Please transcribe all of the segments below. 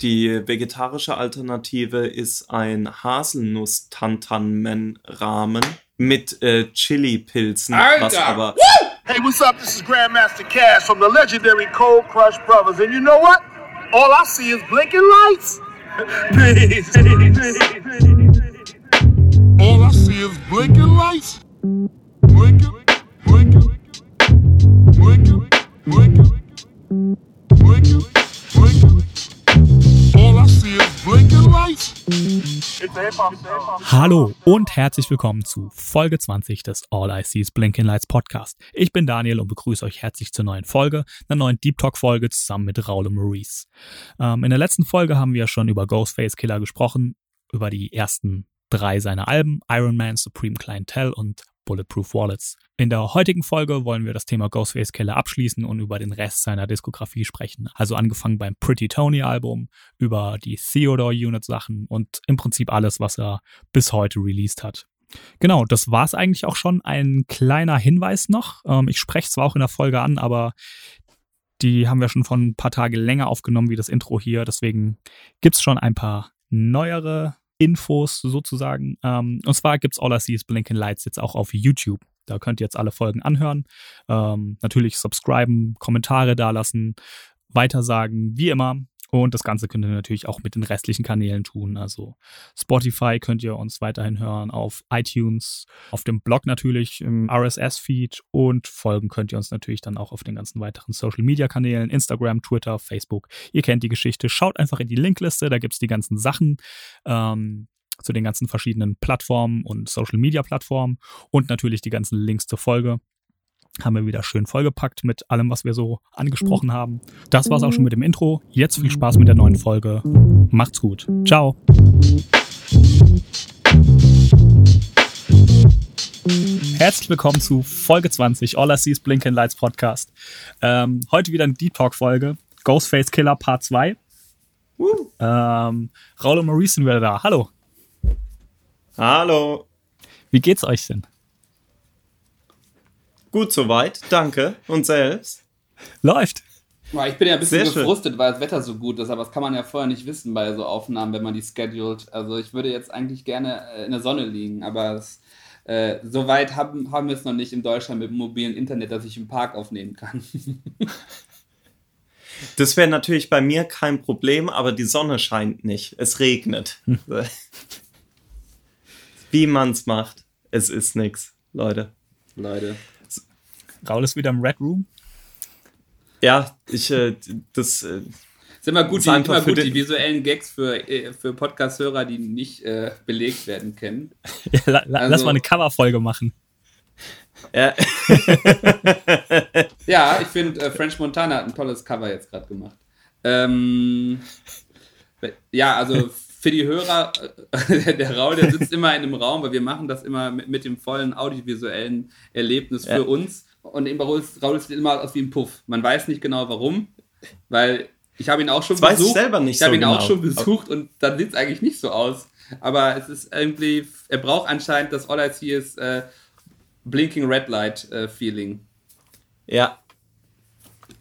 Die vegetarische Alternative ist ein Haselnuss-Tantanmen-Rahmen mit äh, Chili-Pilzen, was aber... Hey, what's up? This is Grandmaster Cash from the legendary Cold Crush Brothers. And you know what? All I see is blinking lights. Peace. All I see is blinking lights. Blinking, blinking, blinking, blinking, blinking, blinking. Hallo und herzlich willkommen zu Folge 20 des All I See is Blinking Lights Podcast. Ich bin Daniel und begrüße euch herzlich zur neuen Folge, einer neuen Deep Talk Folge zusammen mit Raul und Maurice. Ähm, in der letzten Folge haben wir schon über Ghostface Killer gesprochen, über die ersten drei seiner Alben, Iron Man, Supreme Clientele und Bulletproof Wallets. In der heutigen Folge wollen wir das Thema Ghostface Killer abschließen und über den Rest seiner Diskografie sprechen. Also angefangen beim Pretty Tony Album, über die Theodore Unit Sachen und im Prinzip alles, was er bis heute released hat. Genau, das war's eigentlich auch schon. Ein kleiner Hinweis noch. Ähm, ich spreche zwar auch in der Folge an, aber die haben wir schon von ein paar Tage länger aufgenommen wie das Intro hier. Deswegen gibt's schon ein paar neuere Infos sozusagen. Ähm, und zwar gibt's All I See is Blinking Lights jetzt auch auf YouTube. Da könnt ihr jetzt alle Folgen anhören. Ähm, natürlich subscriben, Kommentare dalassen, weitersagen, wie immer. Und das Ganze könnt ihr natürlich auch mit den restlichen Kanälen tun. Also Spotify könnt ihr uns weiterhin hören, auf iTunes, auf dem Blog natürlich, im RSS-Feed und folgen könnt ihr uns natürlich dann auch auf den ganzen weiteren Social-Media-Kanälen, Instagram, Twitter, Facebook. Ihr kennt die Geschichte. Schaut einfach in die Linkliste, da gibt's die ganzen Sachen. Ähm, zu den ganzen verschiedenen Plattformen und Social-Media-Plattformen und natürlich die ganzen Links zur Folge haben wir wieder schön vollgepackt mit allem, was wir so angesprochen haben. Das war's auch schon mit dem Intro. Jetzt viel Spaß mit der neuen Folge. Macht's gut. Ciao. Herzlich willkommen zu Folge 20 All I See is Blinking Lights Podcast. Ähm, heute wieder eine Deep Talk Folge. Ghostface Killer Part 2. Ähm, Raul und Maurice sind wieder da. Hallo. Hallo. Wie geht's euch denn? Gut soweit, danke. Und selbst? Läuft. Ich bin ja ein bisschen Sehr schön. gefrustet, weil das Wetter so gut ist, aber das kann man ja vorher nicht wissen bei so Aufnahmen, wenn man die schedult. Also ich würde jetzt eigentlich gerne äh, in der Sonne liegen, aber es, äh, so weit haben, haben wir es noch nicht in Deutschland mit dem mobilen Internet, dass ich im Park aufnehmen kann. Das wäre natürlich bei mir kein Problem, aber die Sonne scheint nicht. Es regnet. Wie man's macht, es ist nix, Leute. Leute. Raul ist wieder im Red Room. Ja, ich, äh, das, äh, Ist immer gut, die, immer für gut die visuellen Gags für, äh, für Podcast-Hörer, die nicht äh, belegt werden können. Ja, la, la, lass Also- mal eine Coverfolge machen. ja, Ja, ich finde, äh, French Montana hat ein tolles Cover jetzt gerade gemacht. Ähm, ja, also für die Hörer, äh, der Raul, der sitzt immer in einem Raum, weil wir machen das immer mit, mit dem vollen audiovisuellen Erlebnis für Ja. uns. Und eben Raul, Raul sieht immer aus wie ein Puff. Man weiß nicht genau warum, weil ich habe ihn auch schon Das weiß ich besucht. selber nicht ich habe so ihn auch genau. schon besucht und dann sieht es eigentlich nicht so aus. Aber es ist irgendwie, er braucht anscheinend das All I See is äh, Blinking Red Light äh, Feeling. ja.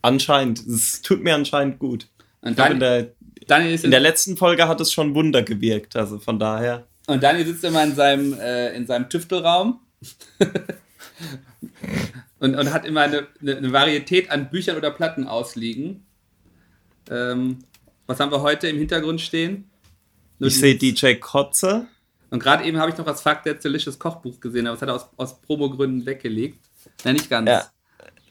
Anscheinend. Es tut mir anscheinend gut. Und glaube, in der, in der letzten Folge hat es schon Wunder gewirkt. Also von daher. und Daniel sitzt immer in seinem, äh, in seinem Tüftelraum und, und hat immer eine, eine, Varietät an Büchern oder Platten ausliegen. Ähm, was haben wir heute im Hintergrund stehen? Nur Ich sehe DJ Kotze. Und gerade eben habe ich noch das Fakt der Delicious Kochbuch gesehen, aber das hat er aus, aus Promogründen weggelegt. Nein, nicht ganz. Ja.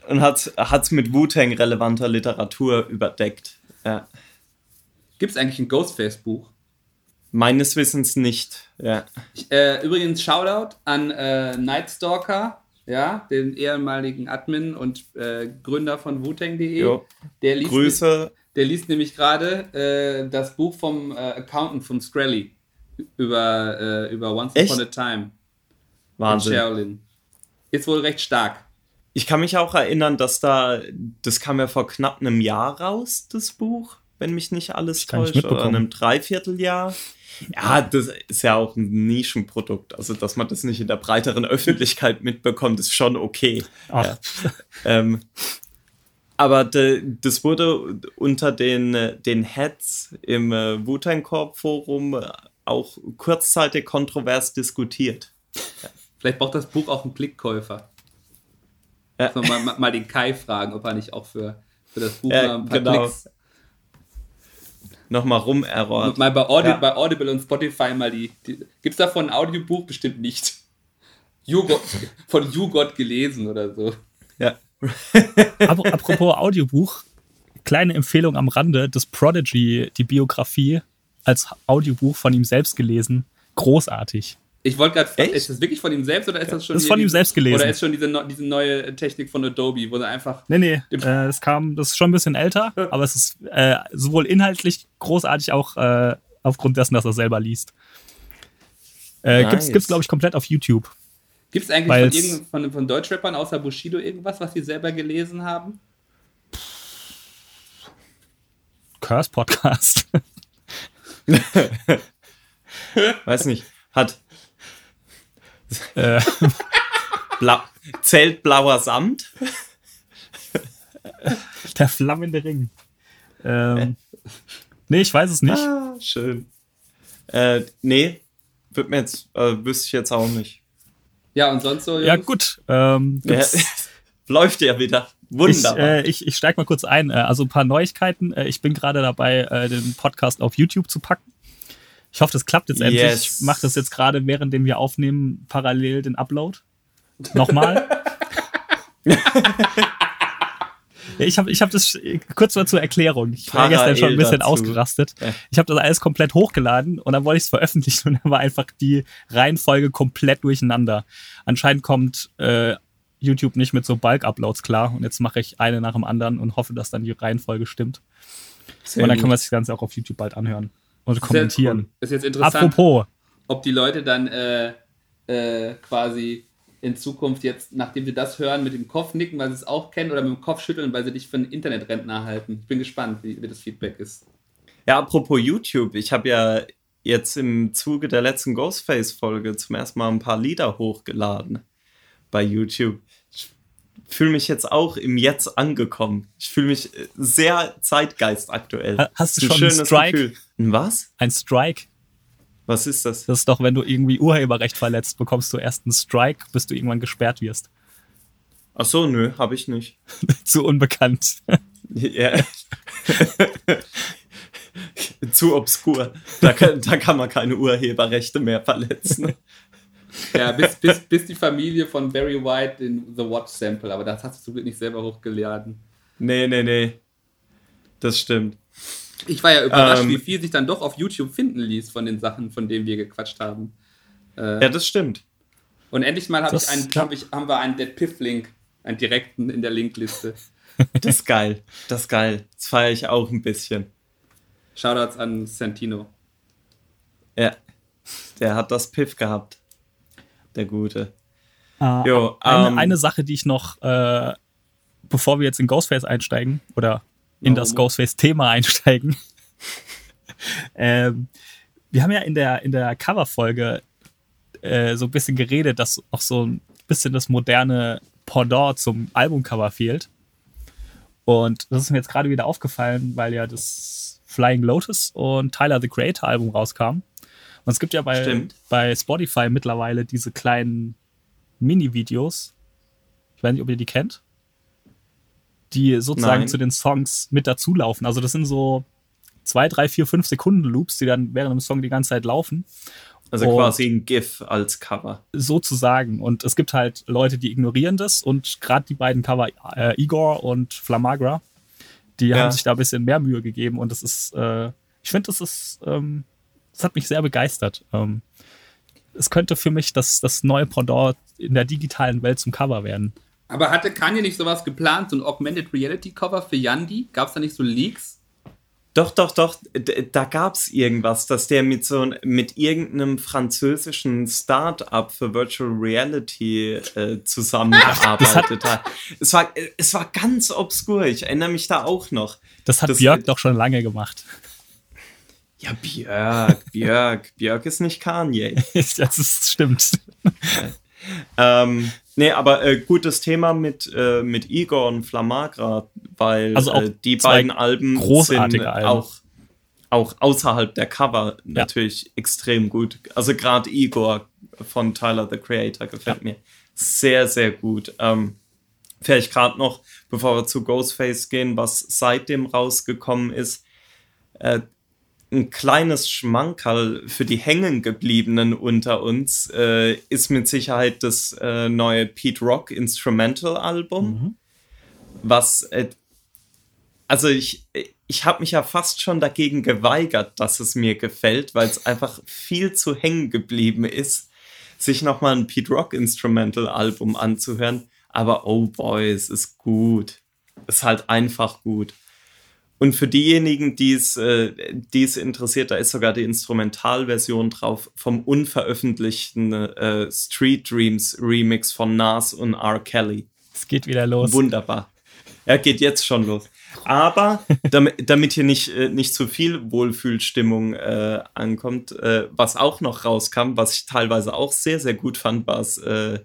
Und hat es mit Wu-Tang relevanter Literatur überdeckt. Ja. Gibt es eigentlich ein Ghostface-Buch? Meines Wissens nicht. Ja. Ich, äh, übrigens Shoutout an äh, Nightstalker, ja, den ehemaligen Admin und äh, Gründer von Wu-Tang.de. Jo. Der liest, Grüße. Der liest nämlich gerade äh, das Buch vom äh, Accountant von Screlly über, äh, über Once Echt? Upon a Time in Wahnsinn. Ist wohl recht stark. Ich kann mich auch erinnern, dass da, das kam ja vor knapp einem Jahr raus, das Buch, wenn mich nicht alles täuscht, oder einem Dreivierteljahr. Ja, das ist ja auch ein Nischenprodukt. Also, dass man das nicht in der breiteren Öffentlichkeit mitbekommt, ist schon okay. Ach, Ähm, aber de, das wurde unter den, den Heads im äh, Wu-Tang Corp Forum auch kurzzeitig kontrovers diskutiert. Vielleicht braucht das Buch auch einen Klickkäufer. Ja. So, mal, mal, den Kai fragen, ob er nicht auch für, für das Buch ja, mal ein paar genau. Klicks nochmal rumerrort. Mal bei Audible, ja. bei Audible und Spotify mal die. die Gibt es davon ein Audiobuch? Bestimmt nicht. Von YouGod gelesen oder so. Ja. Apropos Audiobuch, kleine Empfehlung am Rande: Das Prodigy, die Biografie, als Audiobuch von ihm selbst gelesen. Großartig. Ich wollte gerade fragen, ist das wirklich von ihm selbst oder ist das schon. Das ist von ihm selbst gelesen. Oder ist schon diese, diese neue Technik von Adobe, wo er einfach. Nee, nee. Äh, das kam, das ist schon ein bisschen älter, aber es ist äh, sowohl inhaltlich großartig auch äh, aufgrund dessen, dass er selber liest. Äh, nice. Gibt's, gibt's glaube ich, komplett auf YouTube. Gibt es eigentlich von, von, von Deutschrappern außer Bushido irgendwas, was sie selber gelesen haben? Curse Podcast. Weiß nicht. Hat äh. Blau Zelt blauer Samt. Der flammende Ring. Ähm, nee, ich weiß es nicht. Ah, schön. Äh, nee, wird mir jetzt, äh, wüsste ich jetzt auch nicht. Ja, und sonst so? Jungs? Ja, gut. Ähm, ja, läuft ja wieder. Wunderbar. Ich, äh, ich, ich steige mal kurz ein. Äh, also ein paar Neuigkeiten. Äh, ich bin gerade dabei, äh, den Podcast auf YouTube zu packen. Ich hoffe, das klappt jetzt endlich. Yes. Ich mache das jetzt gerade, während wir aufnehmen, parallel den Upload. Nochmal. ich habe ich hab das kurz mal zur Erklärung. Ich war gestern schon ein bisschen dazu. ausgerastet. Ich habe das alles komplett hochgeladen und dann wollte ich es veröffentlichen und dann war einfach die Reihenfolge komplett durcheinander. Anscheinend kommt äh, YouTube nicht mit so Bulk-Uploads klar und jetzt mache ich eine nach dem anderen und hoffe, dass dann die Reihenfolge stimmt. Sehr und dann können wir sich das Ganze auch auf YouTube bald anhören und kommentieren. Ist jetzt interessant, Apropos. ob die Leute dann äh, äh, quasi in Zukunft jetzt, nachdem sie das hören, mit dem Kopf nicken, weil sie es auch kennen, oder mit dem Kopf schütteln, weil sie dich für einen Internetrentner halten. Ich bin gespannt, wie, wie das Feedback ist. Ja, apropos YouTube, ich habe ja jetzt im Zuge der letzten Ghostface-Folge zum ersten Mal ein paar Lieder hochgeladen bei YouTube. Ich fühle mich jetzt auch im Jetzt angekommen. Ich fühle mich sehr Zeitgeist aktuell. Hast du schon einen Strike? Gefühl. Ein was? Ein Strike. Was ist das? Das ist doch, wenn du irgendwie Urheberrecht verletzt, bekommst du erst einen Strike, bis du irgendwann gesperrt wirst. Ach so, nö, habe ich nicht. Zu unbekannt. Ja. Zu obskur. Da kann, da kann man keine Urheberrechte mehr verletzen. Ja, bis, bis, bis die Familie von Barry White den The Watch Sample, aber das hast du nicht selber hochgeladen. Nee, nee, nee. Das stimmt. Ich war ja überrascht, ähm, wie viel sich dann doch auf YouTube finden ließ von den Sachen, von denen wir gequatscht haben. Äh, ja, das stimmt. Und endlich mal hab ich einen, hab ich, haben wir einen Dead Piff-Link, einen direkten in der Linkliste. das ist geil. Das ist geil. Das feiere ich auch ein bisschen. Shoutouts an Santino. Ja, der hat das Piff gehabt. Der Gute. Uh, jo, eine, ähm, eine Sache, die ich noch, äh, bevor wir jetzt in Ghostface einsteigen, oder in das Ghostface-Thema einsteigen. ähm, wir haben ja in der, in der Cover-Folge äh, so ein bisschen geredet, dass auch so ein bisschen das moderne Pendant zum Albumcover fehlt. Und das ist mir jetzt gerade wieder aufgefallen, weil ja das Flying Lotus und Tyler the Creator Album rauskam. Und es gibt ja bei, bei Spotify mittlerweile diese kleinen Mini-Videos. Ich weiß nicht, ob ihr die kennt die sozusagen Nein. zu den Songs mit dazulaufen. Also das sind so zwei, drei, vier, fünf Sekunden Loops, die dann während dem Song die ganze Zeit laufen. Also und quasi ein GIF als Cover. Sozusagen. Und es gibt halt Leute, die ignorieren das. Und gerade die beiden Cover, äh, Igor und Flamagra, die ja. haben sich da ein bisschen mehr Mühe gegeben. Und das ist, äh, ich finde, das ist, ähm, das hat mich sehr begeistert. Ähm, es könnte für mich das, das neue Pendant in der digitalen Welt zum Cover werden. Aber hatte Kanye nicht sowas geplant, so ein Augmented Reality Cover für Yandi? Gab es da nicht so Leaks? Doch, doch, doch, da gab es irgendwas, dass der mit so mit irgendeinem französischen Start-up für Virtual Reality äh, zusammengearbeitet hat. Es war, es war ganz obskur, ich erinnere mich da auch noch. Das hat das, Björk doch schon lange gemacht. Ja, Björk, Björk, Björk ist nicht Kanye. das ist, stimmt. ähm, Nee, aber äh, gutes Thema mit, äh, mit Igor und Flamagra, weil Also äh, die beiden Alben sind Alben. auch auch außerhalb der Cover natürlich extrem gut. Also gerade Igor von Tyler the Creator gefällt mir sehr, sehr gut. Ähm, vielleicht gerade noch, bevor wir zu Ghostface gehen, was seitdem rausgekommen ist, äh, ein kleines Schmankerl für die Hängengebliebenen unter uns äh, ist mit Sicherheit das äh, neue Pete Rock Instrumental Album, was äh, also ich, ich habe mich ja fast schon dagegen geweigert, dass es mir gefällt, weil es einfach viel zu hängen geblieben ist, sich nochmal ein Pete Rock Instrumental Album anzuhören. Aber oh boy, es ist gut. Es ist halt einfach gut. Und für diejenigen, die es äh, die es interessiert, da ist sogar die Instrumentalversion drauf vom unveröffentlichten äh, Street Dreams Remix von Nas und R. Kelly. Es geht wieder los. Wunderbar. Er geht jetzt schon los. Aber damit, damit hier nicht, äh, nicht zu viel Wohlfühlstimmung äh, ankommt, äh, was auch noch rauskam, was ich teilweise auch sehr, sehr gut fand, war das äh,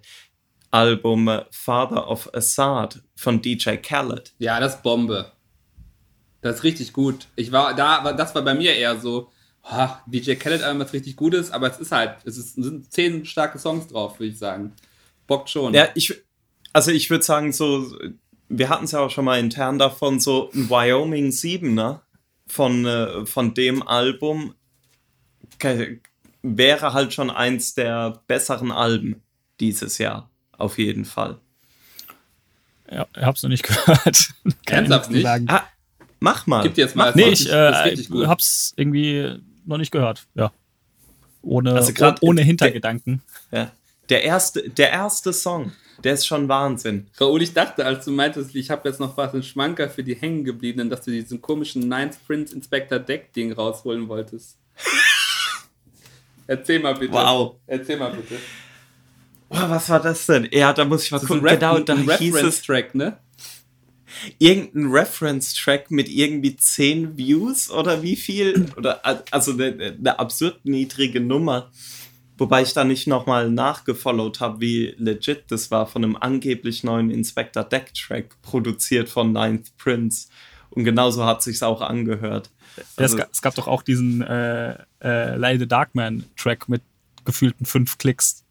Album Father of Assad von DJ Khaled. Ja, das ist Bombe. Das ist richtig gut. Ich war da, das war bei mir eher so, ha, DJ Khaled Album was richtig gut ist, aber es ist halt, es ist, sind zehn starke Songs drauf, würde ich sagen. Bockt schon. Ja, ich, also ich würde sagen, so, wir hatten es ja auch schon mal intern davon, so ein Wyoming 7er von, äh, von dem Album wäre halt schon eins der besseren Alben dieses Jahr. Auf jeden Fall. Ja, ich hab's noch nicht gehört. Kann ich Ernsthaft nicht? sagen. Ah, mach mal. Gibt jetzt mal. Nee, ich äh, hab's irgendwie noch nicht gehört. Ja. Ohne, Also grad- ohne Hintergedanken. Ja. Der, erste, der erste Song, der ist schon Wahnsinn. Raoul, ich dachte, als du meintest, ich habe jetzt noch was in Schmanker für die Hängengebliebenen, dass du diesen komischen Ninth Prince Inspector Deck Ding rausholen wolltest. Erzähl mal bitte. Wow. Erzähl mal bitte. Oh, was war das denn? Ja, da muss ich mal Das ist ein, gucken. Genau, da ein hieß es Reference-Track, ne? Irgendein Reference-Track mit irgendwie 10 Views oder wie viel? Oder also eine, eine absurd niedrige Nummer. Wobei ich da nicht nochmal nachgefollowt habe, wie legit das war von einem angeblich neuen Inspector Deck Track, produziert von Ninth Prince. Und genauso hat sich's auch angehört. Ja, Also- es, gab, es gab doch auch diesen äh, äh, Lay the Darkman Track mit gefühlten fünf Klicks,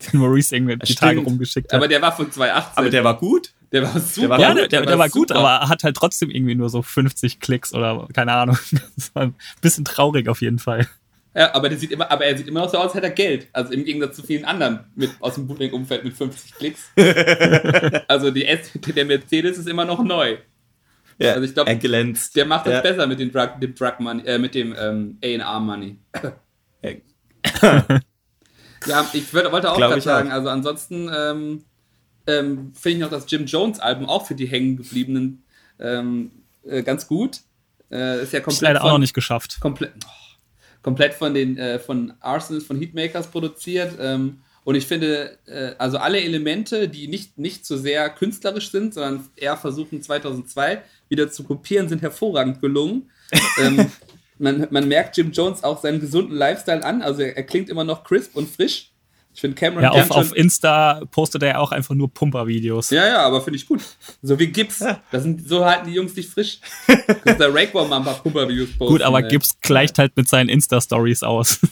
den Maurice irgendwie die Stimmt. Tage rumgeschickt hat. Aber der war von 2018. Aber der war gut. Der war super. war ja, gut, der, der, der war gut, super. aber hat halt trotzdem irgendwie nur so 50 Klicks oder keine Ahnung. Das war ein bisschen traurig auf jeden Fall. Ja, aber, der sieht immer, aber er sieht immer noch so aus, als hätte er Geld. Also im Gegensatz zu vielen anderen mit, aus dem Bootleg-Umfeld mit 50 Klicks. also die S der Mercedes ist immer noch neu. Ja, Also ich glaub, er glänzt. Der macht das Ja. besser mit dem Drug, dem Drug Money, äh, mit dem ähm, A&R Money. Ja. Ich würd, wollte auch gerade sagen, auch. also ansonsten ähm, ähm, finde ich noch das Jim Jones Album auch für die hängengebliebenen ähm, äh, ganz gut. Äh, ist ja Hab ich komplett leider auch von, noch nicht geschafft. komplett, oh, komplett von den äh, von Arsenals, von Heatmakers produziert. Ähm, und ich finde, äh, also alle Elemente, die nicht, nicht so sehr künstlerisch sind, sondern eher versuchen 2002 wieder zu kopieren, sind hervorragend gelungen. ähm, man, man merkt Jim Jones auch seinen gesunden Lifestyle an. Also er, er klingt immer noch crisp und frisch. Ich finde Cameron Ja, auf, auf Insta postet er ja auch einfach nur Pumper-Videos. ja, ja, aber finde ich gut. So wie Gibbs. Das sind, so halten die Jungs dich frisch. Kannst der Rakebaum mal ein paar Pumper-Videos posten. Gut, aber ey. Gibbs gleicht halt mit seinen Insta-Stories aus.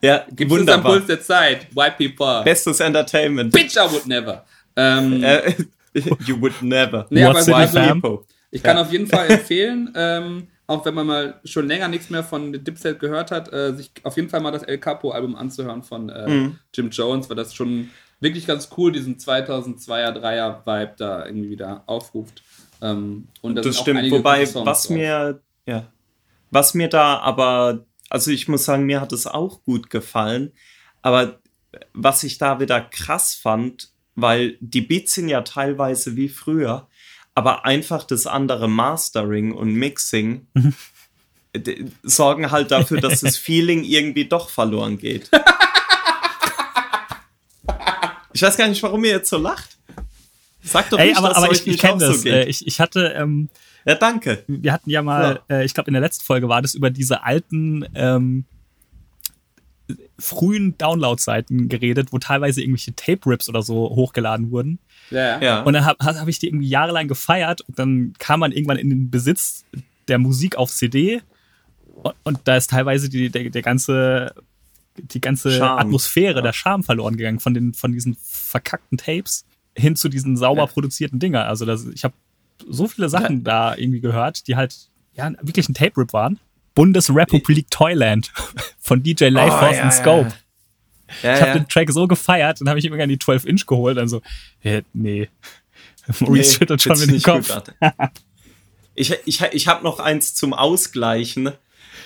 Ja, Gibbs ist am wunderbar. Puls der Zeit. White people. Bestes Entertainment. Bitch, I would never. Ähm, Äh, you would never. nee, What aber City also, Fam? ich kann Ja. auf jeden Fall empfehlen, ähm, auch wenn man mal schon länger nichts mehr von Dipset gehört hat, äh, sich auf jeden Fall mal das El Capo-Album anzuhören von äh, Mhm. Jim Jones, weil das schon wirklich ganz cool diesen 2002er, 3er Vibe da irgendwie wieder aufruft. Ähm, und da Das auch stimmt. Wobei, was drauf. mir, ja, was mir da aber, also ich muss sagen, mir hat es auch gut gefallen. Aber was ich da wieder krass fand, weil die Beats sind ja teilweise wie früher, aber einfach das andere Mastering und Mixing d- sorgen halt dafür, dass das Feeling irgendwie doch verloren geht. Ich weiß gar nicht, warum ihr jetzt so lacht. Sagt doch Ey, nicht, aber, aber ich, ich kenne das. so Äh, ich, ich hatte, ähm, Ja, danke. wir hatten ja mal, äh, ich glaube in der letzten Folge war das über diese alten, ähm, frühen Download-Seiten geredet, wo teilweise irgendwelche Tape-Rips oder so hochgeladen wurden. Ja. Ja. Und dann habe hab ich die irgendwie jahrelang gefeiert und dann kam man irgendwann in den Besitz der Musik auf CD und, und da ist teilweise die, der, der ganze, die ganze Charme. Atmosphäre, der Charme verloren gegangen von, den, von diesen verkackten Tapes hin zu diesen sauber Ja. produzierten Dinger. Also das, ich habe so viele Sachen da irgendwie gehört, die halt ja wirklich ein Tape-Rip waren. Bundesrepublik Toyland von DJ Life Oh, Force ja, und ja, Scope. Ja, Ich habe ja. den Track so gefeiert, dann habe ich immer gerne die 12-Inch geholt. Dann so, äh, nee. Maurice schüttelt schon mit dem Kopf. gut. Ich, ich, ich habe noch eins zum Ausgleichen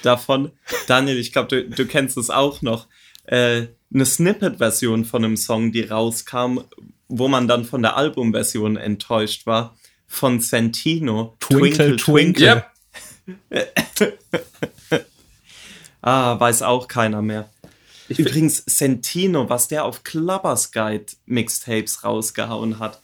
davon. Daniel, ich glaube, du, du kennst es auch noch. Äh, eine Snippet-Version von einem Song, die rauskam, wo man dann von der Albumversion enttäuscht war, von Santino. Twinkle, Twinkle. Yep. Ah, weiß auch keiner mehr. Ich Übrigens, Sentino, was der auf Clubbers Guide Mixtapes rausgehauen hat.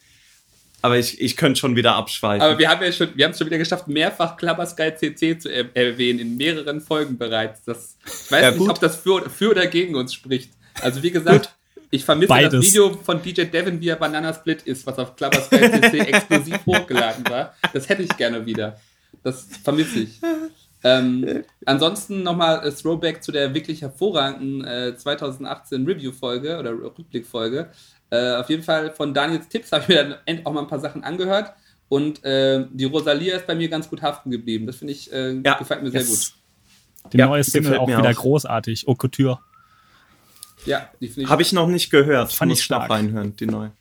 Aber ich, ich könnte schon wieder abschweifen. Aber wir haben ja schon, wir haben es schon wieder geschafft, mehrfach Klappersky CC zu er erwähnen, in mehreren Folgen bereits. Das, ich weiß Ja, nicht, gut. ob das für, für oder gegen uns spricht. Also wie gesagt, ich vermisse Beides. das Video von DJ Devin, wie er Banana Split ist, was auf Klappersky CC exklusiv hochgeladen war. Das hätte ich gerne wieder. Das vermisse ich. Ähm, ansonsten nochmal äh, Throwback zu der wirklich hervorragenden äh, 2018 Review-Folge oder Rückblick-Folge. Äh, auf jeden Fall von Daniels Tipps habe ich mir dann auch mal ein paar Sachen angehört und äh, die Rosalia ist bei mir ganz gut haften geblieben. Das finde ich, äh, Ja, gefällt mir sehr yes. gut. Die Ja, neue Single auch wieder auch. großartig. Au Couture. Ja, die finde ich. Habe ich noch nicht gehört. Fand Muss ich noch stark. reinhören, die neue.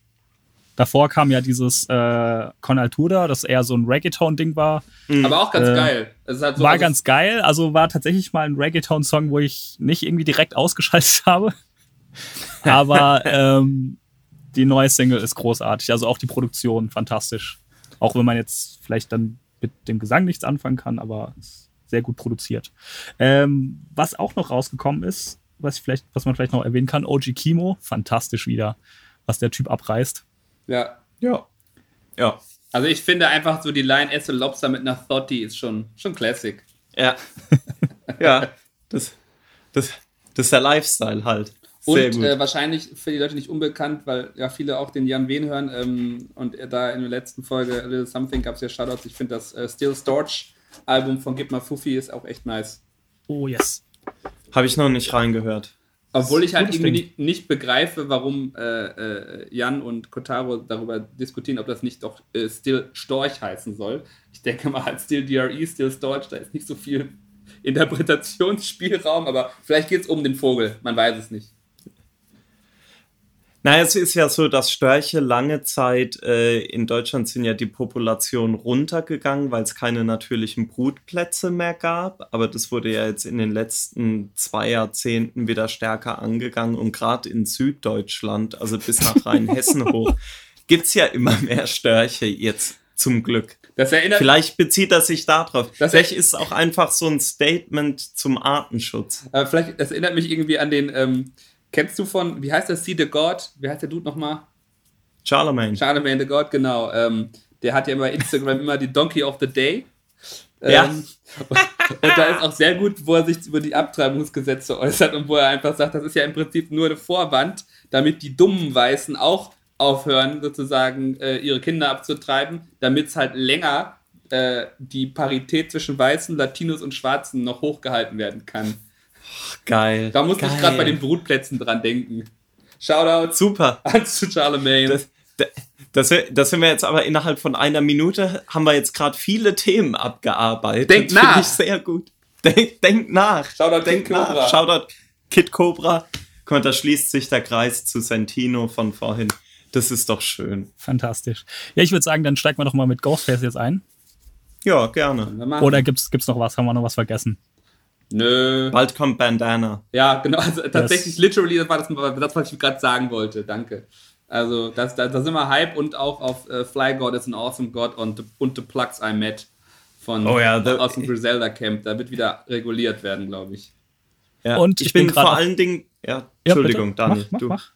Davor kam ja dieses äh, Con Altura, das eher so ein Reggaeton-Ding war. aber auch ganz äh, geil. Halt so, war also- ganz geil. Also war tatsächlich mal ein Reggaeton-Song, wo ich nicht irgendwie direkt ausgeschaltet habe. Aber ähm, die neue Single ist großartig. Also auch die Produktion fantastisch. Auch wenn man jetzt vielleicht dann mit dem Gesang nichts anfangen kann, aber sehr gut produziert. Ähm, was auch noch rausgekommen ist, was, ich vielleicht, was man vielleicht noch erwähnen kann, OG Kimo, fantastisch wieder, was der Typ abreißt. Ja. Ja. Ja. Also ich finde einfach so die Line Esse Lobster mit einer Thotty ist schon, schon Classic. Ja. ja. Das, das, das ist der Lifestyle halt. Sehr Und gut. äh, wahrscheinlich für die Leute nicht unbekannt, weil ja viele auch den Jan Wehn hören ähm, und er da in der letzten Folge A Little Something gab es ja Shoutouts. Ich finde das äh, Still Storch Album von Gib mal Fuffi ist auch echt nice. Oh yes. Habe ich noch nicht reingehört. Obwohl ich halt irgendwie nicht, nicht begreife, warum äh, äh, Jan und Kotaro darüber diskutieren, ob das nicht doch äh, Still Storch heißen soll. Ich denke mal, halt Still DRE, Still Storch, da ist nicht so viel Interpretationsspielraum, aber vielleicht geht es um den Vogel, man weiß es nicht. Naja, es ist ja so, dass Störche lange Zeit äh, in Deutschland sind ja die Population runtergegangen, weil es keine natürlichen Brutplätze mehr gab. Aber das wurde ja jetzt in den letzten zwei Jahrzehnten wieder stärker angegangen. Und gerade in Süddeutschland, also bis nach Rheinhessen hoch, gibt es ja immer mehr Störche jetzt zum Glück. Das erinnert Vielleicht bezieht er sich darauf. Das- Vielleicht ist es auch einfach so ein Statement zum Artenschutz. Aber vielleicht, das erinnert mich irgendwie an den, ähm, kennst du von, wie heißt der, See the God? Wie heißt der Dude nochmal? Charlemagne. Charlemagne the God, genau. Ähm, der hat ja bei Instagram immer die Donkey of the Day. Ja. Ähm, und, und da ist auch sehr gut, wo er sich über die Abtreibungsgesetze äußert und wo er einfach sagt, das ist ja im Prinzip nur eine Vorwand, damit die dummen Weißen auch aufhören, sozusagen äh, ihre Kinder abzutreiben, damit es halt länger äh, die Parität zwischen Weißen, Latinos und Schwarzen noch hochgehalten werden kann. Geil. Da musste ich Geil. gerade bei den Brutplätzen dran denken. Shoutout Super. an zu Charlemagne. Das, das, das sind wir jetzt aber innerhalb von einer Minute, haben wir jetzt gerade viele Themen abgearbeitet. Denk Finde nach. ich sehr gut. Denk, denk nach. Shoutout denk Kid Cobra. nach. Shoutout Kid Cobra. Guck mal, da schließt sich der Kreis zu Santino von vorhin. Das ist doch schön. Fantastisch. Ja, ich würde sagen, dann steigen wir doch mal mit Ghostface jetzt ein. Ja, gerne. Oder gibt's, gibt's noch was? Haben wir noch was vergessen? Nö. Bald kommt Bandana. Ja, genau. Also tatsächlich, literally, das war das, das was ich gerade sagen wollte. Danke. Also, das, da, da sind wir Hype und auch auf äh, Fly God is an Awesome God und, und The Plugs I Met von Oh ja, the- aus dem Griselda Camp. Da wird wieder reguliert werden, glaube ich. Ja. Und ich, ich bin, bin vor allen Dingen. Ja, Ja, Entschuldigung, bitte. Daniel. Mach, mach, du. mach.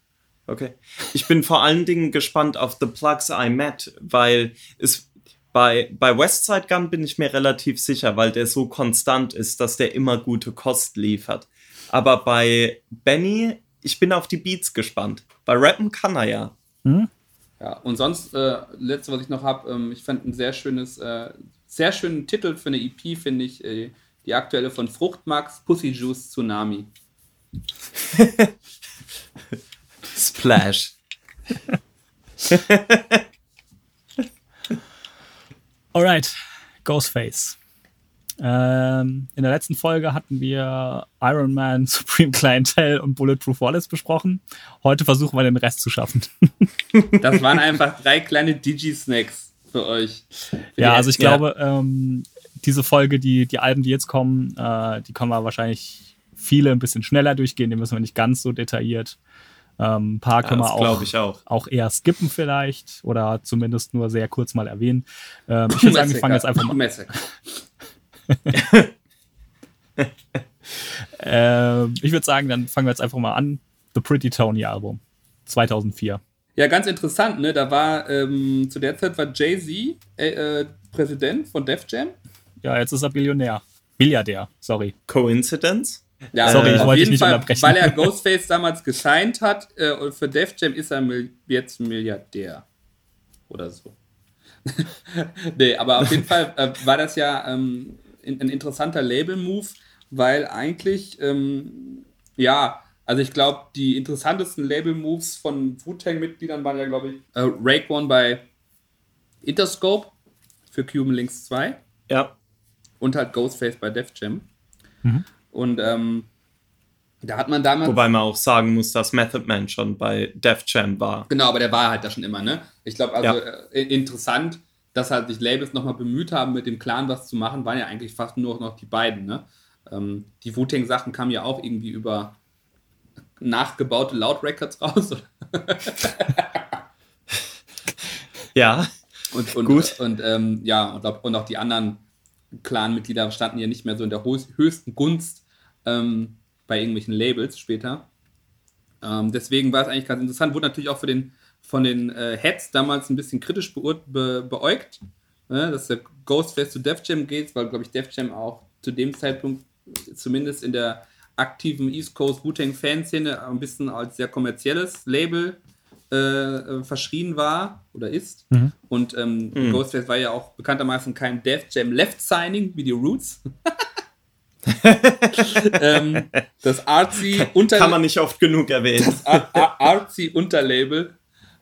Okay. Ich bin vor allen Dingen gespannt auf The Plugs I Met, weil es Bei, bei Westside Gun bin ich mir relativ sicher, weil der so konstant ist, dass der immer gute Kost liefert. Aber bei Benny, ich bin auf die Beats gespannt. Bei Rappen kann er ja. Hm? Ja, und sonst, äh, letzte, was ich noch habe, ähm, ich fand ein sehr schönes, äh, sehr schönen Titel für eine EP, finde ich, äh, die aktuelle von Fruchtmax, Pussy Juice Tsunami. Splash. Alright, Ghostface. Ähm, in der letzten Folge hatten wir Iron Man, Supreme Clientele und Bulletproof Wallace besprochen. Heute versuchen wir den Rest zu schaffen. das waren einfach drei kleine Digi-Snacks für euch. Für ja, also ich ja. glaube, ähm, diese Folge, die, die Alben, die jetzt kommen, äh, die können wir wahrscheinlich viele ein bisschen schneller durchgehen. Die müssen wir nicht ganz so detailliert. Ähm, ein paar können wir auch, auch. auch eher skippen vielleicht oder zumindest nur sehr kurz mal erwähnen. Ähm, ich würde sagen, wir fangen jetzt einfach mal ähm, ich würde sagen, dann fangen wir jetzt einfach mal an. The Pretty Tony Album 2004. Ja, ganz interessant, ne? Da war ähm, zu der Zeit war Jay-Z äh, äh, Präsident von Def Jam. Ja, jetzt ist er Billionär. Milliardär, sorry. Coincidence? Ja, Sorry, ich wollte dich nicht Fall, unterbrechen. Weil er Ghostface damals gesigned hat äh, und für Def Jam ist er jetzt Milliardär. Oder so. nee, aber auf jeden Fall äh, war das ja ähm, ein interessanter Label-Move, weil eigentlich, ähm, ja, also ich glaube, die interessantesten Label-Moves von Wu-Tang-Mitgliedern waren ja, glaube ich, äh, Rake One bei Interscope für Cuban Links 2. Ja. Und halt Ghostface bei Def Jam. Mhm. Und ähm, da hat man damals. Wobei man auch sagen muss, dass Method Man schon bei Def Jam war. Genau, aber der war halt da schon immer, ne? Ich glaube, also ja. äh, interessant, dass halt sich Labels nochmal bemüht haben, mit dem Clan was zu machen, waren ja eigentlich fast nur noch die beiden, ne? Ähm, die Wu-Tang-Sachen kamen ja auch irgendwie über nachgebaute Loud Records raus. ja. Und, und, Gut. und ähm, ja, und, und auch die anderen Clan-Mitglieder standen ja nicht mehr so in der höchsten Gunst ähm, bei irgendwelchen Labels später. Ähm, deswegen war es eigentlich ganz interessant. Wurde natürlich auch für den, von den äh, Heads damals ein bisschen kritisch be be beäugt, ne? dass der Ghostface zu Def Jam geht, weil, glaube ich, Def Jam auch zu dem Zeitpunkt zumindest in der aktiven East Coast Wu-Tang Fanszene ein bisschen als sehr kommerzielles Label äh, äh, verschrien war oder ist. Mhm. Und ähm, mhm. Ghostface war ja auch bekanntermaßen kein Death Jam Left Signing wie die Roots. ähm, das Artsy Unter Kann man nicht oft genug erwähnen. Das Artsy Unterlabel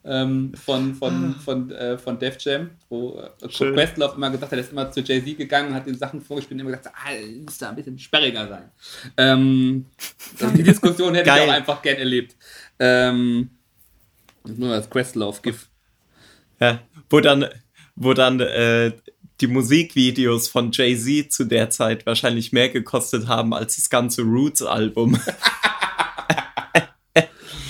ähm, von, von, von, äh, von Def Jam, wo äh, Questlove immer gesagt hat, er ist immer zu Jay-Z gegangen, hat den Sachen vorgespielt und immer gesagt, ah, muss da ein bisschen sperriger sein. Ähm, die Diskussion hätte ich auch einfach gern erlebt. Ähm, nur das Questlove-GIF. Ja, wo dann, wo dann äh, die Musikvideos von Jay-Z zu der Zeit wahrscheinlich mehr gekostet haben als das ganze Roots-Album.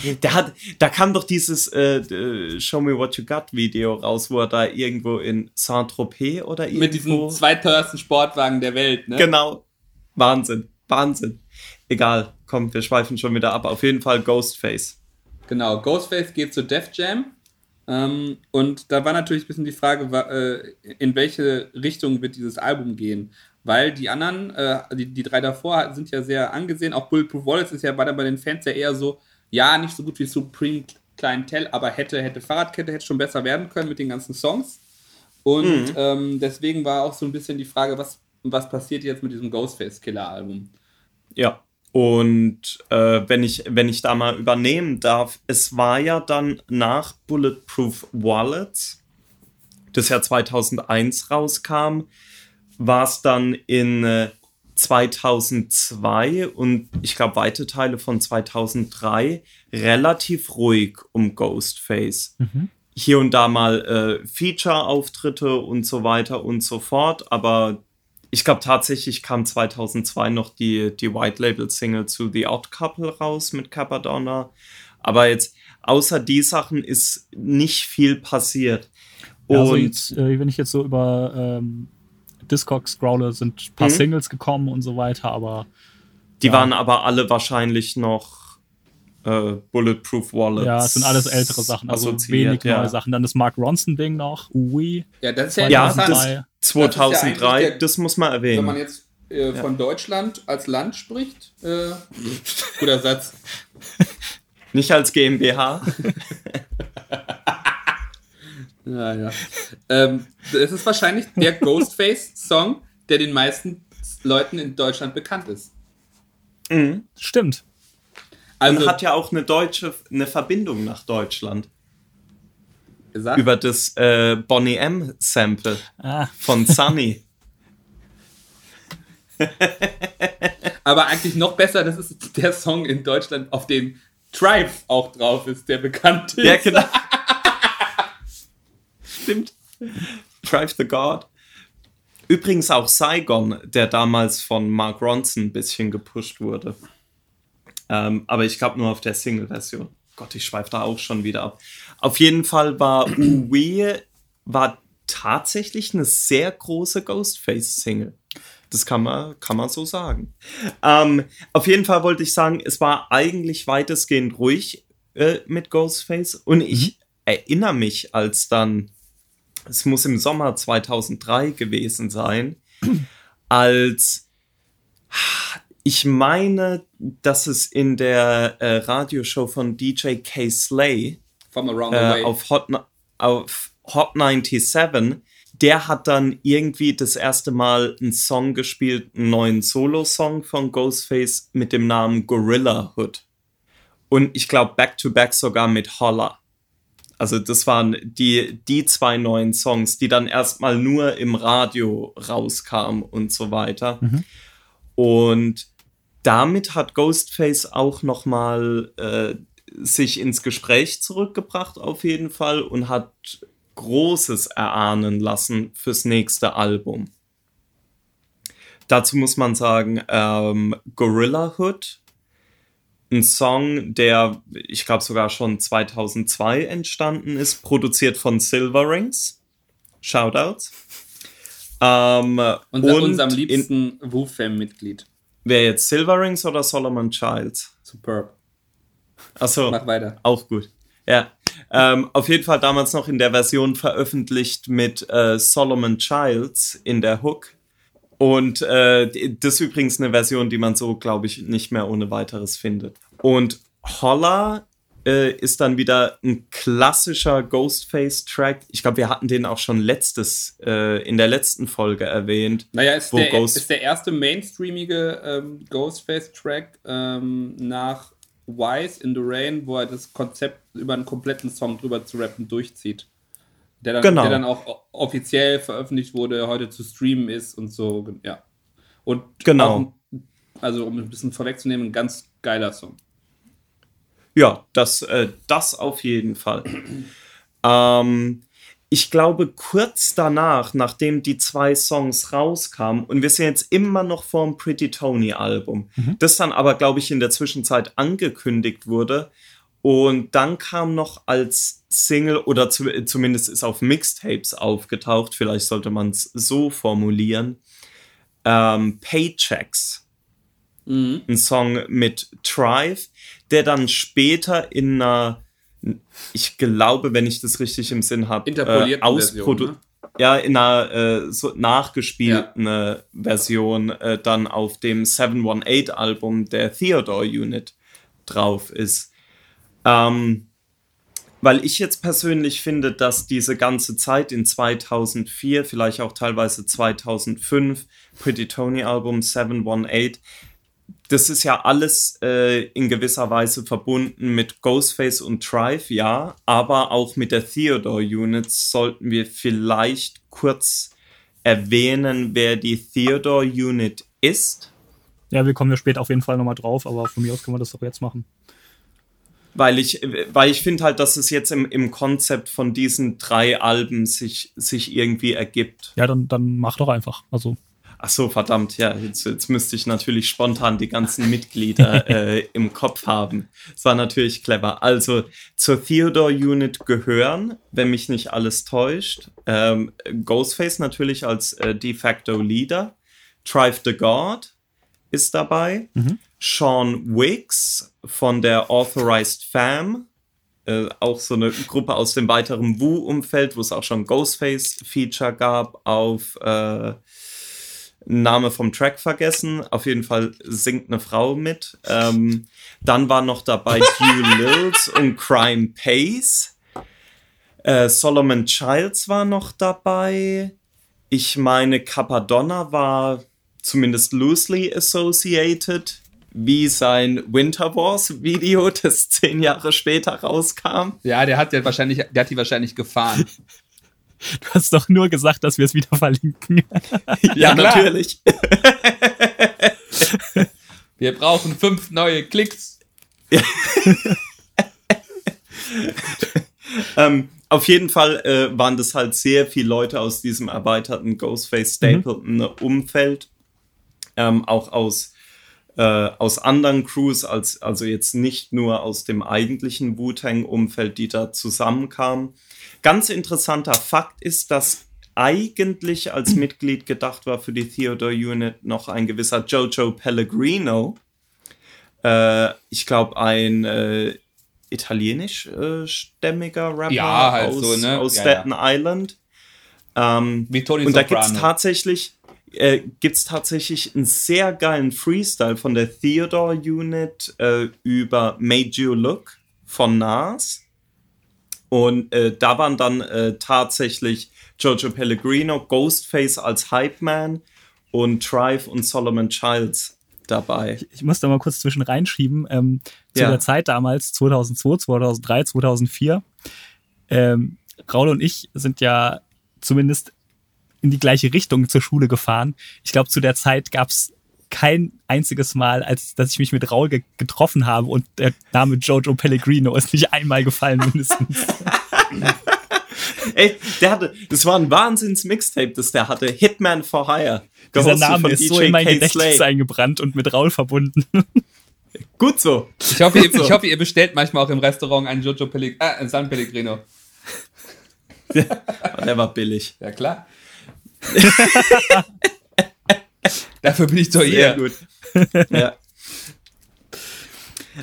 Der hat, da kam doch dieses äh, Show Me What You Got Video raus, wo er da irgendwo in Saint-Tropez oder irgendwo... Mit diesem zweiteuersten Sportwagen der Welt, ne? Genau. Wahnsinn. Wahnsinn. Egal, komm, wir schweifen schon wieder ab. Auf jeden Fall Ghostface. Genau, Ghostface geht zu Def Jam. Ähm, und da war natürlich ein bisschen die Frage, äh, in welche Richtung wird dieses Album gehen? Weil die anderen, äh, die, die drei davor, sind ja sehr angesehen. Auch Bulletproof Wallace ist ja bei, bei den Fans ja eher so, ja, nicht so gut wie Supreme Clientel, aber hätte, hätte Fahrradkette, hätte schon besser werden können mit den ganzen Songs. Und mhm. ähm, deswegen war auch so ein bisschen die Frage, was, was passiert jetzt mit diesem Ghostface-Killer-Album? Ja, und äh, wenn, ich, wenn ich da mal übernehmen darf, es war ja dann nach Bulletproof Wallets, das ja 2001 rauskam, war es dann in äh, 2002 und ich glaube weite Teile von 2003 relativ ruhig um Ghostface. Mhm. Hier und da mal äh, Feature-Auftritte und so weiter und so fort, aber ich glaube tatsächlich kam 2002 noch die, die White Label Single zu The Odd Couple raus mit Capadonna. Aber jetzt, außer die Sachen ist nicht viel passiert. Und ja, also jetzt, äh, wenn ich jetzt so über ähm, Discogs scrolle, sind ein paar mhm. Singles gekommen und so weiter, aber. Die ja. waren aber alle wahrscheinlich noch äh, Bulletproof Wallets. Ja, es sind alles ältere Sachen, also wenig ja. neue Sachen. Dann das Mark Ronson-Ding noch, Ui. Ja, das ist ja, ja das 2003, das, ja das, muss man erwähnen. Wenn man jetzt äh, von Deutschland als Land spricht, äh, guter Satz. Nicht als GmbH. ja, ja. Ähm, es ist wahrscheinlich der Ghostface-Song, der den meisten Leuten in Deutschland bekannt ist. Mhm. Stimmt. Also, Und hat ja auch eine deutsche, eine Verbindung nach Deutschland. Gesagt? Über das äh, Bonnie M Sample ah. von Sunny. Aber eigentlich noch besser, das ist der Song in Deutschland, auf dem Tribe auch drauf ist, der bekannt ist. Ja, genau. Stimmt. Tribe the God. Übrigens auch Saigon, der damals von Mark Ronson ein bisschen gepusht wurde. Ähm, aber ich glaube nur auf der Single-Version. Gott, ich schweife da auch schon wieder ab. Auf jeden Fall war Uwe war tatsächlich eine sehr große Ghostface-Single. Das kann man, kann man so sagen. Ähm, auf jeden Fall wollte ich sagen, es war eigentlich weitestgehend ruhig äh, mit Ghostface. Und ich mhm. erinnere mich, als dann es muss im Sommer 2003 gewesen sein, als ich meine, dass es in der äh, Radioshow von DJ K. Slay äh, auf, Hot, auf Hot 97, der hat dann irgendwie das erste Mal einen Song gespielt, einen neuen Solo-Song von Ghostface mit dem Namen Gorilla Hood. Und ich glaube, back-to-back sogar mit Holla. Also das waren die, die zwei neuen Songs, die dann erstmal nur im Radio rauskamen und so weiter. Mhm. Und damit hat Ghostface auch noch mal äh, sich ins Gespräch zurückgebracht auf jeden Fall und hat Großes erahnen lassen fürs nächste Album. Dazu muss man sagen, ähm, Gorilla Hood ein Song, der ich glaube sogar schon 2002 entstanden ist, produziert von Silverings. Shoutouts. Ähm, Unser, und unserem liebsten Wu-Fam-Mitglied. Wer jetzt Silverings oder Solomon Childs? Superb. Achso. Mach weiter. Auch gut. Ja. Ähm, auf jeden Fall damals noch in der Version veröffentlicht mit äh, Solomon Childs in der Hook. Und äh, das ist übrigens eine Version, die man so, glaube ich, nicht mehr ohne weiteres findet. Und Holla äh, ist dann wieder ein klassischer Ghostface-Track. Ich glaube, wir hatten den auch schon letztes, äh, in der letzten Folge erwähnt. Naja, ist, der, Ghost ist der erste mainstreamige ähm, Ghostface-Track ähm, nach Wise in the Rain, wo er das Konzept über einen kompletten Song drüber zu rappen durchzieht. Der dann, genau. der dann auch offiziell veröffentlicht wurde, heute zu streamen ist und so, ja. Und genau. Auch, also um ein bisschen vorwegzunehmen, ein ganz geiler Song. Ja, das, äh, das auf jeden Fall. ähm, ich glaube, kurz danach, nachdem die zwei Songs rauskamen, und wir sind jetzt immer noch vor dem Pretty Tony Album, mhm. das dann aber, glaube ich, in der Zwischenzeit angekündigt wurde, und dann kam noch als Single oder zu, zumindest ist auf Mixtapes aufgetaucht, vielleicht sollte man es so formulieren, ähm, Paychecks. Mhm. Ein Song mit Trive, der dann später in einer, ich glaube, wenn ich das richtig im Sinn habe, äh, Ausprodu ne? ja, in einer äh, so nachgespielten ja. Version äh, dann auf dem 718-Album der Theodore Unit drauf ist. Ähm, weil ich jetzt persönlich finde, dass diese ganze Zeit in 2004, vielleicht auch teilweise 2005, Pretty Tony Album 718, das ist ja alles äh, in gewisser Weise verbunden mit Ghostface und Trive, ja, aber auch mit der Theodore Unit sollten wir vielleicht kurz erwähnen, wer die Theodore Unit ist. Ja, wir kommen ja später auf jeden Fall nochmal drauf, aber von mir aus können wir das doch jetzt machen weil ich, weil ich finde halt, dass es jetzt im, im Konzept von diesen drei Alben sich, sich irgendwie ergibt. Ja, dann, dann mach doch einfach. Also. Ach so, verdammt, ja, jetzt, jetzt müsste ich natürlich spontan die ganzen Mitglieder äh, im Kopf haben. Das war natürlich clever. Also zur Theodore Unit gehören, wenn mich nicht alles täuscht, ähm, Ghostface natürlich als äh, de facto Leader, Trive the God, ist dabei. Sean Wicks von der Authorized Fam. Äh, auch so eine Gruppe aus dem weiteren Wu-Umfeld, wo es auch schon Ghostface-Feature gab auf äh, Name vom Track vergessen. Auf jeden Fall singt eine Frau mit. Ähm, dann war noch dabei Hugh Lills und Crime Pace. Äh, Solomon Childs war noch dabei. Ich meine, Capadonna war zumindest loosely associated, wie sein Winter Wars Video, das zehn Jahre später rauskam. Ja, der hat ja wahrscheinlich, der hat die wahrscheinlich gefahren. Du hast doch nur gesagt, dass wir es wieder verlinken. Ja, klar. natürlich. Wir brauchen fünf neue Klicks. ähm, auf jeden Fall äh, waren das halt sehr viele Leute aus diesem erweiterten Ghostface Stapleton Umfeld, ähm, auch aus äh, aus anderen Crews, als, also jetzt nicht nur aus dem eigentlichen Wu-Tang-Umfeld, die da zusammenkamen. Ganz interessanter Fakt ist, dass eigentlich als Mitglied gedacht war für die Theodore Unit noch ein gewisser Jojo Pellegrino. Äh, ich glaube, ein äh, italienisch-stämmiger Rapper Ja, halt aus, so, ne? aus Ja, Staten Island. Ähm, Wie Tony und da gibt es Soprano. tatsächlich, äh, gibt's tatsächlich einen sehr geilen Freestyle von der Theodore Unit äh, über Made You Look von Nas. Und äh, da waren dann äh, tatsächlich Giorgio Pellegrino, Ghostface als Hype Man und Trive und Solomon Childs dabei. Ich muss da mal kurz zwischen reinschieben. Ähm, zu Ja. der Zeit damals, 2002, 2003, 2004, ähm, Raul und ich sind ja zumindest in die gleiche Richtung zur Schule gefahren. Ich glaube, zu der Zeit gab es kein einziges Mal, als dass ich mich mit Raul ge getroffen habe und der Name Jojo Pellegrino ist nicht einmal gefallen mindestens. Ey, der hatte, das war ein Wahnsinns-Mixtape, das der hatte. Hitman for Hire. Dieser Name von ist so DJ in mein K. Gedächtnis Slay. eingebrannt und mit Raul verbunden. Gut so. Ich hoffe, ihr, So. ich hoffe, ihr bestellt manchmal auch im Restaurant einen Jojo Pellegrino, äh, einen San Pellegrino. Der war billig. Ja, klar. Dafür bin ich doch Sehr hier. gut. ja.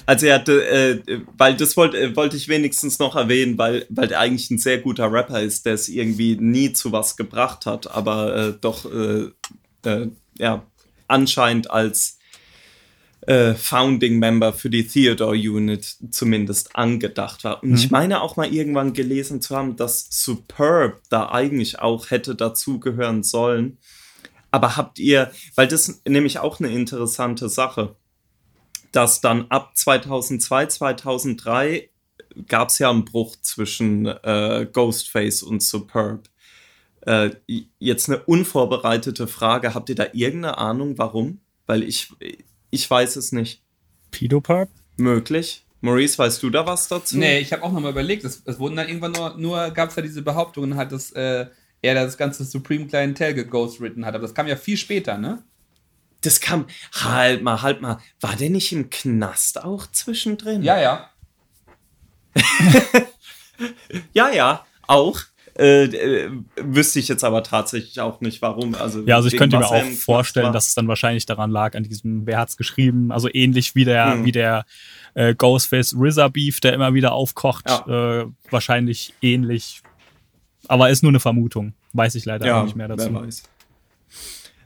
Also er hatte, äh, weil das wollte äh, wollte ich wenigstens noch erwähnen, weil, weil der eigentlich ein sehr guter Rapper ist, der es irgendwie nie zu was gebracht hat, aber äh, doch äh, äh, ja anscheinend als äh, Founding Member für die Theodore Unit zumindest angedacht war. Und ich meine auch mal irgendwann gelesen zu haben, dass Superb da eigentlich auch hätte dazugehören sollen. Aber habt ihr, weil das ist nämlich auch eine interessante Sache, dass dann ab 2002, 2003 gab es ja einen Bruch zwischen äh, Ghostface und Superb. Äh, jetzt eine unvorbereitete Frage, habt ihr da irgendeine Ahnung, warum? Weil ich, ich weiß es nicht. Pedopurp? Möglich. Maurice, weißt du da was dazu? Nee, ich habe auch nochmal überlegt. Es, es wurden dann irgendwann nur, nur gab es ja diese Behauptungen halt, dass äh, er das ganze Supreme Clientel geghostwritten hat. Aber das kam ja viel später, ne? Das kam, halt mal, halt mal. War der nicht im Knast auch zwischendrin? Ja, ja. Ja, ja, auch. Äh, äh, wüsste ich jetzt aber tatsächlich auch nicht, warum. Also, Ja, also ich könnte mir auch vorstellen, dass es dann wahrscheinlich daran lag, an diesem, wer hat's geschrieben, also ähnlich wie der, Hm. wie der äh, Ghostface RZA Beef, der immer wieder aufkocht, äh, wahrscheinlich ähnlich. Aber ist nur eine Vermutung. Weiß ich leider auch nicht mehr dazu. Wer weiß.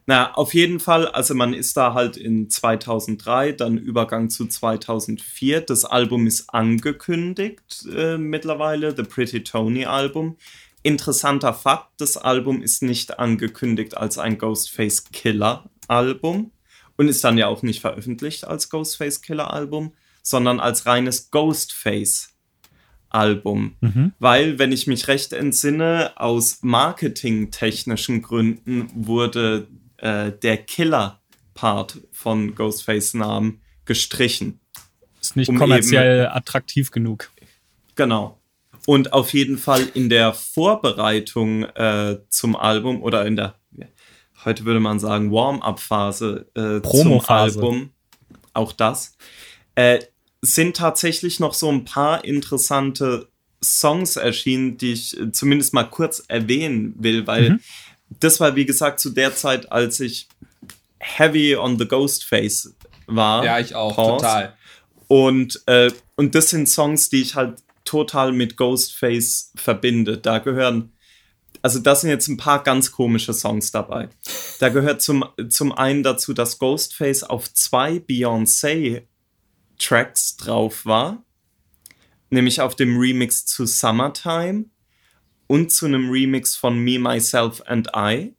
Na, auf jeden Fall, also man ist da halt in 2003, dann Übergang zu 2004. Das Album ist angekündigt äh, mittlerweile, The Pretty Tony Album. Interessanter Fakt, das Album ist nicht angekündigt als ein Ghostface Killer Album und ist dann ja auch nicht veröffentlicht als Ghostface Killer Album, sondern als reines Ghostface Album. Weil, wenn ich mich recht entsinne, aus marketingtechnischen Gründen wurde äh, der Killer-Part von Ghostface-Namen gestrichen. Ist nicht um kommerziell attraktiv genug. Genau. Und auf jeden Fall in der Vorbereitung äh, zum Album oder in der, heute würde man sagen, Warm-up-Phase äh, zum. Album, auch das, äh, sind tatsächlich noch so ein paar interessante Songs erschienen, die ich äh, zumindest mal kurz erwähnen will, weil das war, wie gesagt, zu der Zeit, als ich heavy on the Ghostface war. Ja, ich auch, Pause. total. Und, äh, und das sind Songs, die ich halt total mit Ghostface verbinde. Da gehören, also da sind jetzt ein paar ganz komische Songs dabei. Da gehört zum, zum einen dazu, dass Ghostface auf zwei Beyoncé-Tracks drauf war. Nämlich auf dem Remix zu Summertime und zu einem Remix von Me, Myself and I.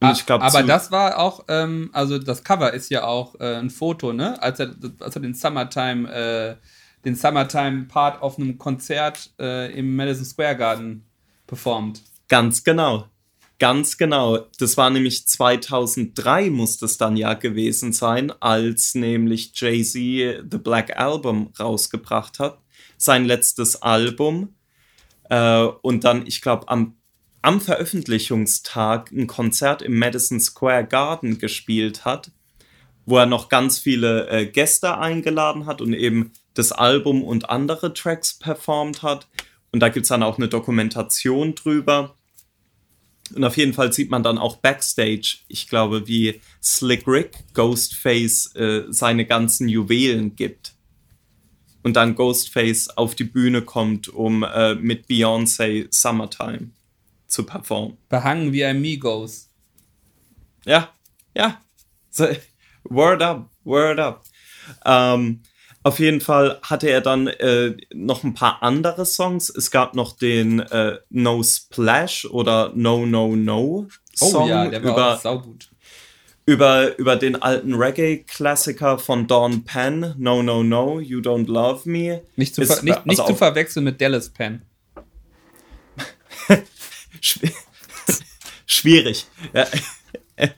Und Ah, glaub, aber das war auch, ähm, also das Cover ist ja auch äh, ein Foto, ne? Als er, als er den Summertime, äh, den Summertime Part auf einem Konzert äh, im Madison Square Garden performt. Ganz genau. Ganz genau. Das war nämlich 2003 muss das dann ja gewesen sein, als nämlich Jay-Z The Black Album rausgebracht hat. Sein letztes Album. Äh, und dann, ich glaube, am, am Veröffentlichungstag ein Konzert im Madison Square Garden gespielt hat, wo er noch ganz viele äh, Gäste eingeladen hat und eben das Album und andere Tracks performt hat. Und da gibt es dann auch eine Dokumentation drüber. Und auf jeden Fall sieht man dann auch Backstage, ich glaube, wie Slick Rick Ghostface äh, seine ganzen Juwelen gibt. Und dann Ghostface auf die Bühne kommt, um äh, mit Beyoncé Summertime zu performen. Behangen wie ein Migos. Ja, ja. So, word up, word up. Ähm, auf jeden Fall hatte er dann äh, noch ein paar andere Songs. Es gab noch den äh, No Splash oder No No No Oh Song ja, der war über, auch saugut. über, über den alten Reggae-Klassiker von Dawn Penn, No No No, You Don't Love Me. Nicht zu, Ist- ver nicht, nicht also zu verwechseln mit Dallas Penn. Schw- Schwierig. Ja.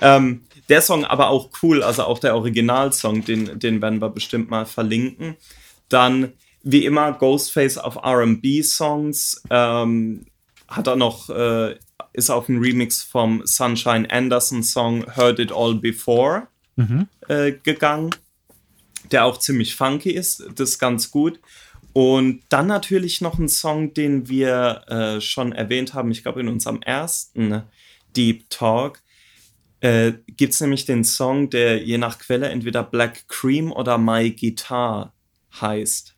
ähm, der Song aber auch cool, also auch der Originalsong, den, den werden wir bestimmt mal verlinken. Dann, wie immer, Ghostface auf RB-Songs. Ähm, hat er noch, äh, ist auf ein Remix vom Sunshine Anderson Song Heard It All Before äh, gegangen, der auch ziemlich funky ist. Das ist ganz gut. Und dann natürlich noch ein Song, den wir äh, schon erwähnt haben, ich glaube in unserem ersten Deep Talk, äh, gibt es nämlich den Song, der je nach Quelle entweder Black Cream oder My Guitar heißt,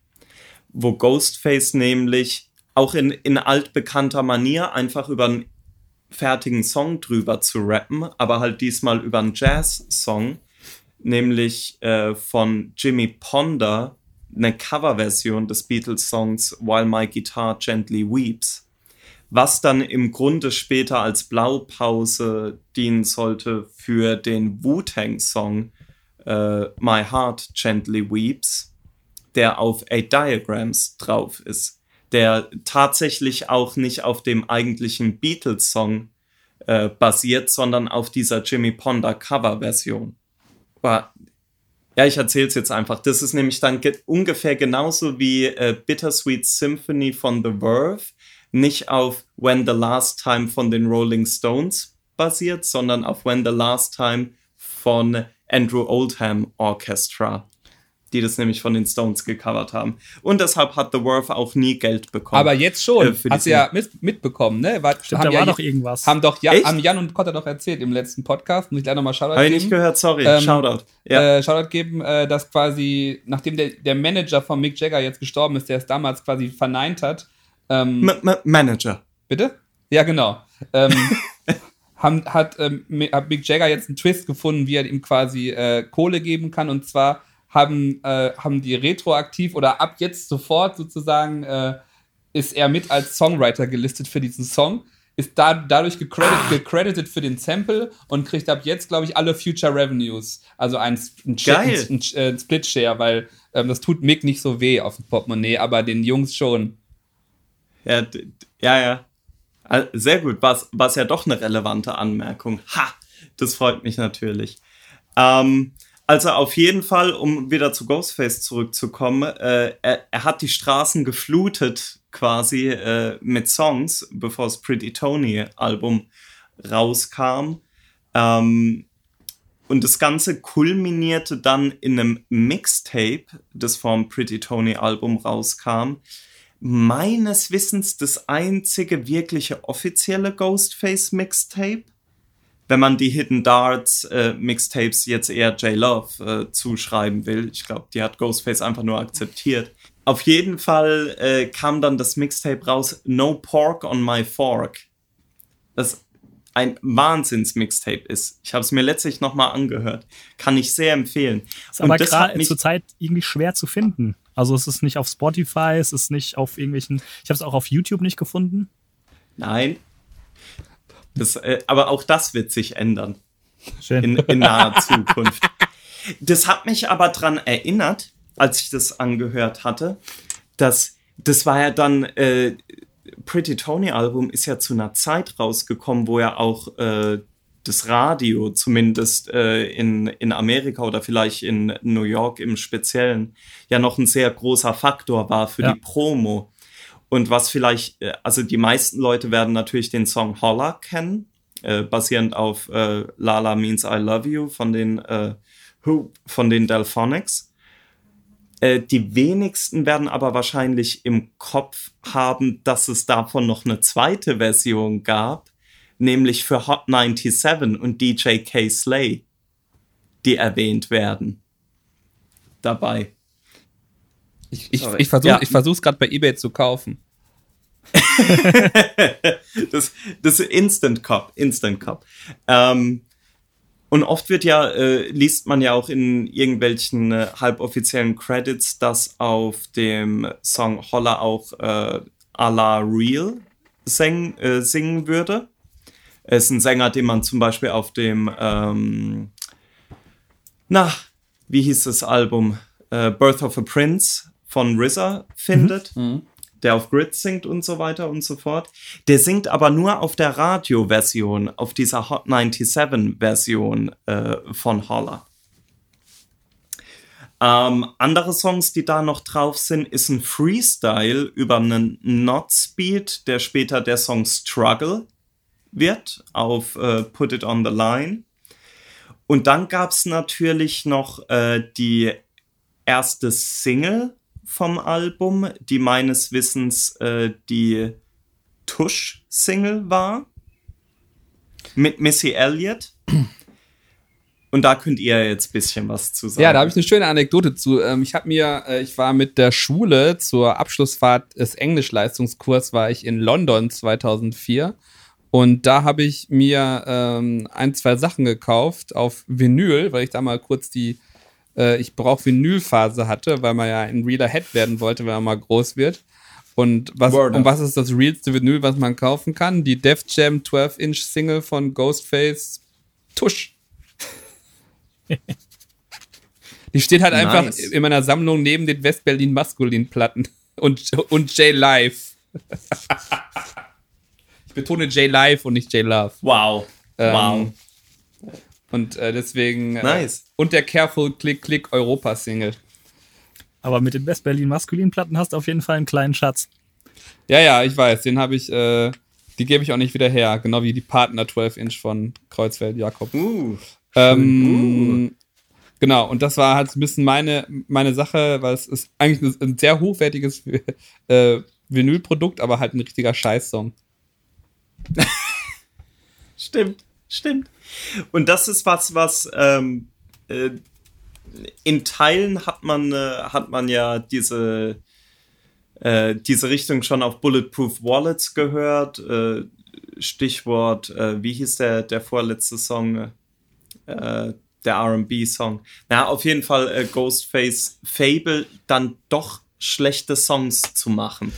wo Ghostface nämlich auch in, in altbekannter Manier einfach über einen fertigen Song drüber zu rappen, aber halt diesmal über einen Jazz-Song, nämlich äh, von Jimmy Ponder, eine Coverversion des Beatles-Songs While My Guitar Gently Weeps, was dann im Grunde später als Blaupause dienen sollte für den Wu-Tang-Song äh, My Heart Gently Weeps, der auf Eight Diagrams drauf ist, der tatsächlich auch nicht auf dem eigentlichen Beatles-Song äh, basiert, sondern auf dieser Jimmy Ponder Coverversion. Ja, ich erzähle es jetzt einfach. Das ist nämlich dann ge ungefähr genauso wie äh, Bittersweet Symphony von The Verve nicht auf When the Last Time von den Rolling Stones basiert, sondern auf When the Last Time von Andrew Oldham Orchestra, die das nämlich von den Stones gecovert haben. Und deshalb hat The Verve auch nie Geld bekommen. Aber jetzt schon, Äh, für hast du ja mit, mitbekommen, ne? War, Stimmt, haben da ja war je- doch irgendwas. Haben doch ja, Echt? haben Jan und Kotter doch erzählt im letzten Podcast. Muss ich gleich nochmal Shoutout Habe ich geben. nicht gehört, sorry. Ähm, Shoutout. Ja. äh, Shoutout geben, äh, dass quasi, nachdem der, der Manager von Mick Jagger jetzt gestorben ist, der es damals quasi verneint hat, ähm, Manager. bitte? Ja, genau. Ähm, haben, hat, ähm, hat Mick Jagger jetzt einen Twist gefunden, wie er ihm quasi äh, Kohle geben kann. Und zwar haben, äh, haben die retroaktiv oder ab jetzt sofort sozusagen äh, ist er mit als Songwriter gelistet für diesen Song. Ist da, dadurch gecredit, gecredited für den Sample und kriegt ab jetzt, glaube ich, alle Future Revenues. Also ein, ein, ein, ein, ein Split-Share, weil ähm, das tut Mick nicht so weh auf dem Portemonnaie, aber den Jungs schon. Ja, ja, ja. Ah, Sehr gut, war es ja doch eine relevante Anmerkung. Ha, das freut mich natürlich. Ähm, also auf jeden Fall, um wieder zu Ghostface zurückzukommen, äh, er, er hat die Straßen geflutet quasi äh, mit Songs, bevor das Pretty Tony Album rauskam. Ähm, und das Ganze kulminierte dann in einem Mixtape, das vom Pretty Tony Album rauskam, meines Wissens das einzige wirkliche offizielle Ghostface Mixtape. wenn man die Hidden Darts äh, Mixtapes jetzt eher J Love äh, zuschreiben will. Ich glaube, die hat Ghostface einfach nur akzeptiert. Auf jeden Fall äh, kam dann das Mixtape raus, No Pork on My Fork. Das ein Wahnsinns-Mixtape ist. Ich habe es mir letztlich nochmal angehört. Kann ich sehr empfehlen. Ist aber gerade zurzeit irgendwie schwer zu finden. Also es ist nicht auf Spotify, es ist nicht auf irgendwelchen. Ich habe es auch auf YouTube nicht gefunden. Nein, das, äh, aber auch das wird sich ändern. Schön. In, in naher Zukunft. Das hat mich aber daran erinnert, als ich das angehört hatte, dass das war ja dann, äh, Pretty Tony Album ist ja zu einer Zeit rausgekommen, wo ja auch äh, das Radio zumindest äh, in, in Amerika oder vielleicht in New York im Speziellen ja noch ein sehr großer Faktor war für ja. die Promo. Und was vielleicht, äh, also die meisten Leute werden natürlich den Song Holla kennen, äh, basierend auf äh, Lala Means I Love You von den, äh, Who, von den Delphonics. Äh, die wenigsten werden aber wahrscheinlich im Kopf haben, dass es davon noch eine zweite Version gab, nämlich für Hot 97 und DJ K. Slay, die erwähnt werden. Dabei. Ich, ich, ich versuche ja. es gerade bei eBay zu kaufen. das, das Instant Cup, Instant Cup. Ähm, und oft wird ja, äh, liest man ja auch in irgendwelchen äh, halboffiziellen Credits, dass auf dem Song Holla auch äh, a la Real sing, äh, singen würde. Er ist ein Sänger, den man zum Beispiel auf dem, ähm, na, wie hieß das Album? Äh, Birth of a Prince von RZA findet, mhm. der auf Grid singt und so weiter und so fort. Der singt aber nur auf der Radioversion, auf dieser Hot 97 Version äh, von Holler. Ähm, andere Songs, die da noch drauf sind, ist ein Freestyle über einen Not Speed, der später der Song Struggle wird auf äh, Put It on the Line. Und dann gab es natürlich noch äh, die erste Single vom Album, die meines Wissens äh, die Tush-Single war. Mit Missy Elliott. Und da könnt ihr jetzt ein bisschen was zu sagen. Ja, da habe ich eine schöne Anekdote zu. Ähm, ich habe mir, äh, ich war mit der Schule zur Abschlussfahrt des Englischleistungskurs, war ich in London 2004. Und da habe ich mir ähm, ein, zwei Sachen gekauft auf Vinyl, weil ich da mal kurz die äh, ich brauche Vinylphase hatte, weil man ja ein realer Head werden wollte, wenn man mal groß wird. Und was, und was ist das realste Vinyl, was man kaufen kann? Die Def Jam 12-Inch Single von Ghostface Tusch. Die steht halt nice. einfach in meiner Sammlung neben den West-Berlin Maskulin-Platten und, und J-Live. betone J-Live und nicht J-Love. Wow. Ähm, wow. Und äh, deswegen. Äh, nice. Äh, und der Careful Click Click Europa-Single. Aber mit den West-Berlin Maskulin-Platten hast du auf jeden Fall einen kleinen Schatz. Ja, ja, ich weiß. Den habe ich. Äh, die gebe ich auch nicht wieder her. Genau wie die Partner 12-Inch von Kreuzfeld Jakob. Uh, ähm, uh. Genau, und das war halt ein bisschen meine, meine Sache, weil es ist eigentlich ein sehr hochwertiges äh, Vinylprodukt, aber halt ein richtiger Scheißsong. stimmt, stimmt. Und das ist was, was ähm, äh, in Teilen hat man, äh, hat man ja diese, äh, diese Richtung schon auf Bulletproof Wallets gehört. Äh, Stichwort, äh, wie hieß der, der vorletzte Song? Äh, der RB-Song. Na, auf jeden Fall Ghostface Fable, dann doch schlechte Songs zu machen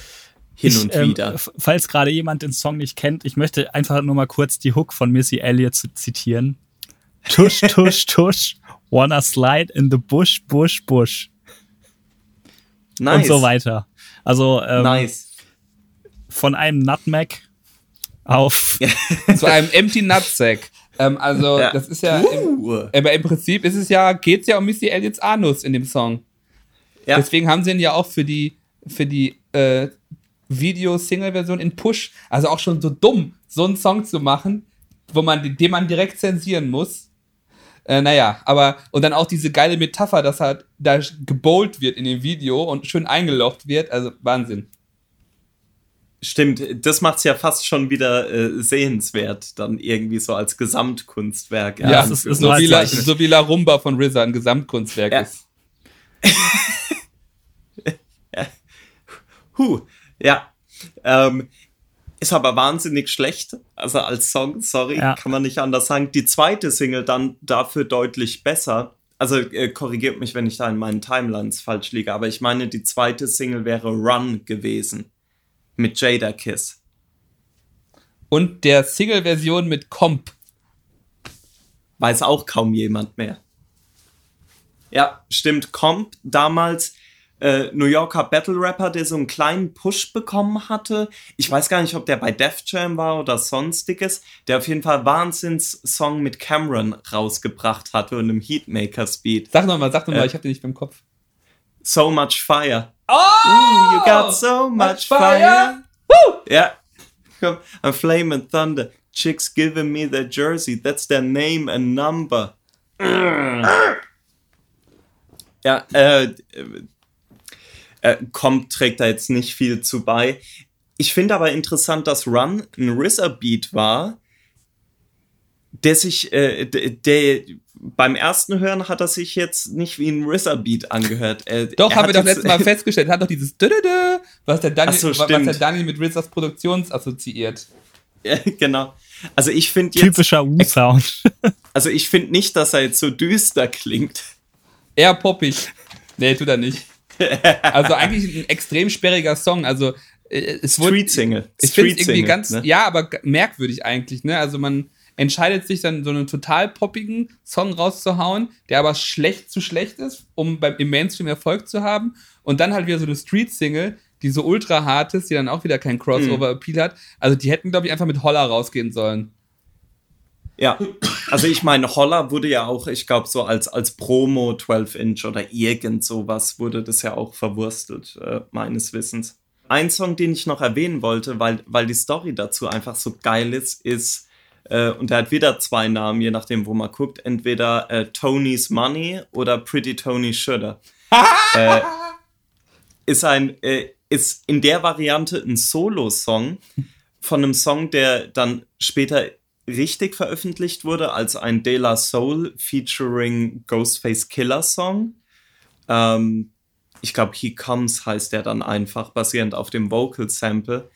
hin ich, und ähm, wieder. Falls gerade jemand den Song nicht kennt, ich möchte einfach nur mal kurz die Hook von Missy Elliott zitieren. Tush, tush, tush, wanna slide in the bush, bush, bush. Nice. Und so weiter. Also, ähm, nice. von einem Nutmeg auf. Zu einem Empty Nutsack. Ähm, also, ja. das ist ja. Uh. Im, aber im Prinzip ist es ja, geht es ja um Missy Elliott's Anus in dem Song. Ja. Deswegen haben sie ihn ja auch für die, für die äh, Video-Single-Version in Push. Also auch schon so dumm, so einen Song zu machen, wo man, den man direkt zensieren muss. Äh, naja, aber, und dann auch diese geile Metapher, dass halt da gebowlt wird in dem Video und schön eingelocht wird. Also Wahnsinn. Stimmt, das macht es ja fast schon wieder äh, sehenswert, dann irgendwie so als Gesamtkunstwerk. Ja, ja ist, ist so, wie La, so, wie La, Rumba von RZA ein Gesamtkunstwerk ja. ist. ja. Huh, ja. Ähm, ist aber wahnsinnig schlecht. Also als Song, sorry, ja. kann man nicht anders sagen. Die zweite Single dann dafür deutlich besser. Also äh, korrigiert mich, wenn ich da in meinen Timelines falsch liege, aber ich meine, die zweite Single wäre Run gewesen mit Jada Kiss. Und der Single-Version mit Comp. Weiß auch kaum jemand mehr. Ja, stimmt. Comp damals äh, New Yorker Battle Rapper, der so einen kleinen Push bekommen hatte. Ich weiß gar nicht, ob der bei Def Jam war oder sonstiges, der auf jeden Fall Wahnsinns-Song mit Cameron rausgebracht hatte und einem Heatmaker Speed. Sag nochmal, sag nochmal, äh, ich hab den nicht im Kopf. So Much Fire. Oh! Ooh, you got so much, much fire. fire. Woo! Ja. I'm flaming thunder. Chicks giving me their jersey. That's their name and number. ja, äh, äh, kommt, trägt da jetzt nicht viel zu bei. Ich finde aber interessant, dass Run ein RZA-Beat war, der sich, äh, der, beim ersten Hören hat er sich jetzt nicht wie ein RZA-Beat angehört. Äh, doch, haben wir doch letztes Mal festgestellt, hat doch dieses Dödödö, was der Daniel, so, was der Daniel mit RZAs Produktions assoziiert. Ja, genau. Also ich finde jetzt... Typischer Wu-Sound. Also ich finde nicht, dass er jetzt so düster klingt. Eher poppig. Nee, tut er nicht. Also eigentlich ein extrem sperriger Song. Also äh, es wurde, Street Single. Ich finde irgendwie ganz, ne? ja, aber merkwürdig eigentlich. Ne? Also man entscheidet sich dann so einen total poppigen Song rauszuhauen, der aber schlecht zu schlecht ist, um beim, im Mainstream Erfolg zu haben. Und dann halt wieder so eine Street Single, die so ultra hart ist, die dann auch wieder kein Crossover-Appeal mhm. hat. Also die hätten, glaube ich, einfach mit Holler rausgehen sollen. Ja, also ich meine, Holler wurde ja auch, ich glaube, so als, als Promo 12-Inch oder irgend sowas wurde das ja auch verwurstet, äh, meines Wissens. Ein Song, den ich noch erwähnen wollte, weil, weil die Story dazu einfach so geil ist, ist, äh, und er hat wieder zwei Namen, je nachdem, wo man guckt, entweder äh, Tony's Money oder Pretty Tony Sugar. äh, ist ein, äh, ist in der Variante ein Solo-Song von einem Song, der dann später richtig veröffentlicht wurde als ein De La Soul featuring Ghostface Killer Song. Ähm, ich glaube, He Comes heißt der dann einfach, basierend auf dem Vocal Sample.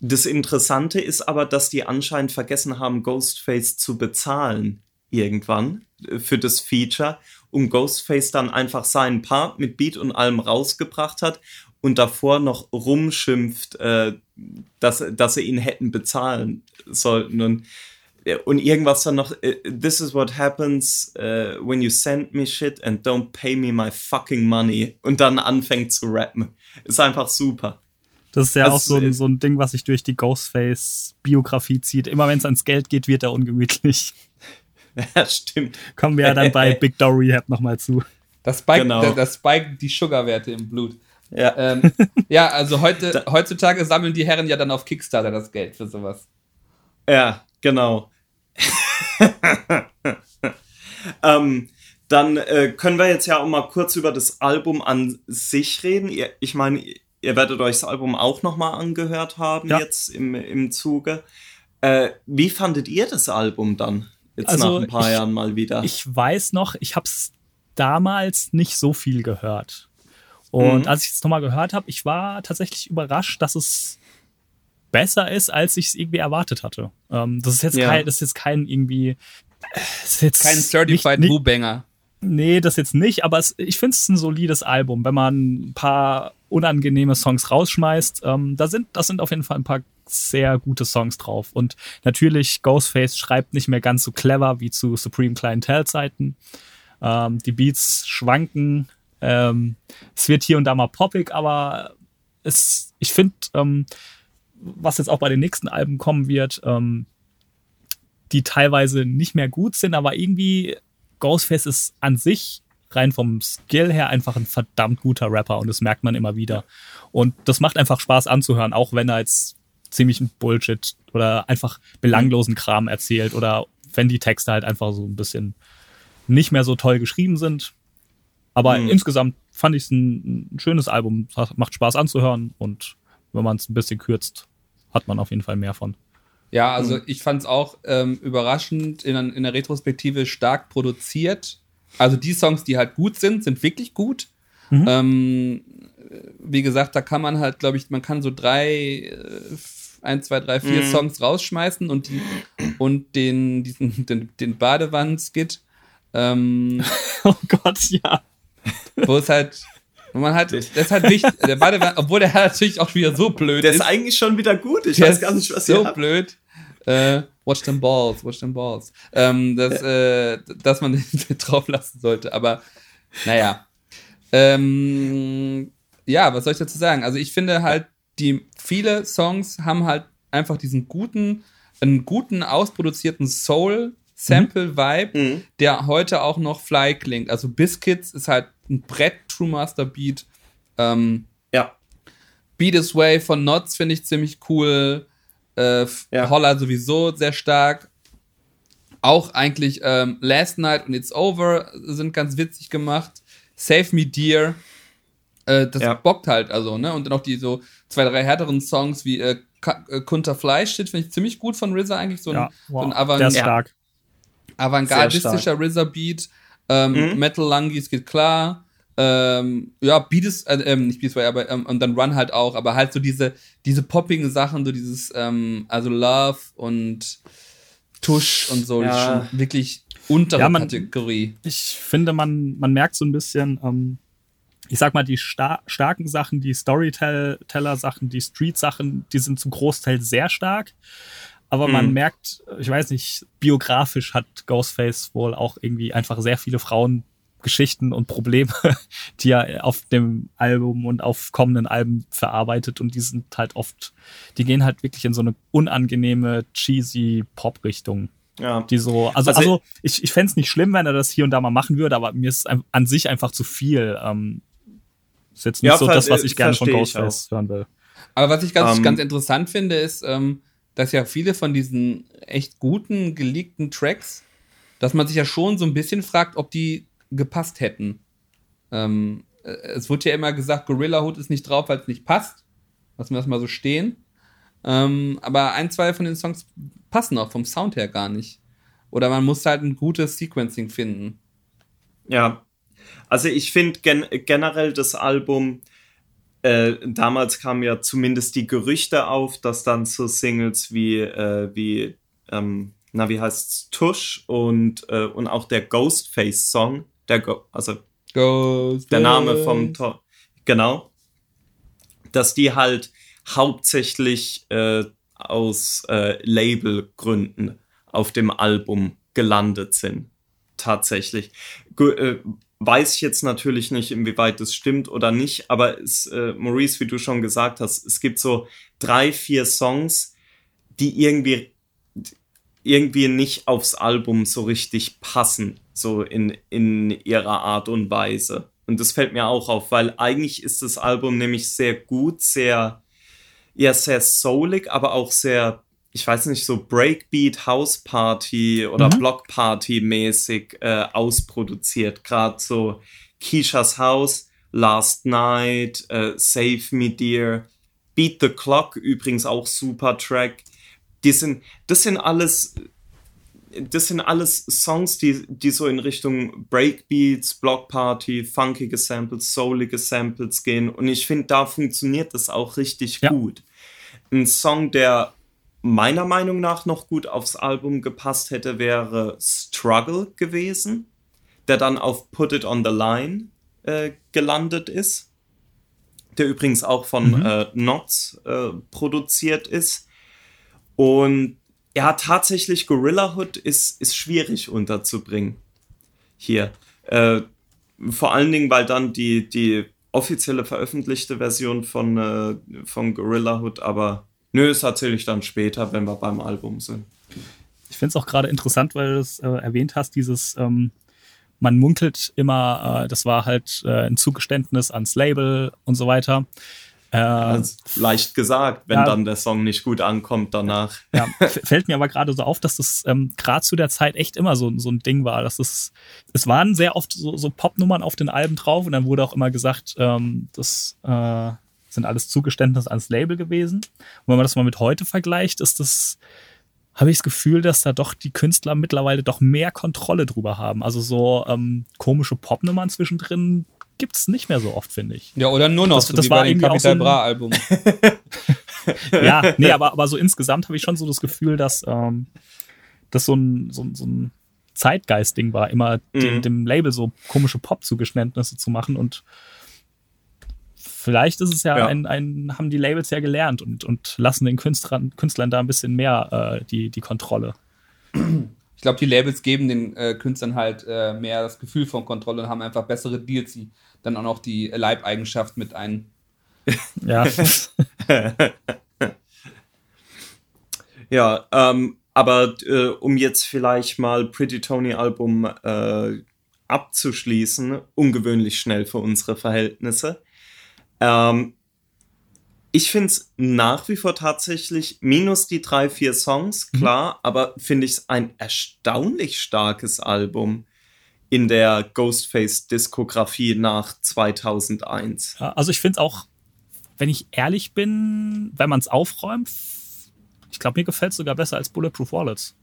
Das Interessante ist aber, dass die anscheinend vergessen haben, Ghostface zu bezahlen irgendwann äh, für das Feature und Ghostface dann einfach seinen Part mit Beat und allem rausgebracht hat und davor noch rumschimpft, äh, dass, dass sie ihn hätten bezahlen sollten. Und und irgendwas dann noch, äh, this is what happens uh, when you send me shit and don't pay me my fucking money und dann anfängt zu rappen. Ist einfach super. Das ist ja also, auch so ein, so ein Ding, was sich durch die Ghostface-Biografie zieht. Immer wenn es ans Geld geht, wird er ungemütlich. Ja, stimmt. Kommen wir ja dann bei Big Dog Rehab nochmal zu. Das Spike, genau. das Spike die Sugarwerte im Blut. Ja, ähm, ja also heute, heutzutage sammeln die Herren ja dann auf Kickstarter das Geld für sowas. Ja, genau. ähm, dann äh, können wir jetzt ja auch mal kurz über das Album an sich reden. Ihr, ich meine, ihr werdet euch das Album auch nochmal angehört haben ja. jetzt im, im Zuge. Äh, wie fandet ihr das Album dann? Jetzt also nach ein paar ich, Jahren mal wieder. Ich weiß noch, ich habe es damals nicht so viel gehört. Und mhm. als ich es nochmal gehört habe, ich war tatsächlich überrascht, dass es besser ist, als ich es irgendwie erwartet hatte. Ähm, das ist jetzt ja. kein, das ist jetzt kein irgendwie. Ist jetzt kein Certified nicht, banger Nee, das jetzt nicht, aber es, ich finde es ein solides Album. Wenn man ein paar unangenehme Songs rausschmeißt, ähm, da sind, das sind auf jeden Fall ein paar sehr gute Songs drauf. Und natürlich, Ghostface schreibt nicht mehr ganz so clever wie zu Supreme Clientele-Zeiten. Ähm, die Beats schwanken. Ähm, es wird hier und da mal poppig, aber es, ich finde, ähm, was jetzt auch bei den nächsten Alben kommen wird, ähm, die teilweise nicht mehr gut sind, aber irgendwie Ghostface ist an sich rein vom Skill her einfach ein verdammt guter Rapper und das merkt man immer wieder. Und das macht einfach Spaß anzuhören, auch wenn er jetzt ziemlich ein Bullshit oder einfach belanglosen Kram erzählt oder wenn die Texte halt einfach so ein bisschen nicht mehr so toll geschrieben sind. Aber mhm. insgesamt fand ich es ein, ein schönes Album, macht Spaß anzuhören und wenn man es ein bisschen kürzt, hat man auf jeden Fall mehr von. Ja, also ich fand es auch ähm, überraschend in, in der Retrospektive stark produziert. Also die Songs, die halt gut sind, sind wirklich gut. Mhm. Ähm, wie gesagt, da kann man halt, glaube ich, man kann so drei, äh, ein, zwei, drei, vier mhm. Songs rausschmeißen und, die, und den, diesen, den, den Badewannen-Skit. Ähm, oh Gott, ja. Wo es halt, wo man halt, das ist halt wichtig, der Badewanne, obwohl der natürlich auch wieder so blöd der ist. Der ist eigentlich schon wieder gut, ich weiß gar nicht, was so blöd. Äh, watch them balls, watch them balls. Ähm, dass, äh, dass man den drauf lassen sollte, aber naja. Ähm, ja, was soll ich dazu sagen? Also ich finde halt, die viele Songs haben halt einfach diesen guten, einen guten ausproduzierten Soul Sample Vibe, mhm. der heute auch noch fly klingt. Also Biscuits ist halt ein Brett True Master Beat. Ähm, ja. Beat This Way von Knots finde ich ziemlich cool. Äh, ja. Holler sowieso sehr stark. Auch eigentlich ähm, Last Night und It's Over sind ganz witzig gemacht. Save Me Dear äh, das ja. bockt halt, also, ne? Und dann auch die so zwei, drei härteren Songs wie äh, äh Kunter Fleisch steht, finde ich ziemlich gut von RZA eigentlich. So ein, ja, wow. so ein Avant Der ist stark. Avantgardistischer RZA-Beat. Ähm, mhm. Metal Lungies geht klar. Ähm, ja, Beat ist, äh, ähm, nicht Beat ist, aber ähm, und dann Run halt auch, aber halt so diese, diese poppigen Sachen, so dieses, ähm, also Love und Tusch und so, ja. schon wirklich untere ja, man, Kategorie. Ich finde, man, man merkt so ein bisschen, ähm, ich sag mal, die star starken Sachen, die Storyteller-Sachen, die Street-Sachen, die sind zum Großteil sehr stark. Aber mhm. man merkt, ich weiß nicht, biografisch hat Ghostface wohl auch irgendwie einfach sehr viele Frauengeschichten und Probleme, die er auf dem Album und auf kommenden Alben verarbeitet. Und die sind halt oft, die gehen halt wirklich in so eine unangenehme, cheesy Pop-Richtung. Ja. Die so, also, also, also ich, ich fände es nicht schlimm, wenn er das hier und da mal machen würde, aber mir ist an sich einfach zu viel. Ähm, ist jetzt nicht ja, so das, was ich gerne von Ghostface hören will. Aber was ich ganz, um, ähm, ganz interessant finde, ist, ähm, dass ja viele von diesen echt guten, geleakten Tracks, dass man sich ja schon so ein bisschen fragt, ob die gepasst hätten. Ähm, äh, es wurde ja immer gesagt, Gorilla Hood ist nicht drauf, weil es nicht passt. Lassen wir das mal so stehen. Ähm, aber ein, zwei von den Songs passen auch vom Sound her gar nicht. Oder man muss halt ein gutes Sequencing finden. Ja, also ich finde gen generell das Album, äh, damals kamen ja zumindest die Gerüchte auf, dass dann so Singles wie, äh, wie ähm, na wie heißt's, Tush und, äh, und auch der Ghostface-Song, der Go also Ghostface. der Name vom Tor, genau, dass die halt hauptsächlich äh, aus äh, Labelgründen auf dem Album gelandet sind. Tatsächlich. Äh, weiß ich jetzt natürlich nicht, inwieweit das stimmt oder nicht, aber es, äh, Maurice, wie du schon gesagt hast, es gibt so drei, vier Songs, die irgendwie irgendwie nicht aufs Album so richtig passen, so in, in ihrer Art und Weise. Und das fällt mir auch auf, weil eigentlich ist das Album nämlich sehr gut, sehr, ja, sehr soulig, aber auch sehr ich weiß nicht, so Breakbeat, House Party oder mhm. Block Party mäßig äh, ausproduziert. Gerade so Keishas House, Last Night, äh, Save Me Dear, Beat the Clock, übrigens auch super Track. Die sind, das sind alles, das sind alles Songs, die, die so in Richtung Breakbeats, Block Party, funkige Samples, soulige Samples gehen. Und ich finde, da funktioniert das auch richtig ja. gut. Ein Song, der meiner Meinung nach noch gut aufs Album gepasst hätte, wäre Struggle gewesen, der dann auf Put It on the Line äh, gelandet ist, der übrigens auch von mhm. äh, Knots äh, produziert ist. Und ja, tatsächlich Gorilla Hood ist, ist schwierig unterzubringen hier. Äh, vor allen Dingen, weil dann die, die offizielle veröffentlichte Version von, äh, von Gorilla Hood aber Nö, das erzähle ich dann später, wenn wir beim Album sind. Ich finde es auch gerade interessant, weil du es äh, erwähnt hast, dieses, ähm, man munkelt immer, äh, das war halt äh, ein Zugeständnis ans Label und so weiter. Äh, leicht gesagt, wenn ja, dann der Song nicht gut ankommt danach. Ja, fällt mir aber gerade so auf, dass das ähm, gerade zu der Zeit echt immer so, so ein Ding war. Dass es, es waren sehr oft so, so Popnummern auf den Alben drauf und dann wurde auch immer gesagt, ähm, dass äh, sind alles Zugeständnisse ans Label gewesen. Und wenn man das mal mit heute vergleicht, ist das, habe ich das Gefühl, dass da doch die Künstler mittlerweile doch mehr Kontrolle drüber haben. Also so ähm, komische Popnummern zwischendrin gibt es nicht mehr so oft, finde ich. Ja, oder nur noch Das- so das war bei dem so Capital ein- Bra Album. ja, nee, aber, aber so insgesamt habe ich schon so das Gefühl, dass ähm, das so ein, so, so ein Zeitgeist-Ding war, immer dem, Mhm. dem Label so komische Pop-Zugeständnisse zu machen und vielleicht ist es ja, Ja. Ein, ein, haben die Labels ja gelernt und, und lassen den Künstlern, Künstlern da ein bisschen mehr äh, die, die Kontrolle. Ich glaube, die Labels geben den äh, Künstlern halt äh, mehr das Gefühl von Kontrolle und haben einfach bessere Deals, die dann auch noch die Leibeigenschaft mit ein. Ja, Ja, ähm, aber äh, um jetzt vielleicht mal Pretty Tony Album äh, abzuschließen, ungewöhnlich schnell für unsere Verhältnisse. Ähm, ich finde es nach wie vor tatsächlich, minus die drei, vier Songs, klar, aber finde ich es ein erstaunlich starkes Album in der Ghostface-Diskografie nach 2001. Ja, also ich finde es auch, wenn ich ehrlich bin, wenn man es aufräumt, ich glaube, mir gefällt es sogar besser als Bulletproof Wallets.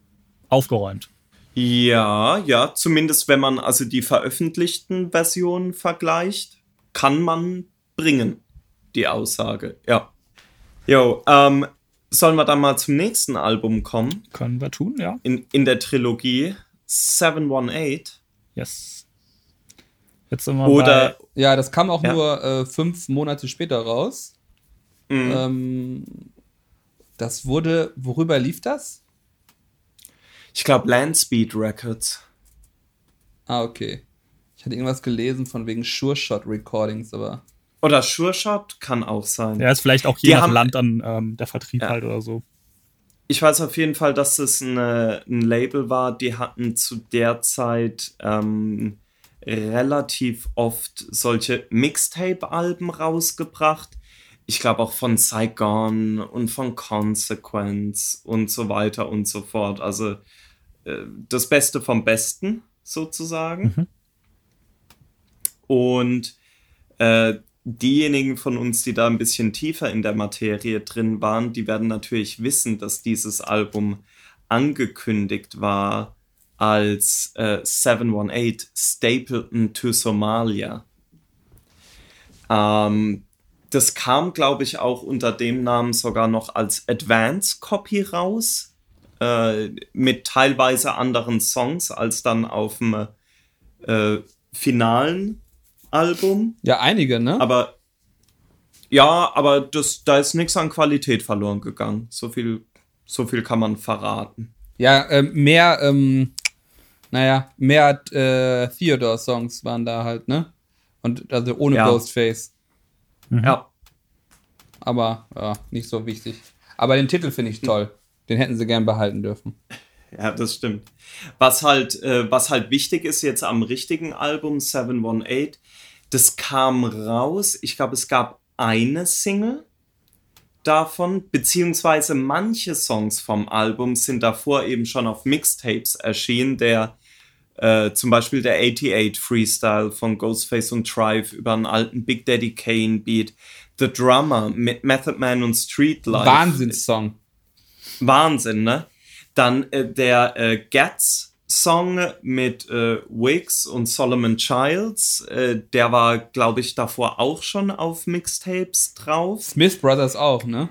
Aufgeräumt. Ja, ja, zumindest wenn man also die veröffentlichten Versionen vergleicht, kann man bringen, die Aussage, ja. Jo, ähm, sollen wir dann mal zum nächsten Album kommen, Können wir tun, ja. in, in der Trilogie 718 Yes. Jetzt sind wir oder, Ja, das kam auch Ja. nur äh, fünf Monate später raus. mh, Ähm, das wurde, worüber lief das? ich glaube Landspeed Records. Ah, okay. Ich hatte irgendwas gelesen von wegen Sure Shot Recordings, aber. Oder Sure Shot kann auch sein. Ja, ist vielleicht auch je Die nach haben- Land dann ähm, der Vertrieb Ja. halt oder so. Ich weiß auf jeden Fall, dass es eine, ein Label war, die hatten zu der Zeit ähm, relativ oft solche Mixtape-Alben rausgebracht. Ich glaube auch von Saigon und von Consequence und so weiter und so fort. Also äh, das Beste vom Besten sozusagen. Und äh, diejenigen von uns, die da ein bisschen tiefer in der Materie drin waren, die werden natürlich wissen, dass dieses Album angekündigt war als äh, 718 Stapleton to Somalia. Ähm, das kam, glaube ich, auch unter dem Namen sogar noch als Advance Copy raus, äh, mit teilweise anderen Songs als dann auf dem äh, finalen Album. Ja, einige, ne? Aber ja, aber das, da ist nichts an Qualität verloren gegangen. So viel, so viel kann man verraten. ja, ähm, mehr, ähm, naja, mehr äh, Theodore-Songs waren da halt, ne? Und also ohne Ja. Ghostface. Ja. Aber ja, nicht so wichtig. Aber den Titel finde ich toll. Den hätten sie gern behalten dürfen. Ja, das stimmt. Was halt, äh, was halt wichtig ist jetzt am richtigen Album 718, das kam raus. Ich glaube, es gab eine Single davon, beziehungsweise manche Songs vom Album sind davor eben schon auf Mixtapes erschienen. Der äh, zum Beispiel der 88 Freestyle von Ghostface und Tribe über einen alten Big Daddy Kane Beat. The Drummer mit Method Man und Street Life. Wahnsinnssong. Wahnsinn, ne? Dann äh, der äh, Gats-Song mit äh, Wiggs und Solomon Childs, äh, der war, glaube ich, davor auch schon auf Mixtapes drauf. Smith Brothers auch, ne?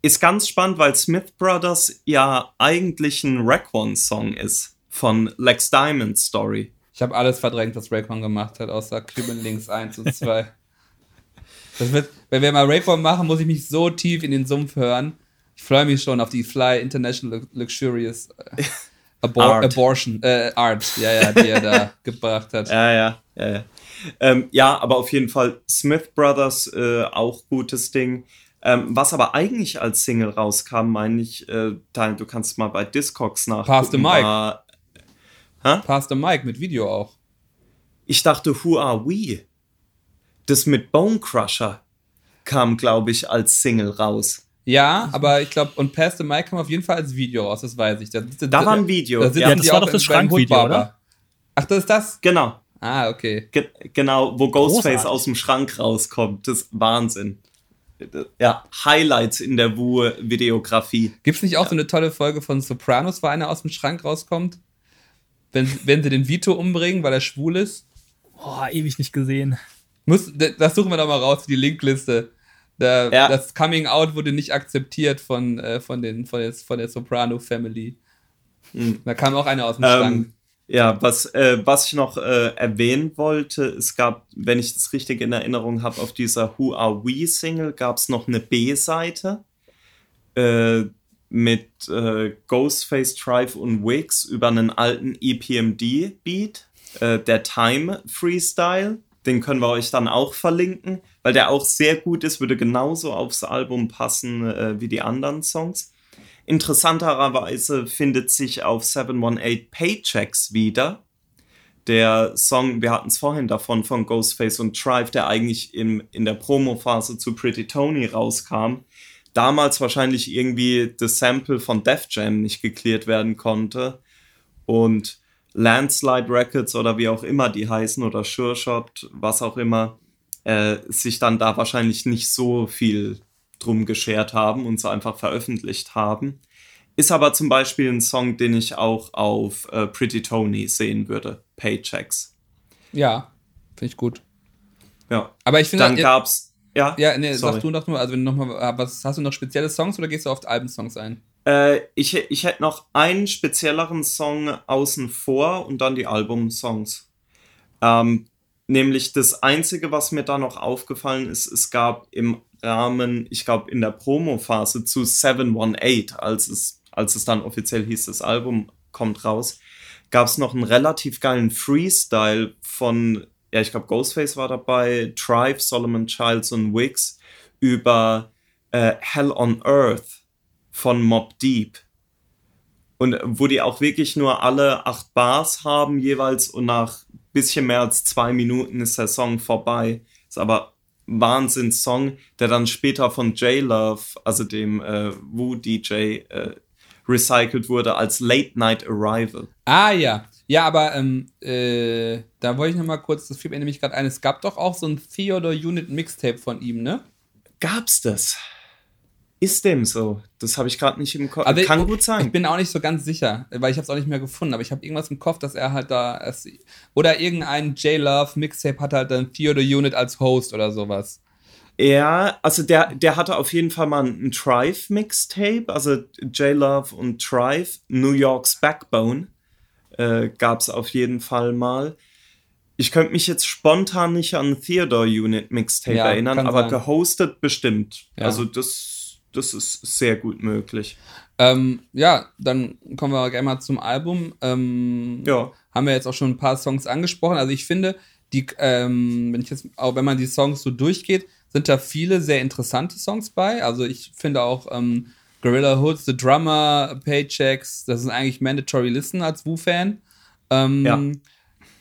Ist ganz spannend, weil Smith Brothers ja eigentlich ein Raekwon-Song ist von Lex Diamond Story. Ich habe alles verdrängt, was Raycon gemacht hat, außer Cuban Links 1 und 2. Das wird, wenn wir mal Raycon machen, muss ich mich so tief in den Sumpf hören. Ich freue mich schon auf die Fly International Luxurious äh, Abor Art. Abortion, äh, Art, ja, ja, die er da gebracht hat. Ja, ja, ja, ja. Ähm, ja, aber auf jeden Fall Smith Brothers, äh, auch gutes Ding. Ähm, was aber eigentlich als Single rauskam, meine ich, äh, du kannst mal bei Discogs nachgucken. Pass the Mic. war- Pastor Mike mit Video auch. Ich dachte, Who Are We? Das mit Bone Crusher kam, glaube ich, als Single raus. Ja, aber ich glaube, und Pastor Mike kam auf jeden Fall als Video raus, das weiß ich. Da, Da war ein Video. Da Ja, das die war auch doch das Schrankvideo, oder? Ach, das ist das? Genau. Ah, okay. Ge genau, wo Ghostface Großartig. aus dem Schrank rauskommt. Das ist Wahnsinn. Ja, Highlights in der Wu-Videografie. Gibt's nicht auch so eine tolle Folge von Sopranos, wo einer aus dem Schrank rauskommt? Wenn, wenn sie den Vito umbringen, weil er schwul ist? Boah, ewig nicht gesehen. Muss, das suchen wir doch mal raus, die Linkliste. Da, Ja. Das Coming Out wurde nicht akzeptiert von, äh, von, den, von, der, von der Soprano Family. Da kam auch einer aus dem Schrank. Ähm, ja, was, äh, was ich noch äh, erwähnen wollte, es gab, wenn ich das richtig in Erinnerung habe, auf dieser Who Are We Single gab es noch eine B-Seite äh, mit äh, Ghostface, Tribe und Wix über einen alten EPMD-Beat, äh, der Time Freestyle. Den können wir euch dann auch verlinken, weil der auch sehr gut ist, würde genauso aufs Album passen äh, wie die anderen Songs. Interessanterweise findet sich auf 718 Paychecks wieder. Der Song, wir hatten es vorhin davon, von Ghostface und Tribe, der eigentlich im, in der Promo-Phase zu Pretty Tony rauskam. Damals wahrscheinlich irgendwie das Sample von Def Jam nicht geklärt werden konnte. Und Landslide Records oder wie auch immer die heißen oder Sure Shot, was auch immer, äh, sich dann da wahrscheinlich nicht so viel drum geschert haben und so einfach veröffentlicht haben. Ist aber zum Beispiel ein Song, den ich auch auf äh, Pretty Tony sehen würde. Paychecks. Ja, finde ich gut. Ja. Aber ich finde, Dann ja, gab's. Ja, ja, nee, sorry. sag du noch mal, also wenn du noch mal, was hast du noch spezielle Songs oder gehst du auf Albensongs ein? Äh, ich, ich hätte noch einen spezielleren Song außen vor und dann die Albumsongs. Ähm, nämlich das Einzige, was mir da noch aufgefallen ist, es gab im Rahmen, ich glaube, in der Promo-Phase zu 718, als es, als es dann offiziell hieß, das Album kommt raus, gab es noch einen relativ geilen Freestyle von, ja, ich glaube, Ghostface war dabei, Tribe, Solomon Childs und Wix über äh, Hell on Earth von Mob Deep. Und wo die auch wirklich nur alle acht Bars haben jeweils und nach bisschen mehr als zwei Minuten ist der Song vorbei. Ist aber Wahnsinns-Song, der dann später von J-Love, also dem äh, Wu-DJ, äh, recycelt wurde als Late Night Arrival. Ah ja. Ja, aber ähm, äh, da wollte ich noch mal kurz, das fiel mir nämlich gerade ein, es gab doch auch so ein Theodore Unit Mixtape von ihm, ne? Gab's das? Ist dem so? Das habe ich gerade nicht im Kopf. Aber Kann ich, gut sein. Ich bin auch nicht so ganz sicher, weil ich habe es auch nicht mehr gefunden, aber ich habe irgendwas im Kopf, dass er halt da es, oder irgendein J-Love Mixtape hat halt dann Theodore Unit als Host oder sowas. Ja, also der, der hatte auf jeden Fall mal ein Trive-Mixtape, also J-Love und Trive, New York's Backbone äh, gab es auf jeden Fall mal. Ich könnte mich jetzt spontan nicht an Theodore Unit Mixtape Ja, erinnern, aber sein. gehostet bestimmt. Ja. Also das, das ist sehr gut möglich. Ähm, ja, dann kommen wir gerne mal zum Album. Ähm, Ja. Haben wir jetzt auch schon ein paar Songs angesprochen. Also ich finde, die, ähm, wenn ich jetzt, auch wenn man die Songs so durchgeht, sind da viele sehr interessante Songs bei. Also ich finde auch ähm, Gorilla Hoods, The Drummer, Paychecks, das ist eigentlich mandatory listen als Wu-Fan. Ähm, Ja.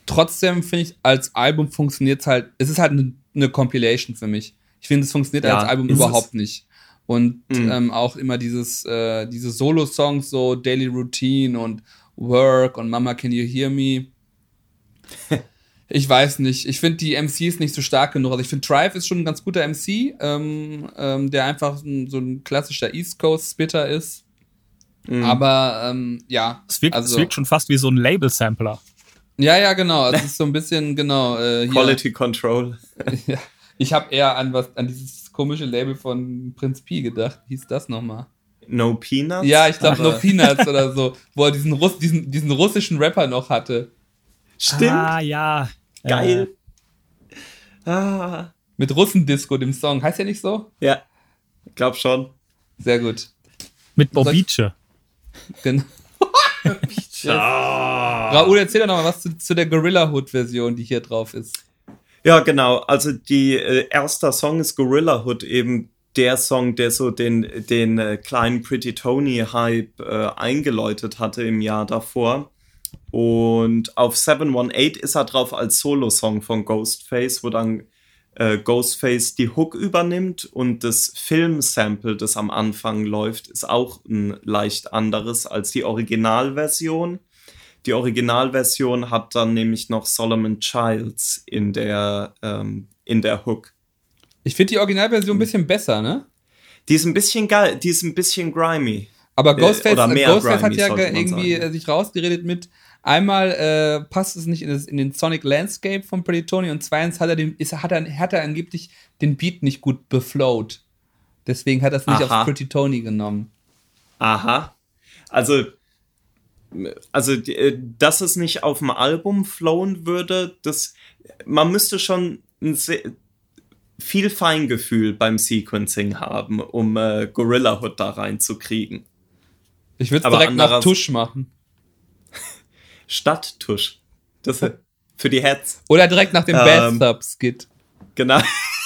Trotzdem finde ich, als Album funktioniert es halt, es ist halt eine, eine Compilation für mich. Ich finde, es funktioniert Ja, als Album überhaupt nicht. Und Mhm. ähm, auch immer dieses, äh, diese Solo-Songs, so Daily Routine und Work und Mama Can You Hear Me. ich weiß nicht. Ich finde die MCs nicht so stark genug. Also ich finde Tribe ist schon ein ganz guter MC, ähm, ähm, der einfach ein, so ein klassischer East Coast Spitter ist. Mhm. Aber ähm, ja, Es wirkt, also, es wirkt schon fast wie so ein Label-Sampler. ja, ja, genau. Also es ist so ein bisschen genau. Äh, hier, Quality Control. Ja. Ich habe eher an was an dieses komische Label von Prinz Pi gedacht. Wie hieß das nochmal? No Peanuts. Ja, ich glaube No Peanuts oder so, wo er diesen, Russ, diesen, diesen russischen Rapper noch hatte. Stimmt. Ah, ja. Geil. Ah. Mit Russendisco, dem Song. Heißt der nicht so? Ja, glaub schon. Sehr gut. Äh, mit ich- Bobice. Genau. Ah. Raoul, erzähl doch noch mal was zu, zu der Gorilla Hood Version, die hier drauf ist. Ja, genau. Also die äh, erster Song ist Gorilla Hood, eben der Song, der so den, den äh, kleinen Pretty Tony Hype äh, eingeläutet hatte im Jahr davor. Und auf 718 ist er drauf als Solo-Song von Ghostface, wo dann äh, Ghostface die Hook übernimmt und das Film-Sample, das am Anfang läuft, ist auch ein leicht anderes als die Originalversion. Die Originalversion hat dann nämlich noch Solomon Childs in der, ähm, in der Hook. Ich finde die Originalversion ein bisschen besser, ne? Die ist ein bisschen geil, die ist ein bisschen grimy. Aber Ghostface, mehr Ghostface hat grimy, ja sollte man irgendwie sagen. äh, sich rausgeredet mit, einmal äh, passt es nicht in, das, in den Sonic Landscape von Pretty Tony und zweitens hat er, den, ist, hat, er, hat er angeblich den Beat nicht gut beflowt. Deswegen hat er es nicht Aha. auf Pretty Tony genommen. Aha. Also, also äh, dass es nicht auf dem Album flowen würde, das man müsste schon ein sehr, viel Feingefühl beim Sequencing haben, um äh, Gorilla Hood da reinzukriegen. Ich würde direkt nach Tusch machen. Stadttusch. Das äh, für die Heads. Oder direkt nach dem Ähm, Bathtub-Skit. Genau.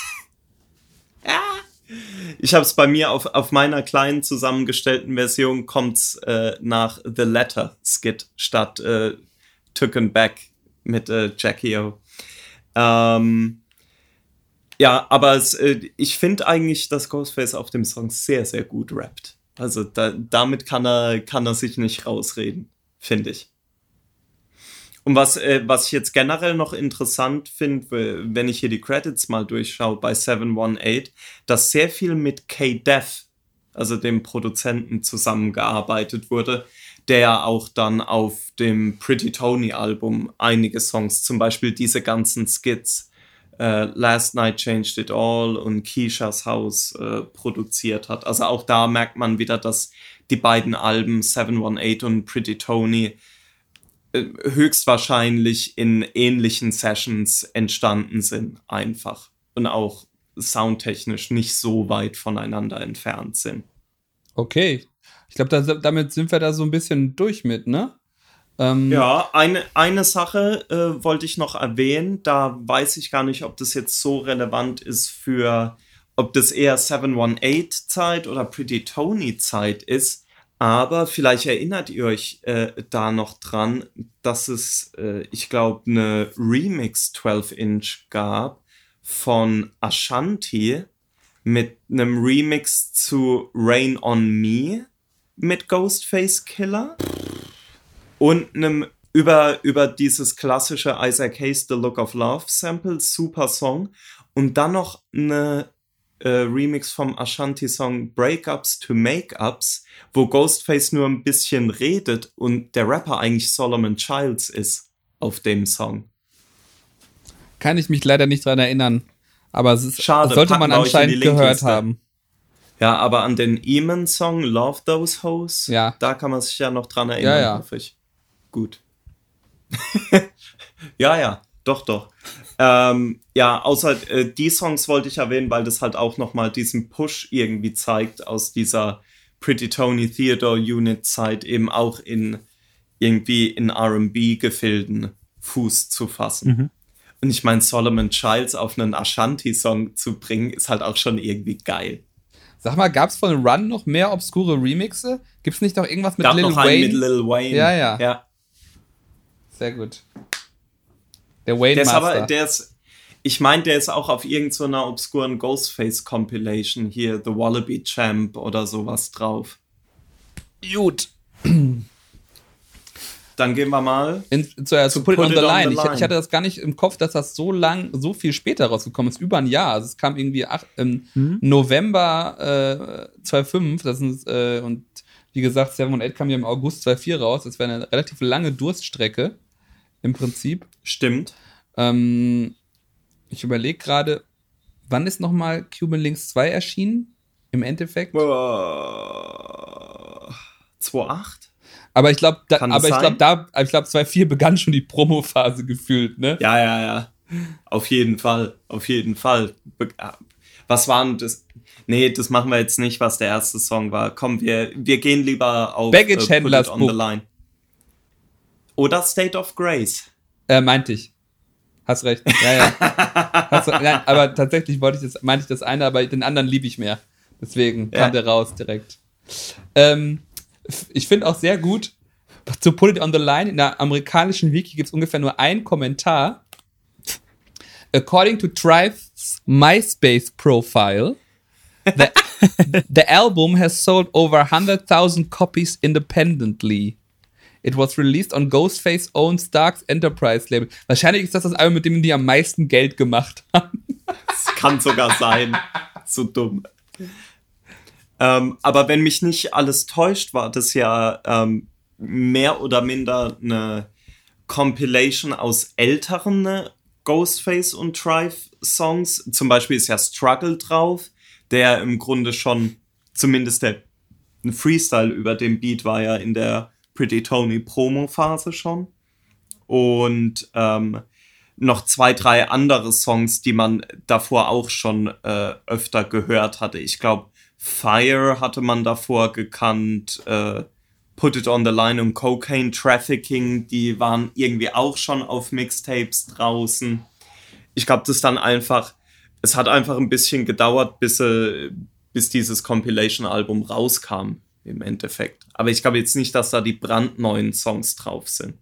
Ich habe es bei mir auf, auf meiner kleinen zusammengestellten Version kommt's äh, nach The Letter Skit statt äh, Taken Back mit äh, Jackie O. Ähm, ja, aber es, äh, ich finde eigentlich, dass Ghostface auf dem Song sehr, sehr gut rappt. Also da, damit kann er, kann er sich nicht rausreden, finde ich. Und was, äh, was ich jetzt generell noch interessant finde, wenn ich hier die Credits mal durchschaue bei 718, dass sehr viel mit K-Def, also dem Produzenten, zusammengearbeitet wurde, der auch dann auf dem Pretty Tony Album einige Songs, zum Beispiel diese ganzen Skits, äh, Last Night Changed It All und Keishas House äh, produziert hat. Also auch da merkt man wieder, dass die beiden Alben 718 und Pretty Tony höchstwahrscheinlich in ähnlichen Sessions entstanden sind, einfach. Und auch soundtechnisch nicht so weit voneinander entfernt sind. Okay. Ich glaube, da, damit sind wir da so ein bisschen durch mit, ne? Ähm, Ja, eine, eine Sache äh, wollte ich noch erwähnen. Da weiß ich gar nicht, ob das jetzt so relevant ist für, ob das eher 718-Zeit oder Pretty Tony-Zeit ist. Aber vielleicht erinnert ihr euch äh, da noch dran, dass es, äh, ich glaube, eine Remix 12-Inch gab von Ashanti mit einem Remix zu Rain on Me mit Ghostface Killer und einem über, über dieses klassische Isaac Hayes The Look of Love Sample, super Song. Und dann noch eine äh, Remix vom Ashanti-Song Breakups to Makeups, wo Ghostface nur ein bisschen redet und der Rapper eigentlich Solomon Childs ist auf dem Song. Kann ich mich leider nicht dran erinnern. Aber es ist, Schade, sollte man anscheinend gehört haben. Ja, aber an den Eamon-Song Love Those Hoes, Ja. da kann man sich ja noch dran erinnern, Ja, ja. hoffe ich. Gut. ja, ja, doch, doch. Ähm, ja, außer äh, die Songs wollte ich erwähnen, weil das halt auch nochmal diesen Push irgendwie zeigt aus dieser Pretty Tony Theodore Unit Zeit eben auch in irgendwie in R&B-Gefilden Fuß zu fassen. Und ich meine, Solomon Childs auf einen Ashanti-Song zu bringen, ist halt auch schon irgendwie geil. Sag mal, gab es von Run noch mehr obskure Remixe? Gibt es nicht noch irgendwas mit Gab Lil noch Wayne? einen mit Lil Wayne. Ja, ja. ja. Sehr gut. Der Wayne Der ist Master. aber, der ist, ich meine, der ist auch auf irgendeiner obskuren Ghostface-Compilation hier, The Wallaby Champ oder sowas drauf. Gut. Dann gehen wir mal. In, zu, äh, zu Put, Put It On It The On Line. the Ich, Line. ich hatte das gar nicht im Kopf, dass das so lang, so viel später rausgekommen ist. Über ein Jahr. Also es kam irgendwie ach, im Mhm. November äh, 2005. Das ist, äh, und wie gesagt, 7 und 8 kam ja im August 2004 raus. Das wäre eine relativ lange Durststrecke. Im Prinzip. Stimmt. Ähm, ich überlege gerade, wann ist nochmal Cuban Links 2 erschienen? Im Endeffekt. Uh, 2,8? Aber ich glaube, da, aber ich glaube, da, ich glaube, 2.4 begann schon die Promo-Phase gefühlt, ne? Ja, ja, ja. Auf jeden Fall. Auf jeden Fall. Ah, Was waren das? Nee, das machen wir jetzt nicht, was der erste Song war. Komm, wir, wir gehen lieber auf Baggage It Handlers on Book. Oder State of Grace. Äh, meinte ich. Hast recht. Ja, ja. Hast, nein, aber tatsächlich wollte ich das, meinte ich das eine, aber den anderen liebe ich mehr. Deswegen Ja. kam der raus direkt. Ähm, ich finde auch sehr gut, zu Put It on the Line, in der amerikanischen Wiki gibt es ungefähr nur einen Kommentar. According to Tribe's MySpace profile, the, the album has sold over 100,000 copies independently. It was released on Ghostface own Starks Enterprise Label. Wahrscheinlich ist das das Album, mit dem die am meisten Geld gemacht haben. Das kann sogar sein. So dumm. Ähm, aber wenn mich nicht alles täuscht, war das ja ähm, mehr oder minder eine Compilation aus älteren Ghostface und Trife Songs. Zum Beispiel ist ja Struggle drauf, der im Grunde schon zumindest der Freestyle über dem Beat war ja in der Pretty Tony Promo Phase schon. Und ähm, noch zwei, drei andere Songs, die man davor auch schon äh, öfter gehört hatte. Ich glaube, Fire hatte man davor gekannt, äh, Put It on the Line und Cocaine Trafficking, die waren irgendwie auch schon auf Mixtapes draußen. Ich glaube, das dann einfach, es hat einfach ein bisschen gedauert, bis, äh, bis dieses Compilation-Album rauskam, im Endeffekt. Aber ich glaube jetzt nicht, dass da die brandneuen Songs drauf sind.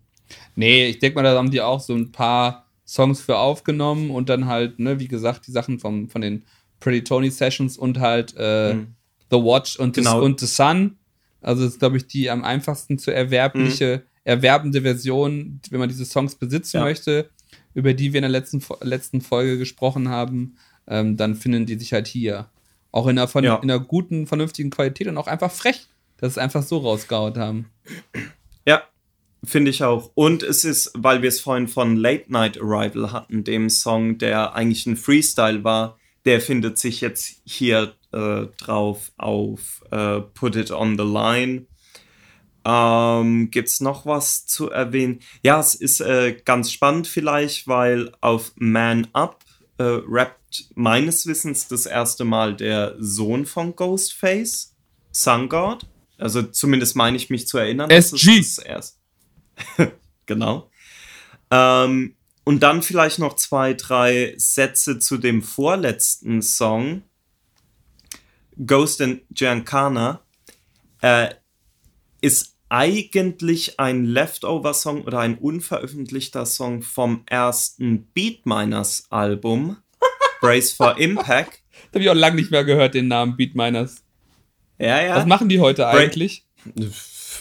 Nee, ich denke mal, da haben die auch so ein paar Songs für aufgenommen und dann halt, ne, wie gesagt, die Sachen vom, von den Pretty Tony Sessions und halt äh, mhm. The Watch und, genau. the, und The Sun. Also das ist, glaube ich, die am einfachsten zu erwerbliche, mhm. erwerbende Version, wenn man diese Songs besitzen ja. möchte, über die wir in der letzten, letzten Folge gesprochen haben, ähm, dann finden die sich halt hier. Auch in einer, ja. in einer guten, vernünftigen Qualität und auch einfach frech, dass sie es einfach so rausgehauen haben. Ja, finde ich auch. Und es ist, weil wir es vorhin von Late Night Arrival hatten, dem Song, der eigentlich ein Freestyle war, der findet sich jetzt hier äh, drauf auf äh, Put It on the Line. Ähm, Gibt es noch was zu erwähnen? Ja, es ist äh, ganz spannend vielleicht, weil auf Man Up äh, rappt meines Wissens das erste Mal der Sohn von Ghostface, Sun God. Also zumindest meine ich mich zu erinnern. SG. Das erst. genau. Ähm, und dann vielleicht noch zwei, drei Sätze zu dem vorletzten Song. Ghost and Giancana äh, ist eigentlich ein Leftover-Song oder ein unveröffentlichter Song vom ersten Beatminers Album, Brace for Impact. Das habe ich auch lange nicht mehr gehört, den Namen Beatminers. Ja, ja. Was machen die heute eigentlich?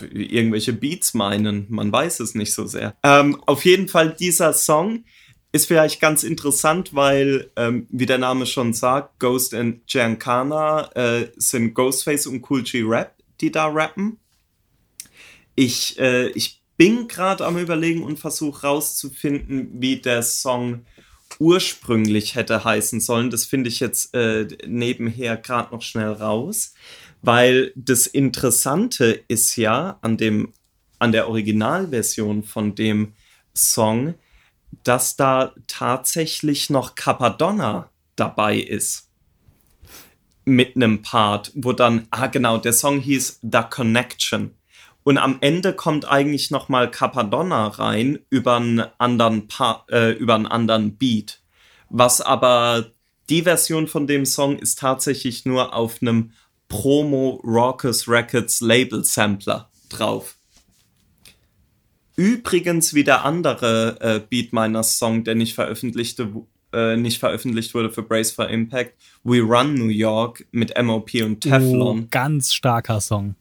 Irgendwelche Beats meinen, man weiß es nicht so sehr. Ähm, auf jeden Fall, dieser Song ist vielleicht ganz interessant, weil, ähm, wie der Name schon sagt, Ghost and Giancana äh, sind Ghostface und Cool G Rap, die da rappen. Ich, äh, ich bin gerade am Überlegen und versuche rauszufinden, wie der Song ursprünglich hätte heißen sollen. Das finde ich jetzt äh, nebenher gerade noch schnell raus, weil das Interessante ist ja an dem an der Originalversion von dem Song, dass da tatsächlich noch Capadonna dabei ist. Mit einem Part, wo dann, ah genau, der Song hieß The Connection. Und am Ende kommt eigentlich nochmal Capadonna rein über einen anderen pa äh, über einen anderen Beat. Was aber die Version von dem Song ist tatsächlich nur auf einem Promo Raucous Records Label Sampler drauf. Übrigens wie der andere äh, Beatminers Song, der nicht veröffentlichte, äh, nicht veröffentlicht wurde für Brace for Impact, We Run New York mit MOP und Teflon. Oh, ganz starker Song.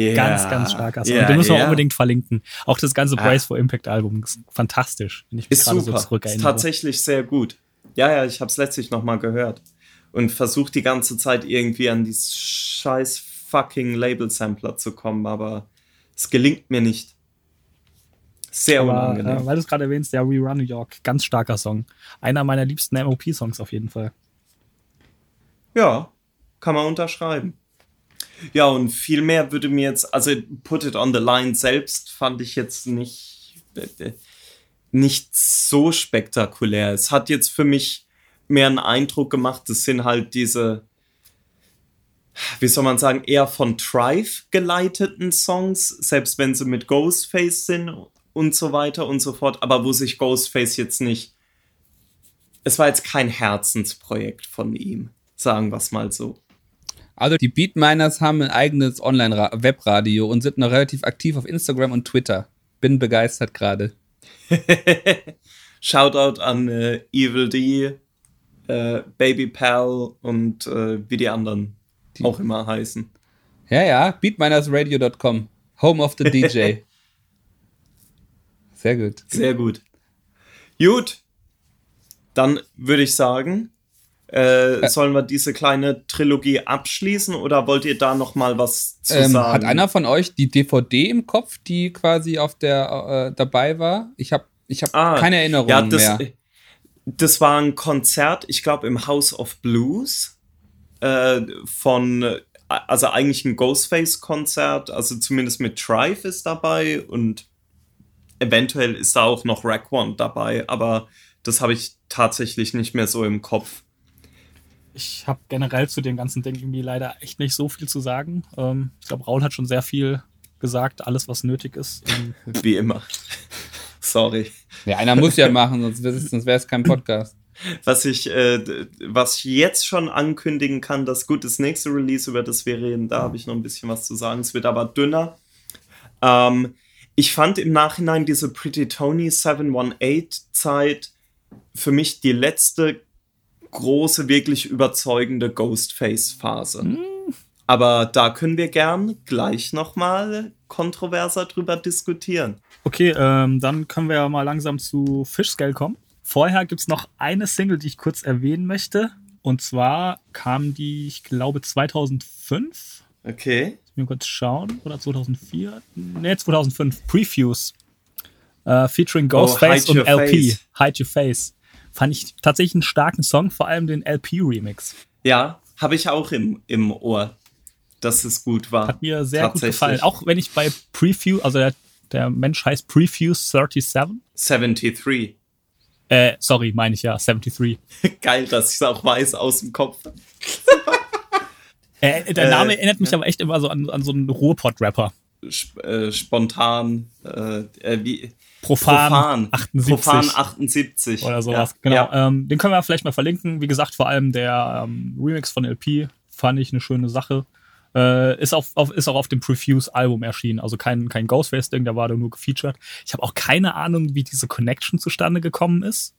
Yeah. Ganz, ganz starker Song. Yeah, Den müssen wir yeah. unbedingt verlinken. Auch das ganze ah. Brace for Impact Album ist fantastisch, wenn ich mich gerade so zurückerinnere. Ist tatsächlich sehr gut. Ja, ja, ich habe es letztlich nochmal gehört. Und versucht die ganze Zeit irgendwie an dieses scheiß fucking Label-Sampler zu kommen, aber es gelingt mir nicht. Sehr aber, unangenehm. Äh, weil du es gerade erwähnst, ja, We Run New York, ganz starker Song. Einer meiner liebsten MOP-Songs auf jeden Fall. Ja, kann man unterschreiben. Ja, und viel mehr würde mir jetzt, also Put It on the Line selbst fand ich jetzt nicht, nicht so spektakulär. Es hat jetzt für mich mehr einen Eindruck gemacht, es sind halt diese, wie soll man sagen, eher von Trife geleiteten Songs, selbst wenn sie mit Ghostface sind und so weiter und so fort, aber wo sich Ghostface jetzt nicht, es war jetzt kein Herzensprojekt von ihm, sagen wir es mal so. Also die Beatminers haben ein eigenes Online-Webradio und sind noch relativ aktiv auf Instagram und Twitter. Bin begeistert gerade. Shoutout an äh, Evil D, äh, Baby Pal und äh, wie die anderen die. auch immer heißen. Ja, ja, beatminersradio.com, home of the DJ. Sehr gut. Sehr gut. Gut. Dann würde ich sagen, äh, sollen wir diese kleine Trilogie abschließen oder wollt ihr da noch mal was zu Ähm, sagen? hat einer von euch die DVD im Kopf, die quasi auf der äh, dabei war? Ich habe ich hab Ah, keine Erinnerung ja, das, mehr. das war ein Konzert, ich glaube im House of Blues äh, von, also eigentlich ein Ghostface-Konzert, also zumindest mit Trife ist dabei und eventuell ist da auch noch Raekwon dabei, aber das habe ich tatsächlich nicht mehr so im Kopf. Ich habe generell zu dem ganzen Ding irgendwie leider echt nicht so viel zu sagen. Ähm, ich glaube, Raul hat schon sehr viel gesagt, alles, was nötig ist. Ähm, Wie immer. Sorry. Ja, einer muss ja machen, sonst wäre es sonst kein Podcast. Was ich, äh, was ich jetzt schon ankündigen kann, das gut, das nächste Release, über das wir reden, da habe ich noch ein bisschen was zu sagen. Es wird aber dünner. Ähm, ich fand im Nachhinein diese Pretty Tony 718-Zeit für mich die letzte große, wirklich überzeugende Ghostface-Phase. Aber da können wir gern gleich nochmal kontroverser drüber diskutieren. okay, ähm, dann können wir ja mal langsam zu Fishscale kommen. Vorher gibt es noch eine Single, die ich kurz erwähnen möchte. Und zwar kam die, ich glaube, 2005. Okay. Mir kurz schauen. Oder 2004? Ne, 2005. Prefuse. Äh, featuring Ghostface Hide und LP. Face. Hide Your Face. Fand ich tatsächlich einen starken Song, vor allem den LP-Remix. Ja, habe ich auch im, im Ohr, dass es gut war. Hat mir sehr gut gefallen. Auch wenn ich bei Prefuse, also der, der Mensch heißt Prefuse 37. 73. Äh, sorry, meine ich ja, 73. Geil, dass ich es auch weiß aus dem Kopf. Äh, der Äh, Name erinnert mich aber echt immer so an, an so einen Ruhrpott-Rapper. Sp äh, spontan, äh, äh, wie, Profan, 78. Profan 78. oder sowas. Ja, genau. Ja. Ähm, den können wir vielleicht mal verlinken. Wie gesagt, vor allem der ähm, Remix von LP fand ich eine schöne Sache. Äh, ist, auf, auf, ist auch auf dem Prefuse-Album erschienen. Also kein, kein Ghostface-Ding, da war der nur gefeatured. Ich habe auch keine Ahnung, wie diese Connection zustande gekommen ist.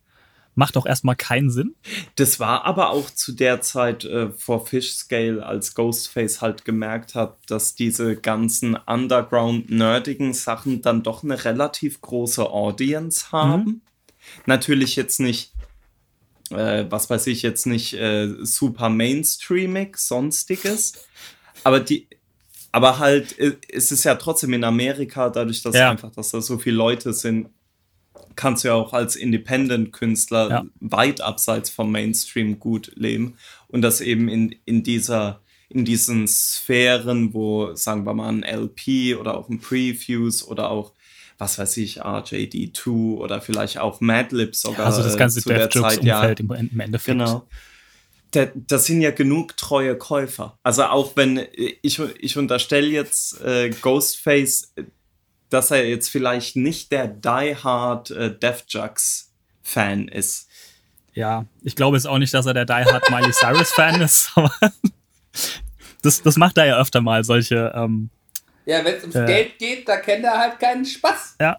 Macht auch erstmal keinen Sinn. Das war aber auch zu der Zeit äh, vor Fishscale, als Ghostface halt gemerkt hat, dass diese ganzen underground-nerdigen Sachen dann doch eine relativ große Audience haben. Natürlich jetzt nicht, äh, was weiß ich, jetzt nicht äh, super mainstreamig, sonstiges, aber die, aber halt, äh, es ist ja trotzdem in Amerika, dadurch, dass Ja. einfach, dass da so viele Leute sind, kannst du ja auch als Independent-Künstler Ja. weit abseits vom Mainstream gut leben. Und das eben in, in dieser, in diesen Sphären, wo, sagen wir mal, ein LP oder auch ein Prefuse oder auch, was weiß ich, RJD2 oder vielleicht auch Madlib sogar. Also das ganze Death Zeit, ja. Jokes-Umfeld im, Endeffekt. Genau. Da, das sind ja genug treue Käufer. Also auch wenn ich, ich unterstelle jetzt äh, Ghostface, dass er jetzt vielleicht nicht der Die Hard äh, Def Jux Fan ist. Ja, ich glaube jetzt auch nicht, dass er der Die Hard Miley Cyrus Fan ist, aber das, das macht er ja öfter mal, solche. Ähm, Ja, wenn es ums Äh. Geld geht, da kennt er halt keinen Spaß. ja.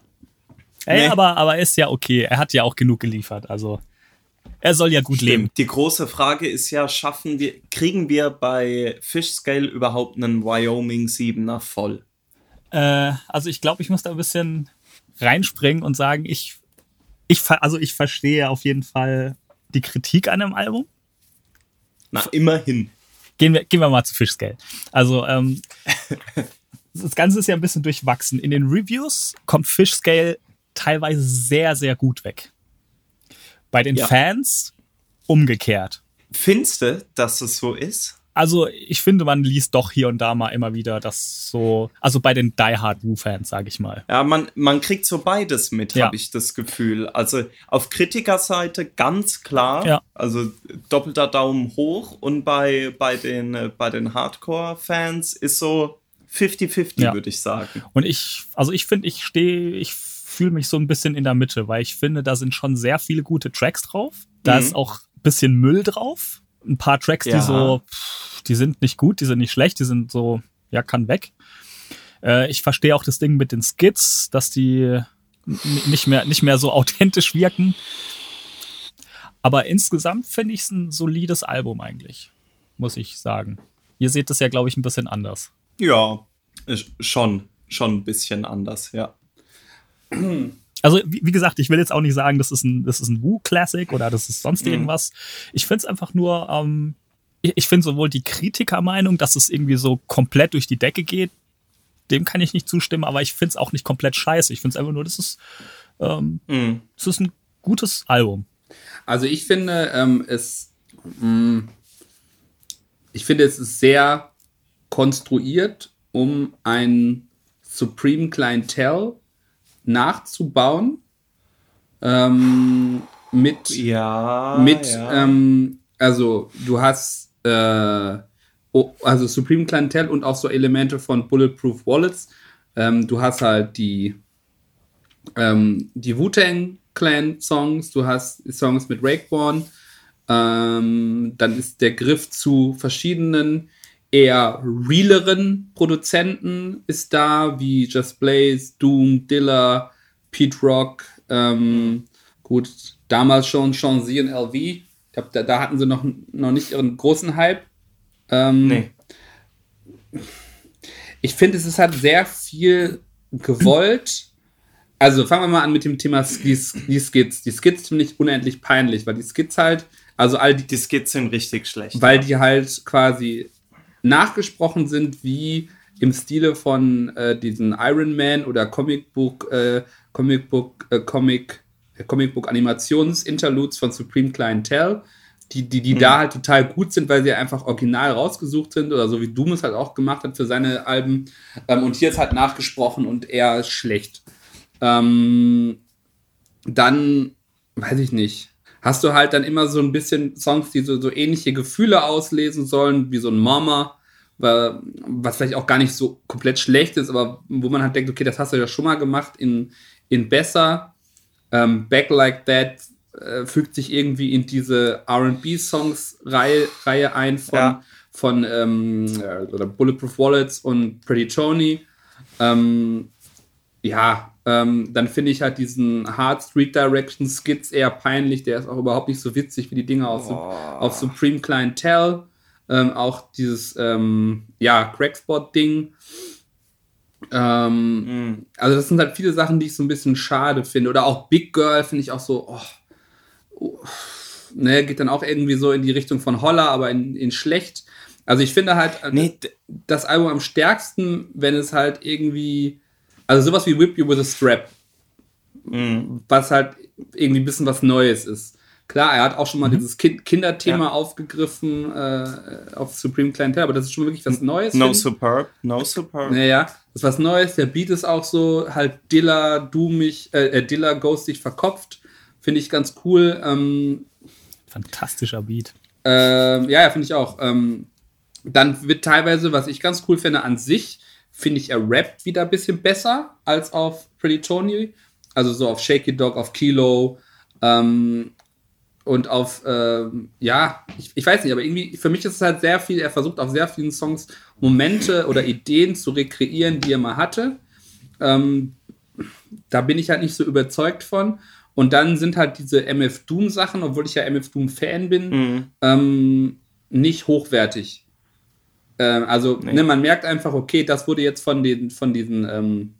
Ey, Nee. aber, aber ist ja okay. Er hat ja auch genug geliefert. Also, er soll ja gut leben. Die große Frage ist ja, schaffen wir, kriegen wir bei Fishscale überhaupt einen Wyoming 7er voll? Äh, also, ich glaube, ich muss da ein bisschen reinspringen und sagen, ich, ich, also ich verstehe auf jeden Fall die Kritik an dem Album. Na, immerhin. Gehen wir, gehen wir mal zu Fishscale. Also, ähm, das Ganze ist ja ein bisschen durchwachsen. In den Reviews kommt Fishscale teilweise sehr, sehr gut weg. Bei den Ja. Fans umgekehrt. Findest du, dass es so ist? Also, ich finde, man liest doch hier und da mal immer wieder, dass so, also bei den Die Hard Woo-Fans, sage ich mal. Ja, man, man kriegt so beides mit, Ja. habe ich das Gefühl. Also auf Kritikerseite ganz klar, Ja. also doppelter Daumen hoch und bei, bei den, äh, bei den Hardcore-Fans ist so 50-50, Ja. würde ich sagen. Und ich, also ich finde, ich stehe, ich fühle mich so ein bisschen in der Mitte, weil ich finde, da sind schon sehr viele gute Tracks drauf. Da Mhm. ist auch ein bisschen Müll drauf. Ein paar Tracks, Ja. die so, pff, die sind nicht gut, die sind nicht schlecht, die sind so, ja, kann weg. Äh, ich verstehe auch das Ding mit den Skits, dass die nicht mehr, nicht mehr so authentisch wirken. Aber insgesamt finde ich es ein solides Album eigentlich, muss ich sagen. Ihr seht das ja, glaube ich, ein bisschen anders. Ja, schon, schon ein bisschen anders, ja. Also, wie, wie, gesagt, ich will jetzt auch nicht sagen, das ist ein, das ist ein Woo-Classic oder das ist sonst mhm. irgendwas. Ich finde es einfach nur, ähm, ich, ich finde sowohl die Kritikermeinung, dass es irgendwie so komplett durch die Decke geht, dem kann ich nicht zustimmen, aber ich finde es auch nicht komplett scheiße. Ich finde es einfach nur, das ist, ähm, mhm. das ist ein gutes Album. Also ich finde, ähm, es, mh, mm, ich finde, es ist sehr konstruiert, um ein Supreme Clientel nachzubauen. Ähm, mit, ja, mit ja. Ähm, also du hast äh, also Supreme Clientel und auch so Elemente von Bulletproof Wallets. Ähm, du hast halt die, ähm, die Wu-Tang Clan Songs, du hast Songs mit Rakeborn, ähm, dann ist der Griff zu verschiedenen eher realeren Produzenten ist da, wie Just Blaze, Doom, Dilla, Pete Rock, ähm, gut, damals schon Sean Z und LV. Ich glaube, da, da, hatten sie noch, noch nicht ihren großen Hype. Ähm, nee. Ich finde, es ist halt sehr viel gewollt. Also fangen wir mal an mit dem Thema die, die Skits. Die Skits finde ich unendlich peinlich, weil die Skits halt, also all die. Die Skits sind richtig schlecht. Weil ja. die halt quasi nachgesprochen sind wie im Stile von äh, diesen Iron Man oder Comicbook, äh, Comicbook, äh, Comic, äh, Comicbook Animations-Interludes von Supreme Clientel, die, die, die mhm. da halt total gut sind, weil sie einfach original rausgesucht sind oder so wie Doom es halt auch gemacht hat für seine Alben. Ähm, und hier ist halt nachgesprochen und eher schlecht. Ähm, dann, weiß ich nicht hast du halt dann immer so ein bisschen Songs, die so, so ähnliche Gefühle auslesen sollen, wie so ein Mama, was vielleicht auch gar nicht so komplett schlecht ist, aber wo man halt denkt, okay, das hast du ja schon mal gemacht in, in besser. Ähm, Back Like That äh, fügt sich irgendwie in diese RB-Songs-Reihe Reihe ein von, ja. von ähm, oder Bulletproof Wallets und Pretty Tony. Ähm, ja, ähm, dann finde ich halt diesen Hard Street Direction Skits eher peinlich. Der ist auch überhaupt nicht so witzig wie die Dinge auf, oh. auf Supreme Clientel. Ähm, auch dieses, ähm, ja, Crackspot-Ding. Ähm, mm. Also, das sind halt viele Sachen, die ich so ein bisschen schade finde. Oder auch Big Girl finde ich auch so, oh, oh, ne, geht dann auch irgendwie so in die Richtung von Holler, aber in, in schlecht. Also, ich finde halt nee. das Album am stärksten, wenn es halt irgendwie also sowas wie Whip You with a Strap. Mhm. Was halt irgendwie ein bisschen was Neues ist. Klar, er hat auch schon mal mhm. dieses kind Kinderthema ja. aufgegriffen äh, auf Supreme Clientel, aber das ist schon wirklich was Neues. No Superb, no Superb. Naja, das ist was Neues. Der Beat ist auch so halt Dilla, du mich, äh, äh Dilla, Ghost dich verkopft. Finde ich ganz cool. Ähm, Fantastischer Beat. Ähm, ja, ja, finde ich auch. Ähm, dann wird teilweise, was ich ganz cool finde an sich, finde ich, er rappt wieder ein bisschen besser als auf Pretty Tony. Also so auf Shaky Dog, auf Kilo ähm, und auf, ähm, ja, ich, ich, weiß nicht, aber irgendwie, für mich ist es halt sehr viel, er versucht auf sehr vielen Songs Momente oder Ideen zu rekreieren, die er mal hatte. Ähm, da bin ich halt nicht so überzeugt von. Und dann sind halt diese MF Doom Sachen, obwohl ich ja MF Doom Fan bin, mhm. ähm, nicht hochwertig. Ähm, also nee. ne, man merkt einfach, okay, das wurde jetzt von, den, von diesen ähm,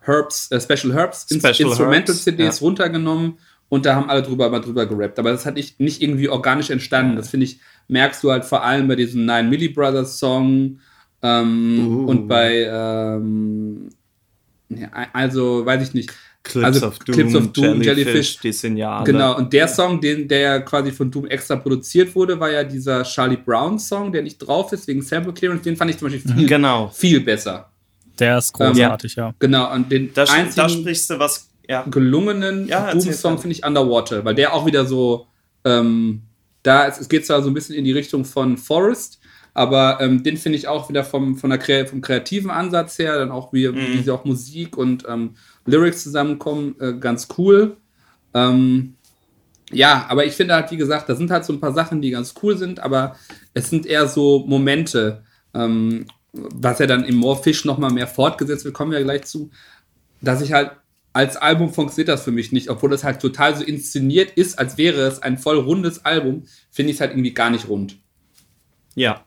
Herbs, äh, Special Herbs, Special Instrumental-CDs ja. runtergenommen und da haben alle drüber mal drüber gerappt. Aber das hat nicht, nicht irgendwie organisch entstanden. Das finde ich, merkst du halt vor allem bei diesem Nine Milli Brothers Song ähm, uh. und bei ähm, ja, also weiß ich nicht. Clips also of Doom, Clips of Doom Jellyfish, Jellyfish, die sind ja alle. Genau, und der Song, den, der quasi von Doom extra produziert wurde, war ja dieser Charlie Brown Song, der nicht drauf ist, wegen Sample Clearance. Den fand ich zum Beispiel viel, genau. viel besser. Der ist großartig, ähm, ja. Genau, und den da, einzigen da sprichst du was ja. gelungenen ja, Doom-Song finde ich Underwater, weil der auch wieder so, ähm, da es geht zwar so ein bisschen in die Richtung von Forest, aber ähm, den finde ich auch wieder vom, von der, vom kreativen Ansatz her, dann auch wie, mhm. wie sie auch Musik und ähm, Lyrics zusammenkommen, äh, ganz cool. Ähm, ja, aber ich finde halt, wie gesagt, da sind halt so ein paar Sachen, die ganz cool sind, aber es sind eher so Momente, ähm, was ja dann im Moorfish nochmal mehr fortgesetzt wird, kommen wir ja gleich zu, dass ich halt als Album funktioniert das für mich nicht, obwohl das halt total so inszeniert ist, als wäre es ein voll rundes Album, finde ich es halt irgendwie gar nicht rund. Ja.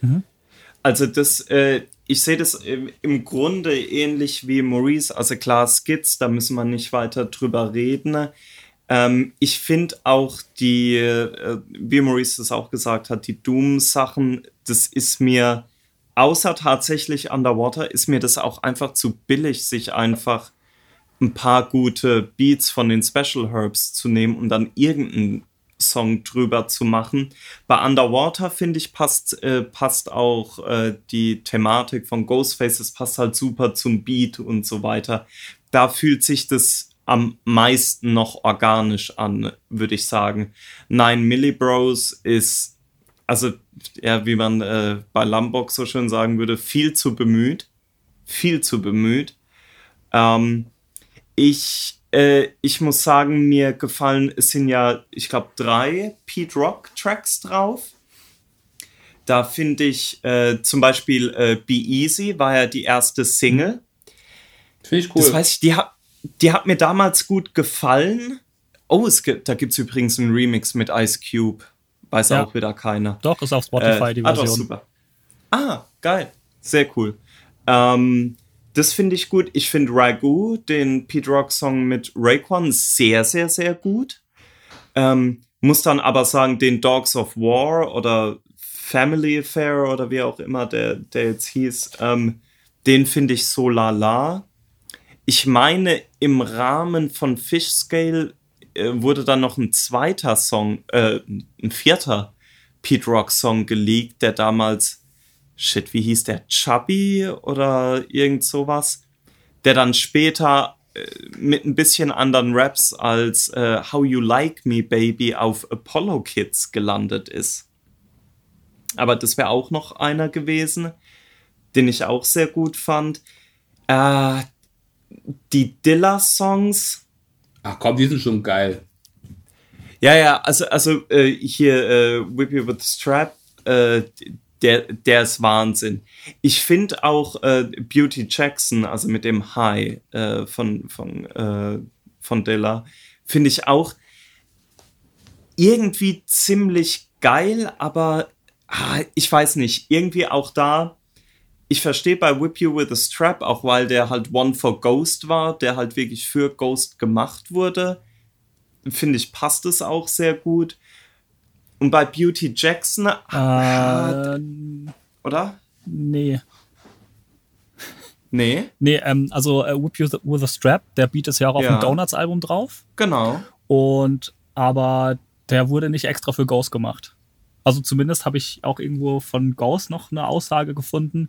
Mhm. Also das, äh, ich sehe das im, im, Grunde ähnlich wie Maurice. Also klar, Skits, da müssen wir nicht weiter drüber reden. Ähm, ich finde auch die, äh, wie Maurice das auch gesagt hat, die Doom-Sachen, das ist mir, außer tatsächlich Underwater, ist mir das auch einfach zu billig, sich einfach ein paar gute Beats von den Special Herbs zu nehmen und dann irgendeinen Song drüber zu machen. Bei Underwater finde ich passt, äh, passt auch äh, die Thematik von Ghostface, es passt halt super zum Beat und so weiter. Da fühlt sich das am meisten noch organisch an, würde ich sagen. Nine Millibros ist, also ja, wie man äh, bei Lambok so schön sagen würde, viel zu bemüht. Viel zu bemüht. Ähm, ich äh, ich muss sagen, mir gefallen, es sind ja, ich glaube, drei Pete Rock Tracks drauf. Da finde ich äh, zum Beispiel äh, Be Easy war ja die erste Single. Finde ich cool. Das weiß ich, die hat, die hat mir damals gut gefallen. Oh, es gibt, da gibt es übrigens einen Remix mit Ice Cube. Weiß ja. auch wieder keiner. Doch, ist auf Spotify äh, die Version. Ah, doch, super. Ah, geil. Sehr cool. Ähm, das finde ich gut. Ich finde Ragu, den Pete Rock Song mit Raekwon, sehr, sehr, sehr gut. Ähm, muss dann aber sagen, den Dogs of War oder Family Affair oder wie auch immer der, der jetzt hieß, ähm, den finde ich so lala. Ich meine, im Rahmen von Fish Scale äh, wurde dann noch ein zweiter Song, äh, ein vierter Pete Rock Song geleakt, der damals shit, wie hieß der? Chubby oder irgend sowas, der dann später äh, mit ein bisschen anderen Raps als äh, How You Like Me Baby auf Apollo Kids gelandet ist. Aber das wäre auch noch einer gewesen, den ich auch sehr gut fand. Äh, die Dilla-Songs. Ach komm, die sind schon geil. Ja, ja, also, also äh, hier äh, Whip You With the Strap, äh, der, der ist Wahnsinn. Ich finde auch äh, Beauty Jackson, also mit dem High äh, von, von, äh, von Dilla, finde ich auch irgendwie ziemlich geil, aber ah, ich weiß nicht, irgendwie auch da. Ich verstehe bei Whip You with a Strap, auch weil der halt One for Ghost war, der halt wirklich für Ghost gemacht wurde. Finde ich, passt es auch sehr gut. Und bei Beauty Jackson. Äh, oder? Nee. Nee. Nee, ähm, also äh, Whip You With a Strap, der Beat ist ja auch auf ja. dem Donuts-Album drauf. Genau. Und aber der wurde nicht extra für Ghost gemacht. Also zumindest habe ich auch irgendwo von Ghost noch eine Aussage gefunden.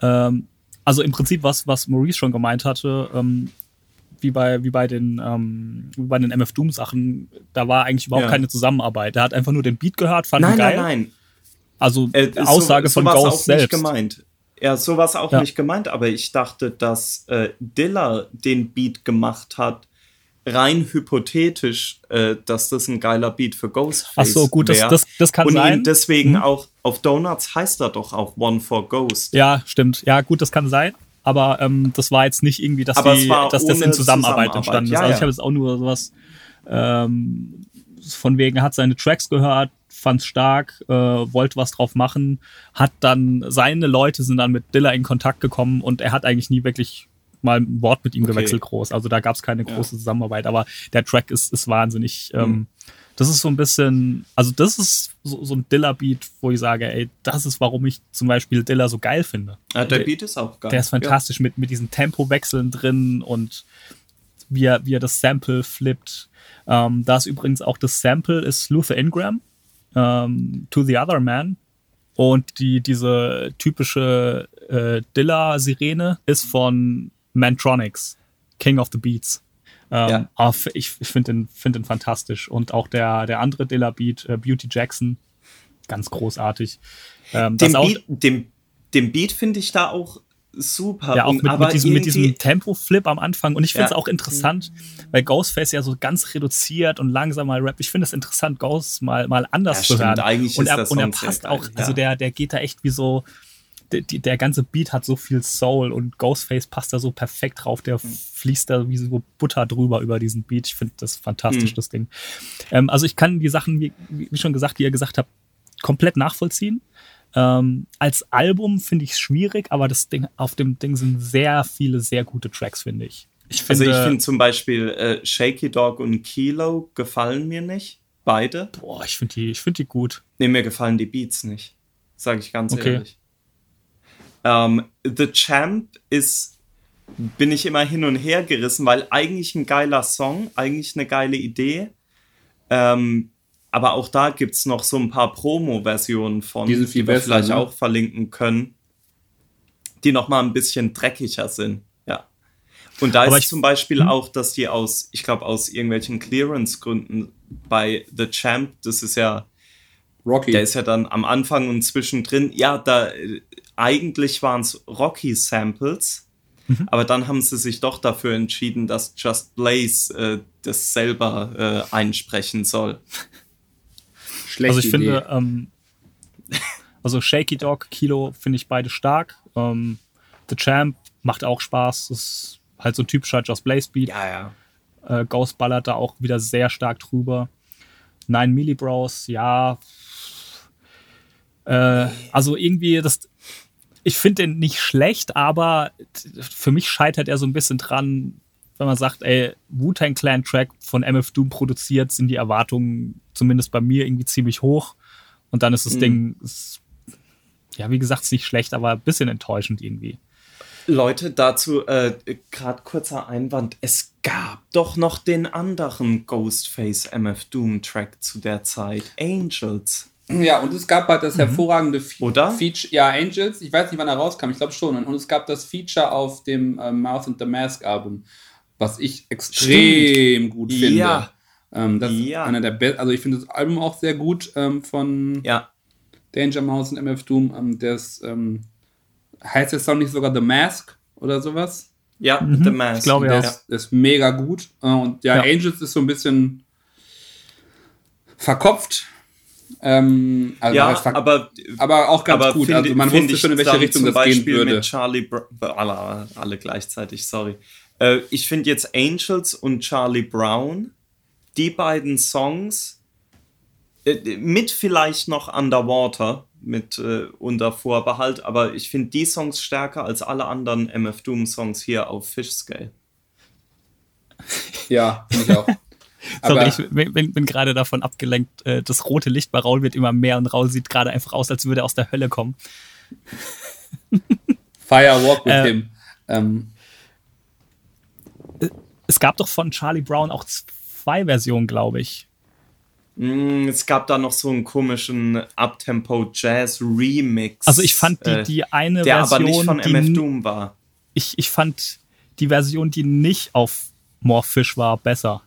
Ähm, also im Prinzip was, was Maurice schon gemeint hatte, ähm, wie bei, wie bei den, ähm, wie bei den MF Doom Sachen, da war eigentlich überhaupt ja. keine Zusammenarbeit. Er hat einfach nur den Beat gehört, fand nein, ihn geil. Nein, nein, Also äh, Aussage so, von Ghost auch selbst. Nicht gemeint. Ja, sowas auch ja. nicht gemeint, aber ich dachte, dass äh, Dilla den Beat gemacht hat, rein hypothetisch, äh, dass das ein geiler Beat für Ghostface Ach so, gut, das, das, das kann und sein. Und deswegen mhm. auch auf Donuts heißt er doch auch One for Ghost. Ja, stimmt. Ja, gut, das kann sein aber ähm, das war jetzt nicht irgendwie, dass, die, dass das in Zusammenarbeit, Zusammenarbeit. entstanden ist. Ja, also ich habe jetzt auch nur sowas ähm, von wegen, hat seine Tracks gehört, fand's stark, äh, wollte was drauf machen, hat dann, seine Leute sind dann mit Dilla in Kontakt gekommen und er hat eigentlich nie wirklich mal ein Wort mit ihm okay. gewechselt groß. Also da gab es keine große ja. Zusammenarbeit, aber der Track ist, ist wahnsinnig ähm, mhm das ist so ein bisschen, also das ist so, so ein Dilla-Beat, wo ich sage, ey, das ist, warum ich zum Beispiel Dilla so geil finde. Ja, der, der Beat ist auch geil. Der ist fantastisch ja. mit, mit diesen Tempowechseln drin und wie er, wie er das Sample flippt. Ähm, da ist übrigens auch das Sample ist Luther Ingram, ähm, To the Other Man. Und die, diese typische äh, Dilla-Sirene ist von Mantronics, King of the Beats. Ähm, ja. Aber ich, ich finde den, find den fantastisch. Und auch der, der andere Dilla Beat, äh, Beauty Jackson, ganz großartig. Ähm, den, Beat, dem, dem Beat finde ich da auch super. Ja, auch mit, mit, diesem, mit diesem Tempo-Flip am Anfang. Und ich finde es ja. auch interessant, weil Ghostface ja so ganz reduziert und langsam mal rappt. Ich finde es interessant, Ghost mal, mal anders ja, zu hören. Eigentlich und er, und er passt auch, also der, der geht da echt wie so, der, der ganze Beat hat so viel Soul und Ghostface passt da so perfekt drauf. Der fließt da wie so Butter drüber über diesen Beat. Ich finde das fantastisch, mhm. das Ding. Ähm, also ich kann die Sachen, wie, wie, schon gesagt, die ihr gesagt habt, komplett nachvollziehen. Ähm, als Album finde ich es schwierig, aber das Ding, auf dem Ding sind sehr viele sehr gute Tracks, finde ich. ich finde, also ich finde zum Beispiel äh, Shaky Dog und Kilo gefallen mir nicht. Beide. Boah, ich finde die, find die gut. Nee, mir gefallen die Beats nicht. Sage ich ganz okay. ehrlich. Ähm, The Champ ist, bin ich immer hin und her gerissen, weil eigentlich ein geiler Song, eigentlich eine geile Idee. Ähm, aber auch da gibt es noch so ein paar Promo-Versionen von, die, die wir vielleicht ne? auch verlinken können, die noch mal ein bisschen dreckiger sind. Ja. Und da Aber ist zum Beispiel hm? auch, dass die aus, ich glaube, aus irgendwelchen Clearance-Gründen bei The Champ, das ist ja, Rocky. der ist ja dann am Anfang und zwischendrin, ja, da eigentlich waren es Rocky-Samples, Mhm. aber dann haben sie sich doch dafür entschieden, dass Just Blaze äh, das selber äh, einsprechen soll. Schlechte Also ich Idee. finde, ähm, also Shaky Dog, Kilo finde ich beide stark. Ähm, The Champ macht auch Spaß. Ist halt so ein typischer Just Blaze Beat. Ja, ja. Äh, Ghost ballert da auch wieder sehr stark drüber. Nine Millibrows, ja. Äh, also irgendwie, das, ich finde den nicht schlecht, aber für mich scheitert er so ein bisschen dran, wenn man sagt, ey, Wu-Tang Clan Track von MF Doom produziert, sind die Erwartungen zumindest bei mir irgendwie ziemlich hoch. Und dann ist das Mhm. Ding, ist, ja, wie gesagt, ist nicht schlecht, aber ein bisschen enttäuschend irgendwie. Leute, dazu äh, gerade kurzer Einwand. Es gab doch noch den anderen Ghostface MF Doom Track zu der Zeit. Angels. Ja, und es gab halt das hervorragende Fe Oder? Feature. Ja, Angels, ich weiß nicht, wann er rauskam, ich glaube schon. Und es gab das Feature auf dem äh, Mouth and the Mask Album, was ich extrem gut finde. Ja. Ähm, das Ja. ist einer der besten. Also ich finde das Album auch sehr gut ähm, von Ja. Danger Mouse und MF Doom. Ähm, das ähm, heißt der Song nicht sogar The Mask oder sowas? Ja, Mhm, The Mask. ich glaube, ja. Der ist, mega gut. Äh, Und ja, Ja. Angels ist so ein bisschen verkopft. Ähm, also Ja, ver- aber, aber auch ganz aber gut. finde- Also man wusste schon, in welche Richtung das gehen Beispiel würde. Mit Charlie Br alle, alle gleichzeitig, sorry. Äh, ich finde jetzt Angels und Charlie Brown, die beiden Songs, äh, mit vielleicht noch Underwater, mit äh, unter Vorbehalt, aber ich finde die Songs stärker als alle anderen MF Doom Songs hier auf Fish Scale. Ja, finde ich auch. Sorry, Aber ich bin, bin, gerade davon abgelenkt. Äh, das rote Licht bei Raul wird immer mehr und Raul sieht gerade einfach aus, als würde er aus der Hölle kommen. Firewalk with Äh, him. Ähm, Es gab doch von Charlie Brown auch zwei Versionen, glaube ich. Mm, es gab da noch so einen komischen Uptempo Jazz Remix. Also ich fand die, äh, die eine der Version, aber nicht von die MF Doom war. Ich, ich fand die Version, die nicht auf More Fish war, besser.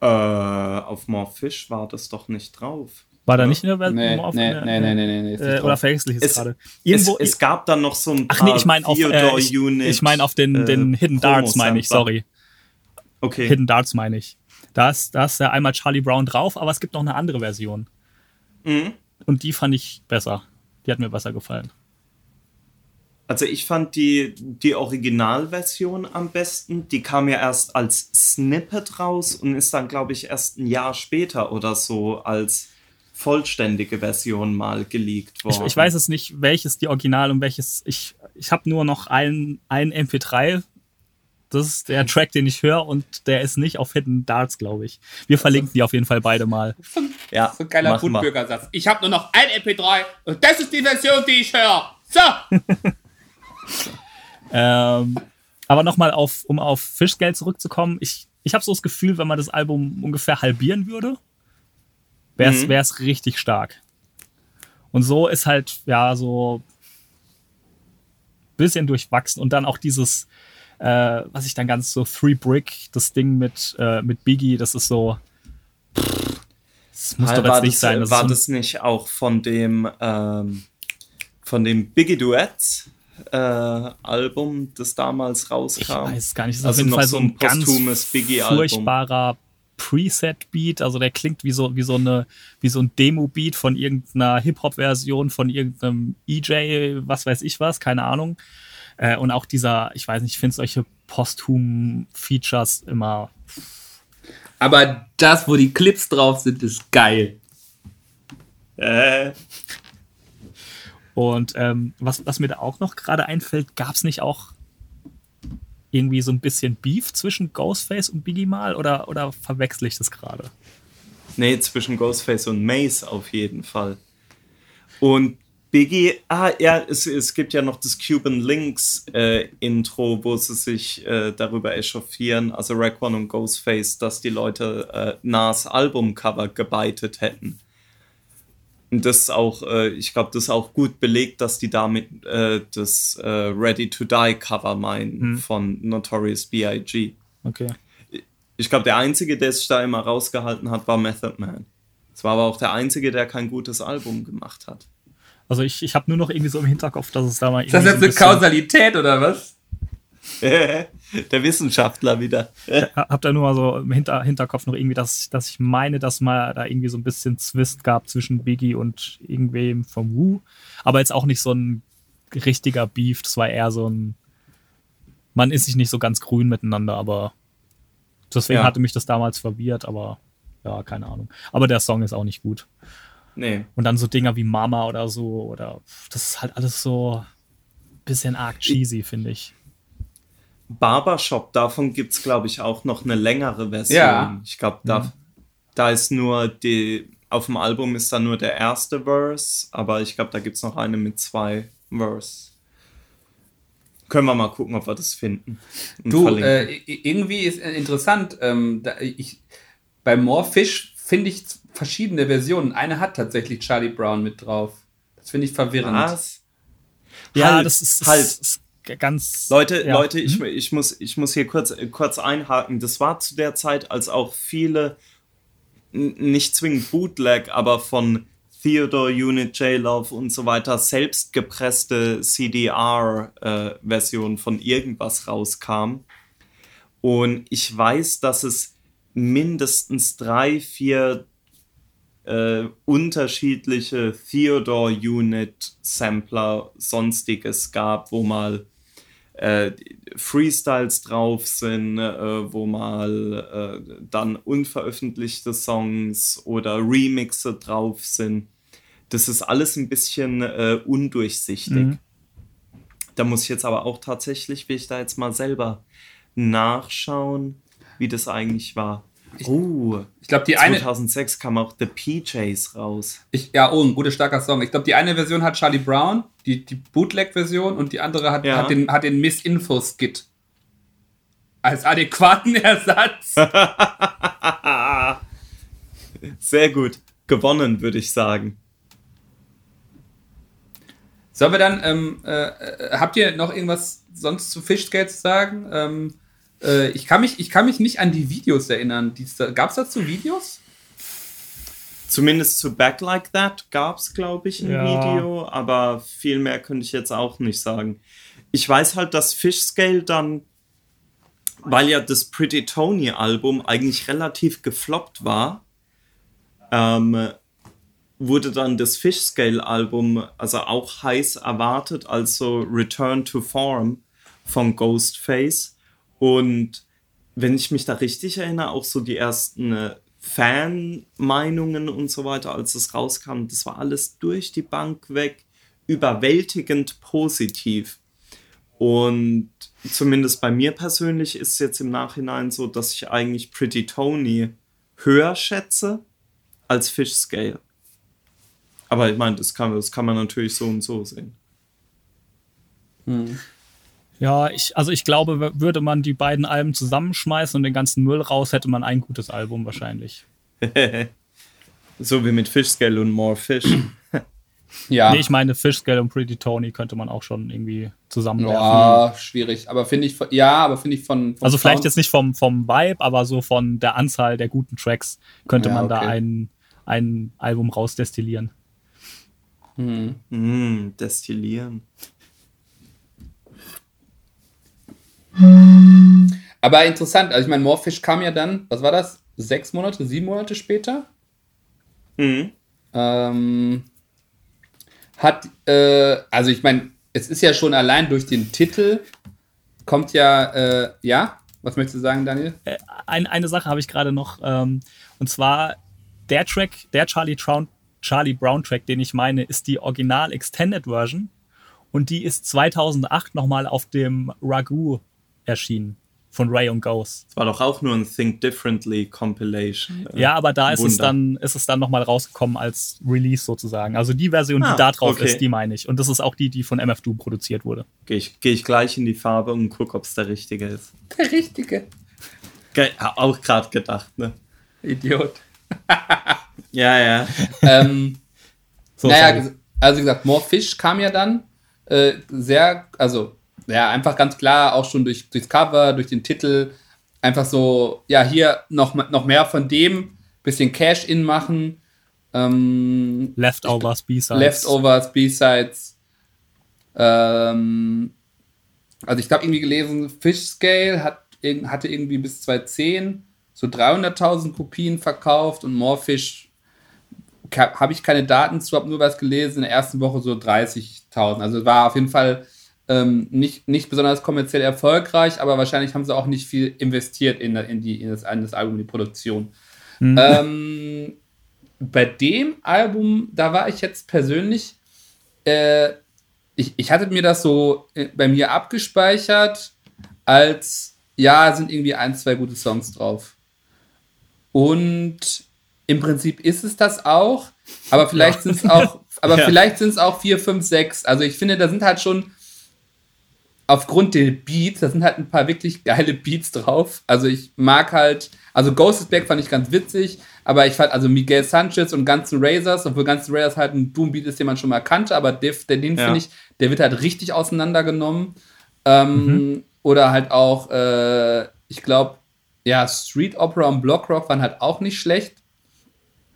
Äh, auf More Fish war das doch nicht drauf. War da nicht in der Version? nee, nee, auf- nee, nee, nee, nee, nee, ist Äh, oder verwechsel ich es Es- gerade? Es, Irgendwo. es gab dann noch so ein paar ach nee, ich meine auf, äh, Theodore ich, ich meine auf den, äh, den Hidden Darts, meine ich, sorry. Okay. Hidden Darts meine ich. Da ist, da ist ja einmal Charlie Brown drauf, aber es gibt noch eine andere Version. Mhm. Und die fand ich besser. Die hat mir besser gefallen. Also ich fand die, die Originalversion am besten. Die kam ja erst als Snippet raus und ist dann, glaube ich, erst ein Jahr später oder so als vollständige Version mal geleakt worden. Ich, ich weiß es nicht, welches die Original und welches. Ich, ich habe nur noch einen, einen MP3. Das ist der Track, den ich höre und der ist nicht auf Hidden Darts, glaube ich. Wir verlinken die auf jeden Fall beide mal. Ja, So ein geiler. Gutbürgersatz. Ich habe nur noch ein MP3 und das ist die Version, die ich höre. So! Ähm, aber nochmal, auf, um auf Fischgeld zurückzukommen. Ich, ich habe so das Gefühl, wenn man das Album ungefähr halbieren würde, wäre es Mhm. richtig stark. Und so ist halt, ja, so bisschen durchwachsen. Und dann auch dieses, äh, was ich dann ganz so Three Brick, das Ding mit, äh, mit Biggie, das ist so. pff, Das muss doch war jetzt nicht das, sein. Das war das nicht auch von dem ähm, von dem Biggie Duets äh, Album, das damals Ich rauskam? weiß es gar nicht. Das ist Also auf jeden noch Fall so ein ein ganz furchtbarer Preset-Beat. Also der klingt wie so, wie so eine, wie so ein Demo-Beat von irgendeiner Hip-Hop-Version von irgendeinem EJ, was weiß ich was, keine Ahnung. Äh, und auch dieser, ich weiß nicht, ich finde solche Posthum-Features immer. Aber das, wo die Clips drauf sind, ist geil. Äh. Und ähm, was, was mir da auch noch gerade einfällt, gab es nicht auch irgendwie so ein bisschen Beef zwischen Ghostface und Biggie mal oder, oder verwechsel ich das gerade? Nee, zwischen Ghostface und Mace auf jeden Fall. Und Biggie, ah ja, es, es gibt ja noch das Cuban Links äh, Intro, wo sie sich äh, darüber echauffieren, also Raekwon und Ghostface, dass die Leute äh, Nas Albumcover gebeitet hätten. Und das ist auch, äh, ich glaube, das ist auch gut belegt, dass die damit äh, das äh, Ready to Die Cover meinen Hm. von Notorious B.I.G. Okay. Ich glaube, der Einzige, der sich da immer rausgehalten hat, war Method Man. Es war aber auch der Einzige, der kein gutes Album gemacht hat. Also ich, ich habe nur noch irgendwie so im Hinterkopf, dass es da mal Ist das jetzt eine Kausalität oder was? der Wissenschaftler wieder. hab da nur mal so im Hinter, Hinterkopf noch irgendwie, dass, dass ich meine, dass mal da irgendwie so ein bisschen Zwist gab zwischen Biggie und irgendwem vom Wu. Aber jetzt auch nicht so ein richtiger Beef. Das war eher so ein. Man ist sich nicht so ganz grün miteinander, aber deswegen Ja. hatte mich das damals verwirrt, aber ja, keine Ahnung. Aber der Song ist auch nicht gut. Nee. Und dann so Dinger wie Mama oder so, oder das ist halt alles so ein bisschen arg cheesy, finde ich. Barbershop, davon gibt es, glaube ich, auch noch eine längere Version. Ja. Ich glaube, da, da ist nur die, auf dem Album ist da nur der erste Verse, aber ich glaube, da gibt es noch eine mit zwei Verse. Können wir mal gucken, ob wir das finden. und Du, verlinken. äh, irgendwie ist äh, interessant, ähm, da, ich, bei More Fish finde ich verschiedene Versionen. Eine hat tatsächlich Charlie Brown mit drauf. Das finde ich verwirrend. Was? Ja, Halt, das ist, halt. ist, ist ganz. Leute, ja. Leute, ich, ich, muss, ich muss hier kurz, äh, kurz einhaken. Das war zu der Zeit, als auch viele, nicht zwingend Bootleg, aber von Theodore Unit, J-Love und so weiter, selbst gepresste CDR-Version von irgendwas rauskam. Und ich weiß, dass es mindestens drei, vier äh, unterschiedliche Theodore Unit Sampler sonstiges gab, wo mal äh, Freestyles drauf sind, äh, wo mal äh, dann unveröffentlichte Songs oder Remixe drauf sind. Das ist alles ein bisschen äh, undurchsichtig. Mhm. Da muss ich jetzt aber auch tatsächlich, will ich da jetzt mal selber nachschauen, wie das eigentlich war. Oh, Ich glaube, die eine, 2006 kam auch The PJs raus. ich, ja, oh, ein guter, starker Song. Ich glaube, die eine Version hat Charlie Brown, die, die Bootleg-Version, und die andere hat, Ja. hat den, hat den Miss-Info-Skit. Als adäquaten Ersatz. Sehr gut. Gewonnen, würde ich sagen. Sollen wir dann, ähm, äh, äh, habt ihr noch irgendwas sonst zu Fishgate zu sagen? Ähm, äh, ich, kann mich, ich kann mich nicht an die Videos erinnern. Gab es dazu Videos? Zumindest zu Back Like That gab es, glaube ich, ein Ja. Video, aber viel mehr könnte ich jetzt auch nicht sagen. Ich weiß halt, dass Fishscale dann, weil ja das Pretty Tony Album eigentlich relativ gefloppt war, ähm, wurde dann das Fishscale Album also auch heiß erwartet, also Return to Form von Ghostface. Und wenn ich mich da richtig erinnere, auch so die ersten äh, Fan-Meinungen und so weiter, als es rauskam, das war alles durch die Bank weg, überwältigend positiv. Und zumindest bei mir persönlich ist es jetzt im Nachhinein so, dass ich eigentlich Pretty Tony höher schätze als Fish Scale. Aber ich meine, das kann, das kann man natürlich so und so sehen. Ja, ich, also ich glaube, würde man die beiden Alben zusammenschmeißen und den ganzen Müll raus, hätte man ein gutes Album wahrscheinlich. So wie mit Fish Scale und More Fish. Ja. Nee, ich meine, Fishscale und Pretty Tony könnte man auch schon irgendwie zusammenwerfen. Ja, schwierig. Aber finde ich, von- ja, aber finde ich von. Also vielleicht Sound- jetzt nicht vom, vom Vibe, aber so von der Anzahl der guten Tracks könnte Ja, man da okay. ein, ein Album rausdestillieren. Mm, destillieren. Aber interessant, also ich meine, Morefish kam ja dann, was war das? Sechs Monate, sieben Monate später? Mhm. Ähm, hat, äh, also ich meine, es ist ja schon allein durch den Titel, kommt ja, äh, ja? Was möchtest du sagen, Daniel? Ein, eine Sache habe ich gerade noch, ähm, und zwar der Track, der Charlie Brown, Charlie Brown Track, den ich meine, ist die Original Extended Version und die ist 2008 nochmal auf dem Ragu erschienen von Ray und Ghost. Das war doch auch nur ein Think Differently Compilation. Ja, aber da ist es dann, ist es dann nochmal rausgekommen als Release sozusagen. Also die Version, ah, die da drauf okay. ist, die meine ich. Und das ist auch die, die von MF Doom produziert wurde. Gehe ich, geh ich gleich in die Farbe und gucke, ob es der richtige ist. Der richtige. Ge auch gerade gedacht, ne? Idiot. ja, ja. ähm, so, naja, sorry. also wie gesagt, More Fish kam ja dann äh, sehr, also ja, einfach ganz klar, auch schon durch, durchs Cover, durch den Titel, einfach so, ja, hier noch, noch mehr von dem, bisschen Cash-In machen. Ähm, Leftovers, B-Sides. Leftovers, B-Sides. Ähm, also ich habe irgendwie gelesen, Fish Scale hat, hatte irgendwie bis 2010 so 300.000 Kopien verkauft und Morefish habe ich keine Daten zu, habe nur was gelesen, in der ersten Woche so 30.000. Also war auf jeden Fall ähm, nicht, nicht besonders kommerziell erfolgreich, aber wahrscheinlich haben sie auch nicht viel investiert in, in, die, in, das, in das Album, die Produktion. Mhm. Ähm, bei dem Album, da war ich jetzt persönlich, äh, ich, ich hatte mir das so äh, bei mir abgespeichert, als ja, sind irgendwie ein, zwei gute Songs drauf. Und im Prinzip ist es das auch, aber vielleicht ja. sind es auch, aber ja. vielleicht sind es auch vier, fünf, sechs. Also ich finde, da sind halt schon aufgrund der Beats, da sind halt ein paar wirklich geile Beats drauf. Also ich mag halt, also Ghost is Back fand ich ganz witzig, aber ich fand also Miguel Sanchez und ganzen Razors, obwohl ganzen Razors halt ein Doom-Beat ist, den man schon mal kannte, aber der, den ja. finde ich, der wird halt richtig auseinandergenommen. Ähm, mhm. Oder halt auch, äh, ich glaube, ja, Street Opera und Blockrock waren halt auch nicht schlecht.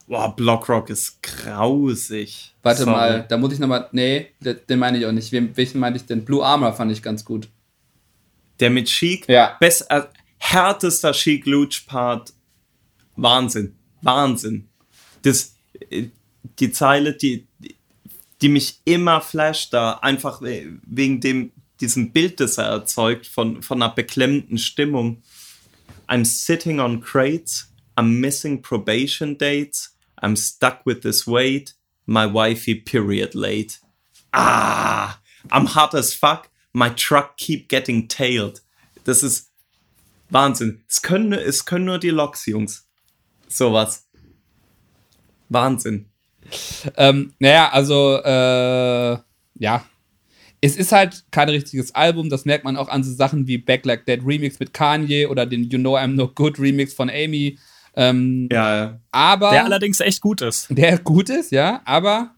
Boah, Blockrock ist grausig. Warte Sorry. mal, da muss ich nochmal. Nee, den, meine ich auch nicht. welchen meine ich denn? Blue Armor fand ich ganz gut. Der mit Chic? Ja. Best, äh, härtester Chic Luch Part. Wahnsinn. Wahnsinn. Das, äh, die Zeile, die, die mich immer flasht, da einfach wegen dem, diesem Bild, das er erzeugt, von, von einer beklemmten Stimmung. I'm sitting on crates, I'm missing probation dates, I'm stuck with this weight. My wifey period late. Ah, I'm hot as fuck. My truck keep getting tailed. Das ist Wahnsinn. Es können, es können nur die Loks, Jungs. Sowas. Wahnsinn. Ähm, naja, also, äh, ja. Es ist halt kein richtiges Album. Das merkt man auch an so Sachen wie Back Like Dead Remix mit Kanye oder den You Know I'm No Good Remix von Amy. Ähm, ja, ja. Aber, der allerdings echt gut ist. Der gut ist, ja, aber.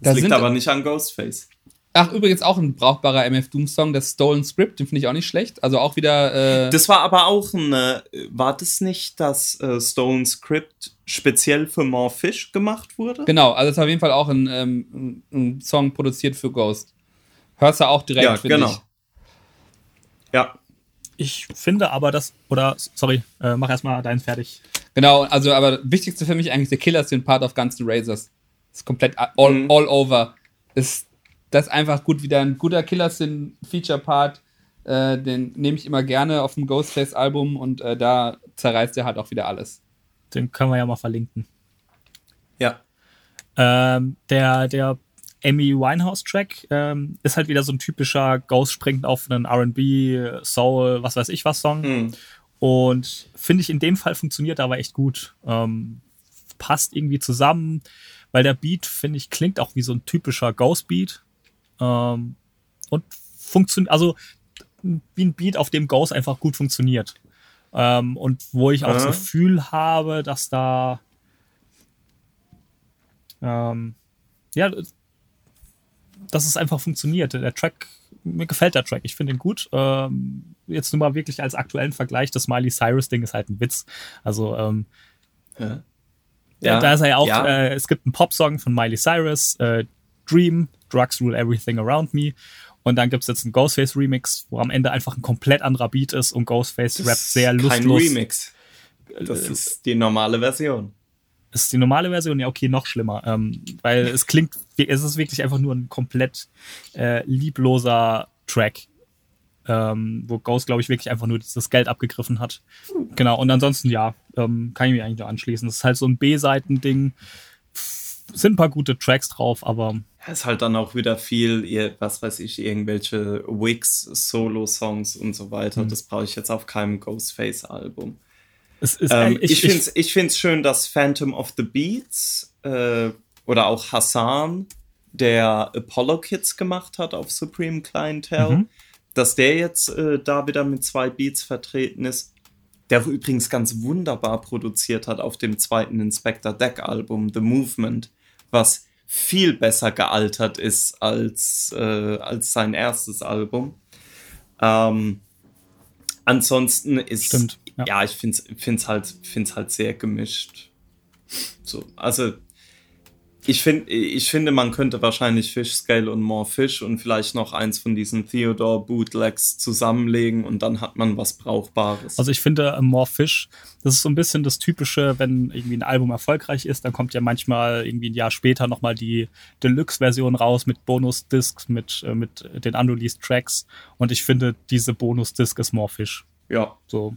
Das liegt aber nicht an Ghostface. Ach, übrigens auch ein brauchbarer MF Doom-Song, das Stolen Script, den finde ich auch nicht schlecht. Also auch wieder. Äh das war aber auch ein. Äh, war das nicht das äh, Stolen Script speziell für More Fish gemacht wurde? Genau, also es ist auf jeden Fall auch ein, ähm, ein Song produziert für Ghost. Hörst du auch direkt, ja, genau. Ich. Ja, ich finde aber, dass, oder, sorry, äh, mach erstmal deinen fertig. Genau, also, aber wichtigste für mich eigentlich der Killer ist den Part auf ganzen Razors. Ist komplett all, mhm. all over. Ist das ist einfach gut, wieder ein guter Killer Sin Feature Part. Äh, den nehme ich immer gerne auf dem Ghostface Album und äh, da zerreißt er halt auch wieder alles. Den können wir ja mal verlinken. Ja. Ähm, der, der Amy Winehouse-Track ähm, ist halt wieder so ein typischer Ghost springt auf einen RB, Soul, was weiß ich was Song. Mhm. Und finde ich in dem Fall funktioniert aber echt gut. Ähm, passt irgendwie zusammen, weil der Beat, finde ich, klingt auch wie so ein typischer Ghost-Beat. Ähm, und funktioniert, also wie ein Beat, auf dem Ghost einfach gut funktioniert. Ähm, und wo ich auch das Gefühl habe, dass da ähm, ja, dass es einfach funktioniert. Der Track, mir gefällt der Track, ich finde ihn gut. Ähm, jetzt nur mal wirklich als aktuellen Vergleich, das Miley Cyrus-Ding ist halt ein Witz. Also, ähm, ja. ja. da ist er ja auch, ja. Äh, es gibt einen Popsong von Miley Cyrus, äh, Dream, Drugs Rule Everything Around Me. Und dann gibt es jetzt einen Ghostface-Remix, wo am Ende einfach ein komplett anderer Beat ist und Ghostface rappt sehr lustlos. Kein Remix. Das äh, ist die normale Version ist die normale Version ja okay, noch schlimmer. Ähm, weil es klingt, es ist wirklich einfach nur ein komplett äh, liebloser Track. Ähm, wo Ghost, glaube ich, wirklich einfach nur das Geld abgegriffen hat. Genau, und ansonsten, ja, ähm, kann ich mir eigentlich nur anschließen. Das ist halt so ein B-Seiten-Ding. sind ein paar gute Tracks drauf, aber. Ja, ist halt dann auch wieder viel, was weiß ich, irgendwelche Wigs, Solo-Songs und so weiter. Mhm. Das brauche ich jetzt auf keinem Ghostface-Album. Ähm, ich ich finde es ich find's schön, dass Phantom of the Beats äh, oder auch Hassan, der Apollo Kids gemacht hat auf Supreme Clientele, mhm. dass der jetzt äh, da wieder mit zwei Beats vertreten ist. Der übrigens ganz wunderbar produziert hat auf dem zweiten Inspector Deck Album, The Movement, was viel besser gealtert ist als, äh, als sein erstes Album. Ähm, ansonsten ist, Stimmt, ja. ja ich finde es halt, find's halt sehr gemischt. So, also ich, find, ich finde, man könnte wahrscheinlich Fish Scale und More Fish und vielleicht noch eins von diesen Theodore Bootlegs zusammenlegen und dann hat man was Brauchbares. Also ich finde äh, More Fish, das ist so ein bisschen das Typische, wenn irgendwie ein Album erfolgreich ist, dann kommt ja manchmal irgendwie ein Jahr später nochmal die Deluxe-Version raus mit Bonus-Discs, mit, äh, mit den unreleased Tracks und ich finde, diese Bonus-Disc ist More Fish. Ja. So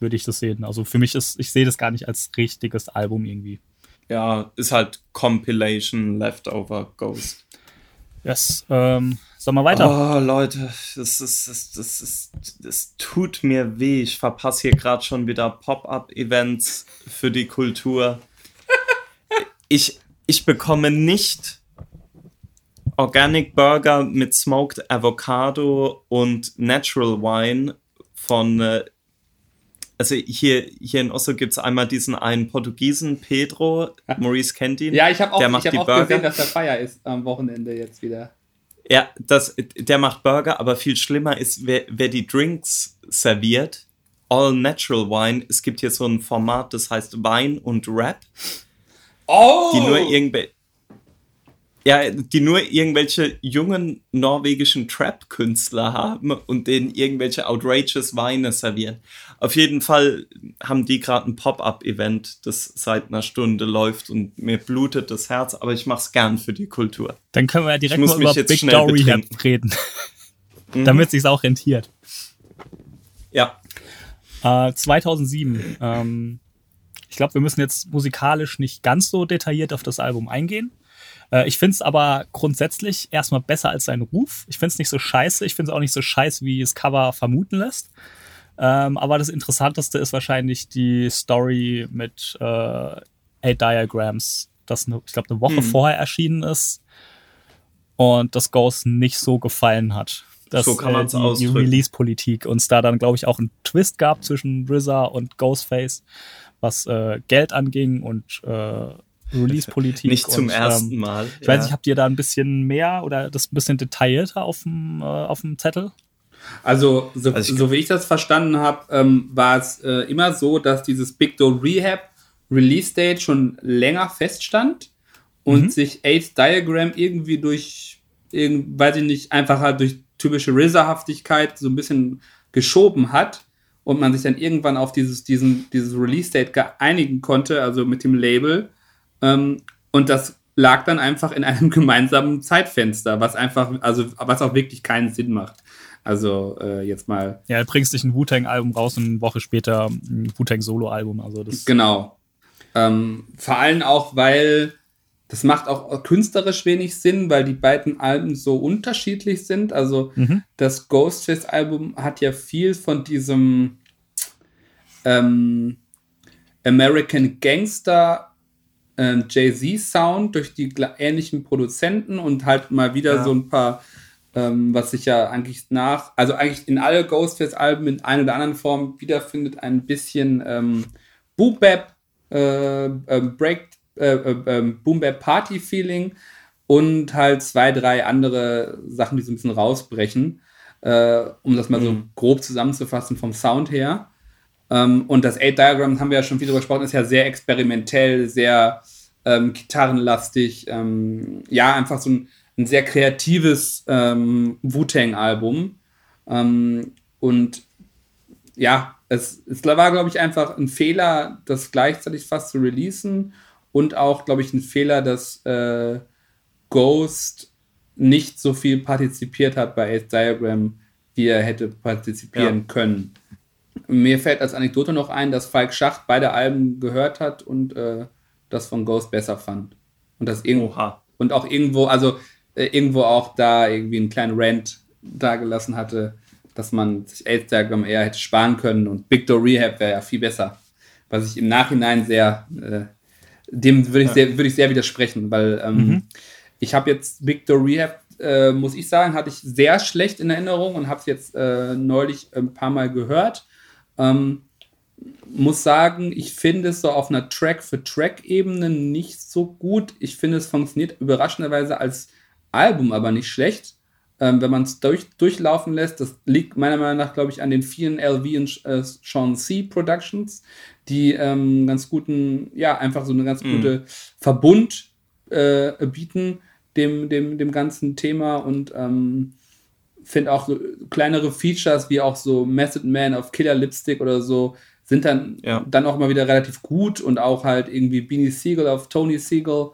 würde ich das sehen. Also für mich ist, ich sehe das gar nicht als richtiges Album irgendwie ja, ist halt Compilation Leftover Ghost. Yes. Ähm, sollen wir weiter? Oh, Leute, das ist, das, das ist, das tut mir weh. Ich verpasse hier gerade schon wieder Pop-up-Events für die Kultur. ich, ich bekomme nicht Organic Burger mit Smoked Avocado und Natural Wine von äh, also hier, hier in Oslo gibt es einmal diesen einen Portugiesen, Pedro, Maurice kennt ihn. Ja, ich habe auch, der macht ich hab auch Burger. gesehen, dass der Feier ist am Wochenende jetzt wieder. Ja, das, der macht Burger, aber viel schlimmer ist, wer, wer die Drinks serviert. All Natural Wine. Es gibt hier so ein Format, das heißt Wein und Rap. Oh! Die nur irgendwelche ja, die nur irgendwelche jungen norwegischen Trap-Künstler haben und denen irgendwelche outrageous Weine servieren. Auf jeden Fall haben die gerade ein Pop-up-Event, das seit einer Stunde läuft und mir blutet das Herz, aber ich mach's gern für die Kultur. Dann können wir ja direkt mal über Big Dory reden, mhm. damit sich's auch rentiert. Ja. Äh, 2007. Ähm, ich glaube, wir müssen jetzt musikalisch nicht ganz so detailliert auf das Album eingehen. Äh, ich finde es aber grundsätzlich erstmal besser als sein Ruf. Ich finde es nicht so scheiße. Ich finde es auch nicht so scheiße, wie es Cover vermuten lässt. Ähm, aber das Interessanteste ist wahrscheinlich die Story mit äh, Eight Diagrams, das, ne, ich glaube, eine Woche mhm. vorher erschienen ist und das Ghost nicht so gefallen hat. Dass, so kann man es äh, die, die Release-Politik uns da dann, glaube ich, auch einen Twist gab zwischen RZA und Ghostface, was äh, Geld anging und äh, Release-Politik. Nicht zum und, ersten ähm, Mal. Ich ja. weiß nicht, habt ihr da ein bisschen mehr oder das ein bisschen detaillierter auf dem, äh, auf dem Zettel? Also, so, also so wie ich das verstanden habe, ähm, war es äh, immer so, dass dieses Big Doe Rehab Release Date schon länger feststand und mhm. sich AIDS Diagram irgendwie durch, irgend, weiß ich nicht, einfach halt durch typische RZA-Haftigkeit so ein bisschen geschoben hat und man sich dann irgendwann auf dieses, diesen, dieses Release Date einigen konnte, also mit dem Label. Ähm, und das lag dann einfach in einem gemeinsamen Zeitfenster, was einfach, also was auch wirklich keinen Sinn macht. Also äh, jetzt mal. Ja, du bringst dich ein Wu-Tang-Album raus und eine Woche später ein Wu-Tang-Solo-Album. Also das genau. Ähm, vor allem auch, weil das macht auch künstlerisch wenig Sinn, weil die beiden Alben so unterschiedlich sind. Also mhm. das Ghostface-Album hat ja viel von diesem ähm, American Gangster äh, Jay-Z-Sound durch die ähnlichen Produzenten und halt mal wieder ja. so ein paar, ähm, was sich ja eigentlich nach, also eigentlich in alle Ghostface-Alben in einer oder anderen Form wiederfindet, ein bisschen ähm, Boom Bap, äh, äh, Break, äh, äh ähm, Boom Bap Party Feeling und halt zwei, drei andere Sachen, die so ein bisschen rausbrechen, äh, um das mal mhm. so grob zusammenzufassen vom Sound her. Ähm, und das Eight Diagram, haben wir ja schon viel drüber gesprochen, ist ja sehr experimentell, sehr ähm, gitarrenlastig. Ähm, ja, einfach so ein, ein sehr kreatives ähm, Wu-Tang-Album. Ähm, und ja, es, es war, glaube ich, einfach ein Fehler, das gleichzeitig fast zu releasen. Und auch, glaube ich, ein Fehler, dass äh, Ghost nicht so viel partizipiert hat bei Eight Diagram, wie er hätte partizipieren ja. können. Mir fällt als Anekdote noch ein, dass Falk Schacht beide Alben gehört hat und äh, das von Ghost besser fand. Und das irgendwo, und auch irgendwo, also äh, irgendwo auch da irgendwie einen kleinen Rant dagelassen hatte, dass man sich AIDS Diagram eher hätte sparen können und Big Door Rehab wäre ja viel besser. Was ich im Nachhinein sehr, äh, dem würde ich, ja. sehr, würd ich sehr widersprechen, weil ähm, mhm. ich habe jetzt Big Door Rehab, äh, muss ich sagen, hatte ich sehr schlecht in Erinnerung und habe es jetzt äh, neulich ein paar Mal gehört. Ähm, muss sagen, ich finde es so auf einer Track-für-Track-Ebene nicht so gut. Ich finde, es funktioniert überraschenderweise als Album aber nicht schlecht, ähm, wenn man es durch, durchlaufen lässt. Das liegt meiner Meinung nach, glaube ich, an den vielen LV und äh, Sean C. Productions, die ähm, ganz guten, ja, einfach so eine ganz mhm. gute Verbund äh, bieten dem, dem, dem ganzen Thema und ähm, finde auch so kleinere Features wie auch so Method Man of Killer Lipstick oder so sind dann, ja. dann auch mal wieder relativ gut und auch halt irgendwie Beanie Siegel auf Tony Siegel.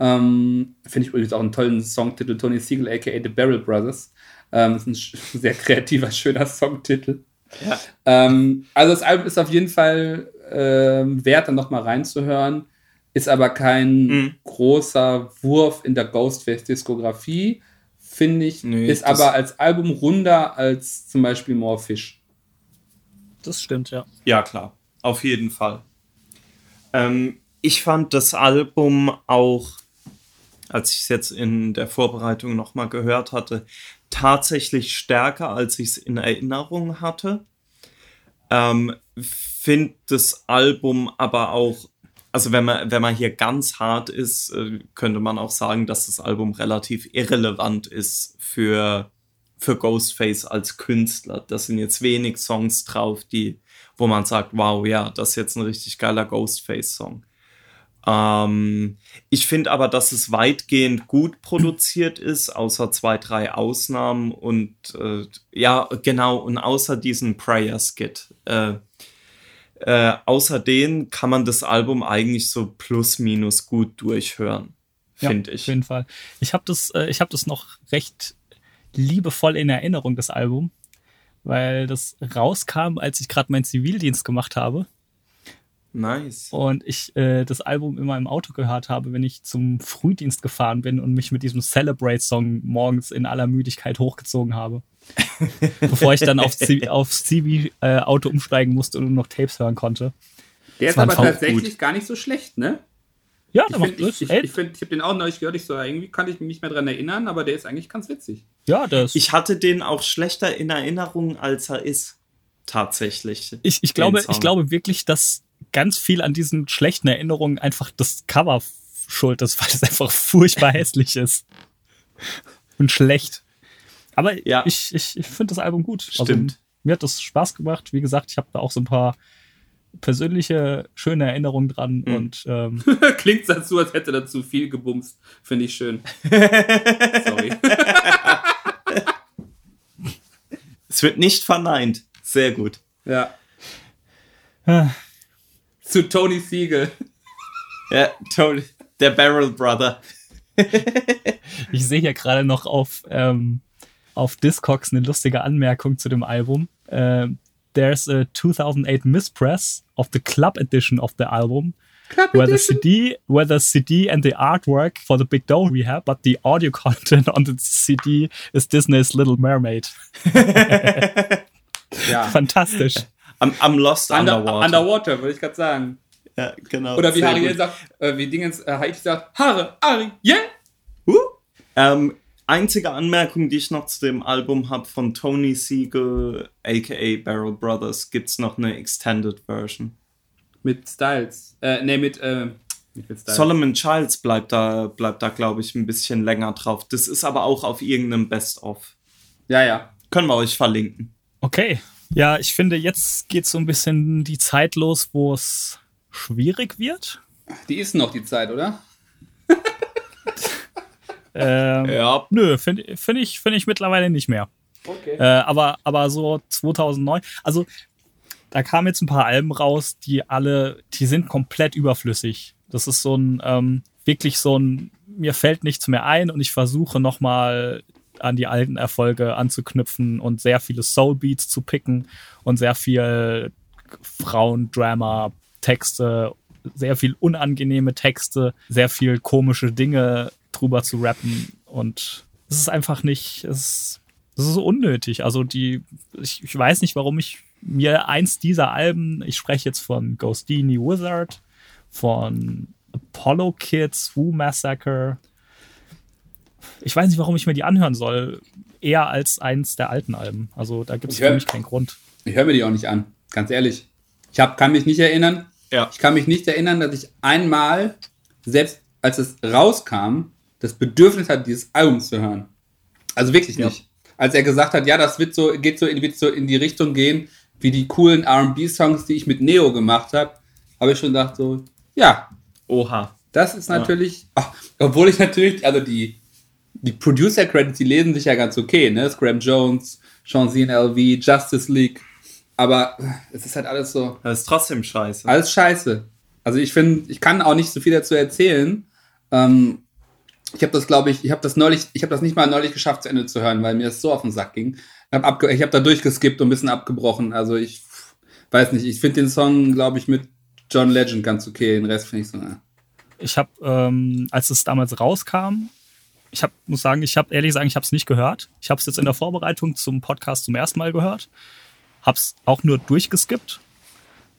Ähm, Finde ich übrigens auch einen tollen Songtitel, Tony Siegel, aka The Barrel Brothers. Ähm, ist ein sehr kreativer, schöner Songtitel. Ja. Ähm, also das Album ist auf jeden Fall ähm, wert, dann nochmal reinzuhören. Ist aber kein mhm. großer Wurf in der Ghostface-Diskografie, finde ich. Nee, ist aber als Album runder als zum Beispiel More Fish das stimmt, ja. Ja, klar. Auf jeden Fall. Ähm, ich fand das Album auch, als ich es jetzt in der Vorbereitung nochmal gehört hatte, tatsächlich stärker, als ich es in Erinnerung hatte. Ähm, Finde das Album aber auch, also wenn man, wenn man hier ganz hart ist, äh, könnte man auch sagen, dass das Album relativ irrelevant ist für für Ghostface als Künstler. Da sind jetzt wenig Songs drauf, die, wo man sagt, wow, ja, das ist jetzt ein richtig geiler Ghostface-Song. Ähm, ich finde aber, dass es weitgehend gut produziert ist, außer zwei, drei Ausnahmen und äh, ja, genau, und außer diesen Prayer-Skit. Äh, äh, außer denen kann man das Album eigentlich so plus minus gut durchhören, finde ja, ich. Auf jeden Fall. Ich habe das, äh, ich hab das noch recht liebevoll in Erinnerung, das Album, weil das rauskam, als ich gerade meinen Zivildienst gemacht habe. Nice. Und ich äh, das Album immer im Auto gehört habe, wenn ich zum Frühdienst gefahren bin und mich mit diesem Celebrate-Song morgens in aller Müdigkeit hochgezogen habe. Bevor ich dann aufs, aufs Zivi-Auto äh, umsteigen musste und nur noch Tapes hören konnte. Der das ist aber tatsächlich gut. gar nicht so schlecht, ne? Ja, der macht Ich, ich, ich, find, ich habe den auch neulich gehört, ich so, irgendwie kann ich mich nicht mehr dran erinnern, aber der ist eigentlich ganz witzig. Ja, das. Ich hatte den auch schlechter in Erinnerung, als er ist. Tatsächlich. Ich, ich, glaube, ich glaube wirklich, dass ganz viel an diesen schlechten Erinnerungen einfach das Cover schuld ist, weil es einfach furchtbar hässlich ist. Und schlecht. Aber ja. ich, ich, ich finde das Album gut. Also, Stimmt. Also, mir hat das Spaß gemacht. Wie gesagt, ich habe da auch so ein paar persönliche, schöne Erinnerung dran. Mhm. Und ähm, klingt dazu, als hätte er zu viel gebumst. Finde ich schön. Sorry. es wird nicht verneint. Sehr gut. Ja. Zu Tony Siegel. Ja, Tony, der Barrel Brother. ich sehe hier gerade noch auf, ähm, auf Discogs eine lustige Anmerkung zu dem Album. Ähm, there's a 2008 mispress of the club edition of the album. Club where edition? the CD, where the CD and the artwork for the Big Doe we have, but the audio content on the CD is Disney's Little Mermaid. ja. Fantastisch. Am, am Lost Under, Underwater. Underwater, würde ich gerade sagen. Ja, genau. Oder wie Harry sagt, äh, wie Dingens, äh, Heidi sagt, Haare, Ari, yeah! Uh. Ähm, einzige Anmerkung, die ich noch zu dem Album habe von Tony Siegel, aka Barrel Brothers, gibt es noch eine Extended Version. Mit Styles. Äh, ne, mit, äh, mit Styles. Solomon Childs bleibt da, bleibt da, glaube ich, ein bisschen länger drauf. Das ist aber auch auf irgendeinem Best-of. Ja, ja. Können wir euch verlinken. Okay. Ja, ich finde, jetzt geht so ein bisschen die Zeit los, wo es schwierig wird. Die ist noch die Zeit, oder? Ähm, ja. Nö, finde find ich, find ich mittlerweile nicht mehr. Okay. Äh, aber, aber so 2009, also da kamen jetzt ein paar Alben raus, die alle, die sind komplett überflüssig. Das ist so ein, ähm, wirklich so ein, mir fällt nichts mehr ein und ich versuche nochmal an die alten Erfolge anzuknüpfen und sehr viele Soulbeats zu picken und sehr viel Frauendrama, Texte, sehr viel unangenehme Texte, sehr viel komische Dinge drüber zu rappen und es ist einfach nicht, es, es ist so unnötig. Also die, ich, ich weiß nicht, warum ich mir eins dieser Alben, ich spreche jetzt von Ghostini Wizard, von Apollo Kids, Woo Massacre. Ich weiß nicht, warum ich mir die anhören soll, eher als eins der alten Alben. Also da gibt es für mich keinen Grund. Ich höre mir die auch nicht an, ganz ehrlich. Ich hab, kann mich nicht erinnern. Ja. Ich kann mich nicht erinnern, dass ich einmal, selbst als es rauskam, das Bedürfnis hatte, dieses Album zu hören. Also wirklich Ja. nicht. Als er gesagt hat, ja, das wird so, geht so in, wird so in die Richtung gehen, wie die coolen RB-Songs, die ich mit Neo gemacht habe, habe ich schon gedacht, so, ja, Oha. das ist natürlich, ach, obwohl ich natürlich, also die, die Producer-Credits, die lesen sich ja ganz okay, ne? Scram Jones, Sean LV, Justice League, aber es ist halt alles so, Das ist trotzdem scheiße. alles scheiße. Also ich finde, ich kann auch nicht so viel dazu erzählen. Ähm, ich habe das, glaube ich, ich habe das neulich, ich habe das nicht mal neulich geschafft zu Ende zu hören, weil mir es so auf den Sack ging. Ich habe hab da durchgeskippt und ein bisschen abgebrochen. Also ich weiß nicht, ich finde den Song, glaube ich, mit John Legend ganz okay. Den Rest finde ich so, na. Ich habe, ähm, als es damals rauskam, ich hab, muss sagen, ich habe ehrlich sagen, ich habe es nicht gehört. Ich habe es jetzt in der Vorbereitung zum Podcast zum ersten Mal gehört. Habe es auch nur durchgeskippt.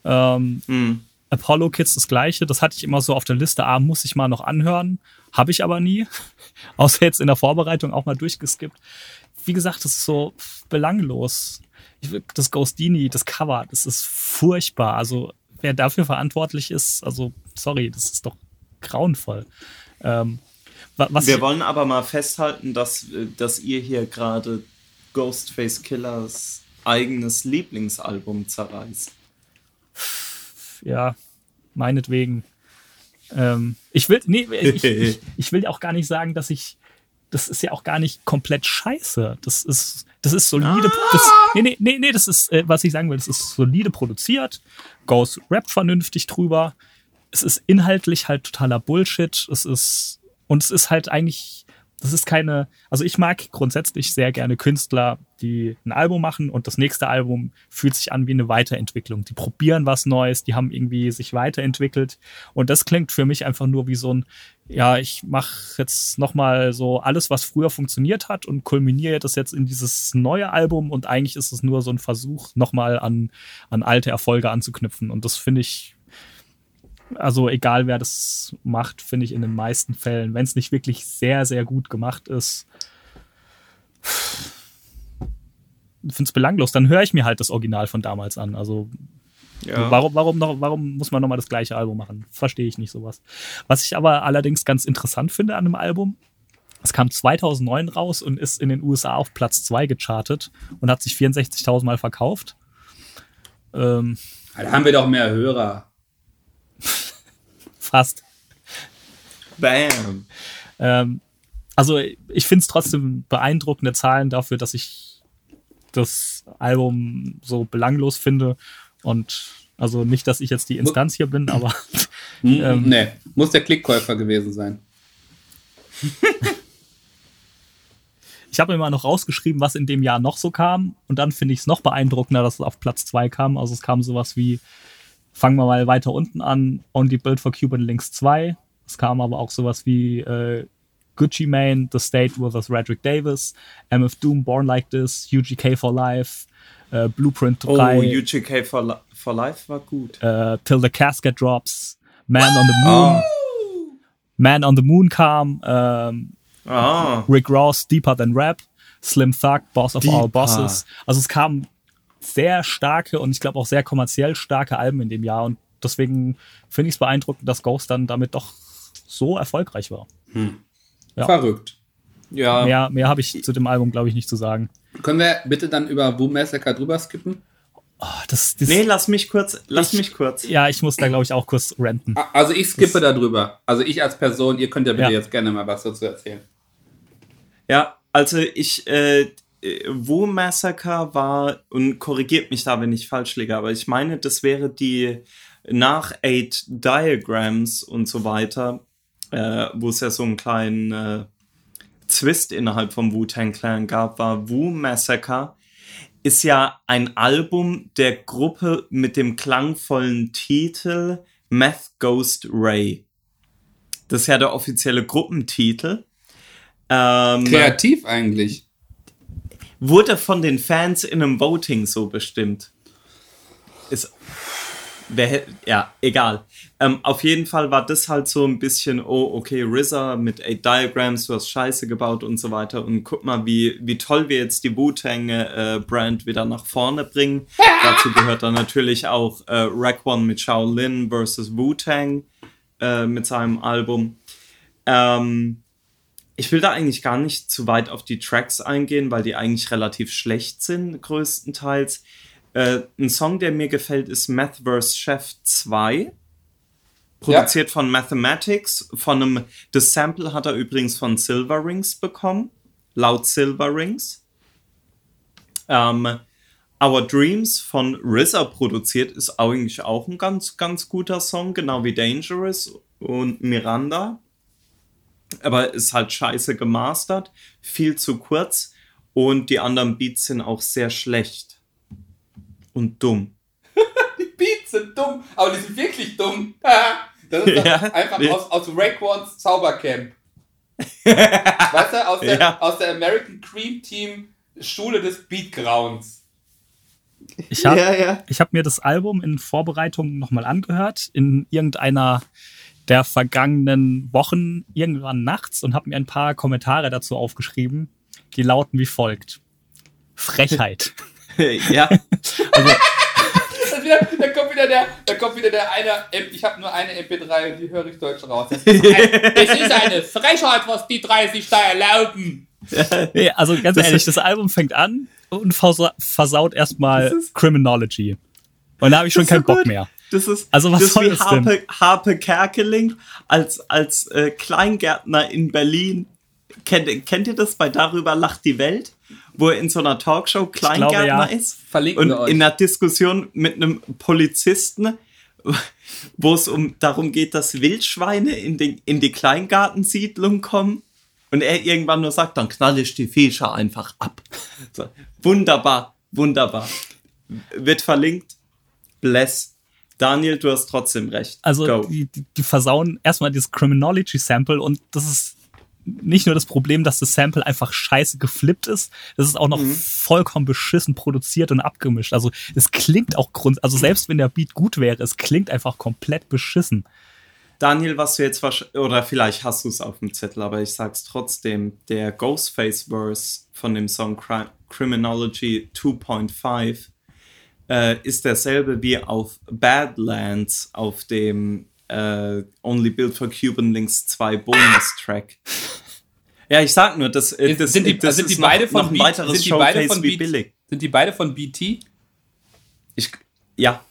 Ähm, Hm. Apollo Kids das gleiche. Das hatte ich immer so auf der Liste. Ah, muss ich mal noch anhören. Habe ich aber nie. Außer jetzt in der Vorbereitung auch mal durchgeskippt. Wie gesagt, das ist so belanglos. Das Ghostini, das Cover, das ist furchtbar. Also, wer dafür verantwortlich ist, also, sorry, das ist doch grauenvoll. Ähm, was Wir wollen aber mal festhalten, dass, äh, dass ihr hier gerade Ghostface Killers eigenes Lieblingsalbum zerreißt. ja, meinetwegen. Ähm, ich will, nee, ich, ich, ich will auch gar nicht sagen, dass ich, das ist ja auch gar nicht komplett scheiße. Das ist, das ist solide, das, nee, nee, nee, nee, das ist, äh, was ich sagen will, das ist solide produziert, Ghost rappt vernünftig drüber, es ist inhaltlich halt totaler Bullshit, es ist, und es ist halt eigentlich, das ist keine, also ich mag grundsätzlich sehr gerne Künstler, die ein Album machen und das nächste Album fühlt sich an wie eine Weiterentwicklung. Die probieren was Neues, die haben irgendwie sich weiterentwickelt. Und das klingt für mich einfach nur wie so ein, ja, ich mache jetzt nochmal so alles, was früher funktioniert hat und kulminiere das jetzt in dieses neue Album. Und eigentlich ist es nur so ein Versuch, nochmal an, an alte Erfolge anzuknüpfen. Und das finde ich also egal wer das macht, finde ich in den meisten Fällen, wenn es nicht wirklich sehr, sehr gut gemacht ist, finde es belanglos. Dann höre ich mir halt das Original von damals an. Also Ja. warum, warum, noch, warum muss man nochmal das gleiche Album machen? Verstehe ich nicht sowas. Was ich aber allerdings ganz interessant finde an dem Album, es kam 2009 raus und ist in den USA auf Platz 2 gechartet und hat sich 64.000 Mal verkauft. Ähm, Da haben wir doch mehr Hörer. Fast. Bam. Ähm, also ich finde es trotzdem beeindruckende Zahlen dafür, dass ich das Album so belanglos finde. Und also nicht, dass ich jetzt die Instanz hier bin, aber Hm, Ähm. nee, muss der Klickkäufer gewesen sein. ich habe mir mal noch rausgeschrieben, was in dem Jahr noch so kam. Und dann finde ich es noch beeindruckender, dass es auf Platz 2 kam. Also es kam sowas wie, fangen wir mal weiter unten an, Only Built for Cuban Links 2. Es kam aber auch sowas wie äh, Gucci Mane, The State vs. Redrick Davis, MF Doom, Born Like This, UGK for Life, äh, Blueprint 3. Oh, UGK for, Li for Life war gut. äh, Till the Casket Drops, Man on the Moon. Man on the Moon kam, ähm, Ah. Rick Ross, Deeper Than Rap, Slim Thug, Boss of All Deeper. Bosses. Also es kamen sehr starke und ich glaube auch sehr kommerziell starke Alben in dem Jahr und deswegen finde ich es beeindruckend, dass Ghost dann damit doch so erfolgreich war. Ja. Verrückt. Ja. Mehr, mehr habe ich zu dem Album, glaube ich, nicht zu sagen. Können wir bitte dann über Woo Massacre drüber skippen? Oh, das, das, Nee, lass mich kurz. Lass Ich- mich kurz. ja, ich muss da, glaube ich, auch kurz ranten. A- Also ich skippe da drüber. Also ich als Person, ihr könnt ja bitte Ja. jetzt gerne mal was dazu erzählen. Ja, also ich, äh, Wo Massacre war, und korrigiert mich da, wenn ich falsch liege, aber ich meine, das wäre die nach Eight Diagrams und so weiter, äh, wo es ja so einen kleinen äh, Twist innerhalb vom Wu-Tang Clan gab, war Wu Massacre ist ja ein Album der Gruppe mit dem klangvollen Titel Meth Ghost Ray. Das ist ja der offizielle Gruppentitel. Ähm, Kreativ eigentlich. Wurde von den Fans in einem Voting so bestimmt. Ist. Wer, ja, egal. Ähm, auf jeden Fall war das halt so ein bisschen, oh, okay, RZA mit 8 Diagrams, du hast Scheiße gebaut und so weiter. Und guck mal, wie, wie toll wir jetzt die Wu-Tang-Brand wieder nach vorne bringen. Dazu gehört dann natürlich auch äh, Rack One mit Shaolin versus Wu-Tang äh, mit seinem Album. Ähm, ich will da eigentlich gar nicht zu weit auf die Tracks eingehen, weil die eigentlich relativ schlecht sind, größtenteils. Äh, ein Song, der mir gefällt, ist Math vs. Chef 2. Produziert von Mathematics. Von einem, das Sample hat er übrigens von Silver Rings bekommen. Laut Silver Rings. Ähm, Our Dreams von RZA produziert ist eigentlich auch ein ganz, ganz guter Song, genau wie Dangerous und Miranda aber ist halt scheiße gemastert, viel zu kurz und die anderen Beats sind auch sehr schlecht und dumm. Die Beats sind dumm, aber die sind wirklich dumm. Das ist doch Ja. einfach Ja. aus, aus Raekwons Zaubercamp. weißt du, aus der, Ja. aus der American Cream Team Schule des Beatgrounds. Ich habe ja. ich hab mir das Album in Vorbereitung nochmal angehört, in irgendeiner der vergangenen Wochen, irgendwann nachts, und habe mir ein paar Kommentare dazu aufgeschrieben, die lauten wie folgt. Frechheit. ja. Wieder, da kommt wieder der, da kommt wieder der eine, ich habe nur eine MP3 und die höre ich deutsch raus. Das ist, ein, das ist eine Frechheit, was die 30 da erlauben. Nee, also ganz Das ehrlich, das Album fängt an und versa versaut erstmal Criminology. Und da habe ich schon keinen so Bock gut. mehr. Das ist, Also was das ist soll wie denn? Harpe, Harpe Kerkeling als, als äh, Kleingärtner in Berlin. Kennt, kennt ihr das bei Darüber lacht die Welt? Wo er in so einer Talkshow Kleingärtner ja. ist? Verlinken und wir euch. in einer Diskussion mit einem Polizisten, wo es um darum geht, dass Wildschweine in, den, in die Kleingartensiedlung kommen und er irgendwann nur sagt, dann knall ich die Viecher einfach ab. So, wunderbar, wunderbar. Wird verlinkt. Bless. Daniel, du hast trotzdem recht. Also die, die, die versauen erstmal dieses Criminology-Sample und das ist nicht nur das Problem, dass das Sample einfach scheiße geflippt ist, das ist auch noch Mhm. vollkommen beschissen produziert und abgemischt. Also es klingt auch grund, also selbst wenn der Beat gut wäre, es klingt einfach komplett beschissen. Daniel, was du jetzt oder vielleicht hast du es auf dem Zettel, aber ich sag's trotzdem, der Ghostface-Verse von dem Song Cri Criminology 2.5 äh, ist derselbe wie auf Badlands auf dem äh, Only Built for Cuban Links 2 Bonus-Track. Ja, ich sag nur, das, äh, das, sind die, das sind ist die noch, beide von noch ein weiteres sind die beide von wie Beat- billig. Sind die beide von BT? Ich, ja,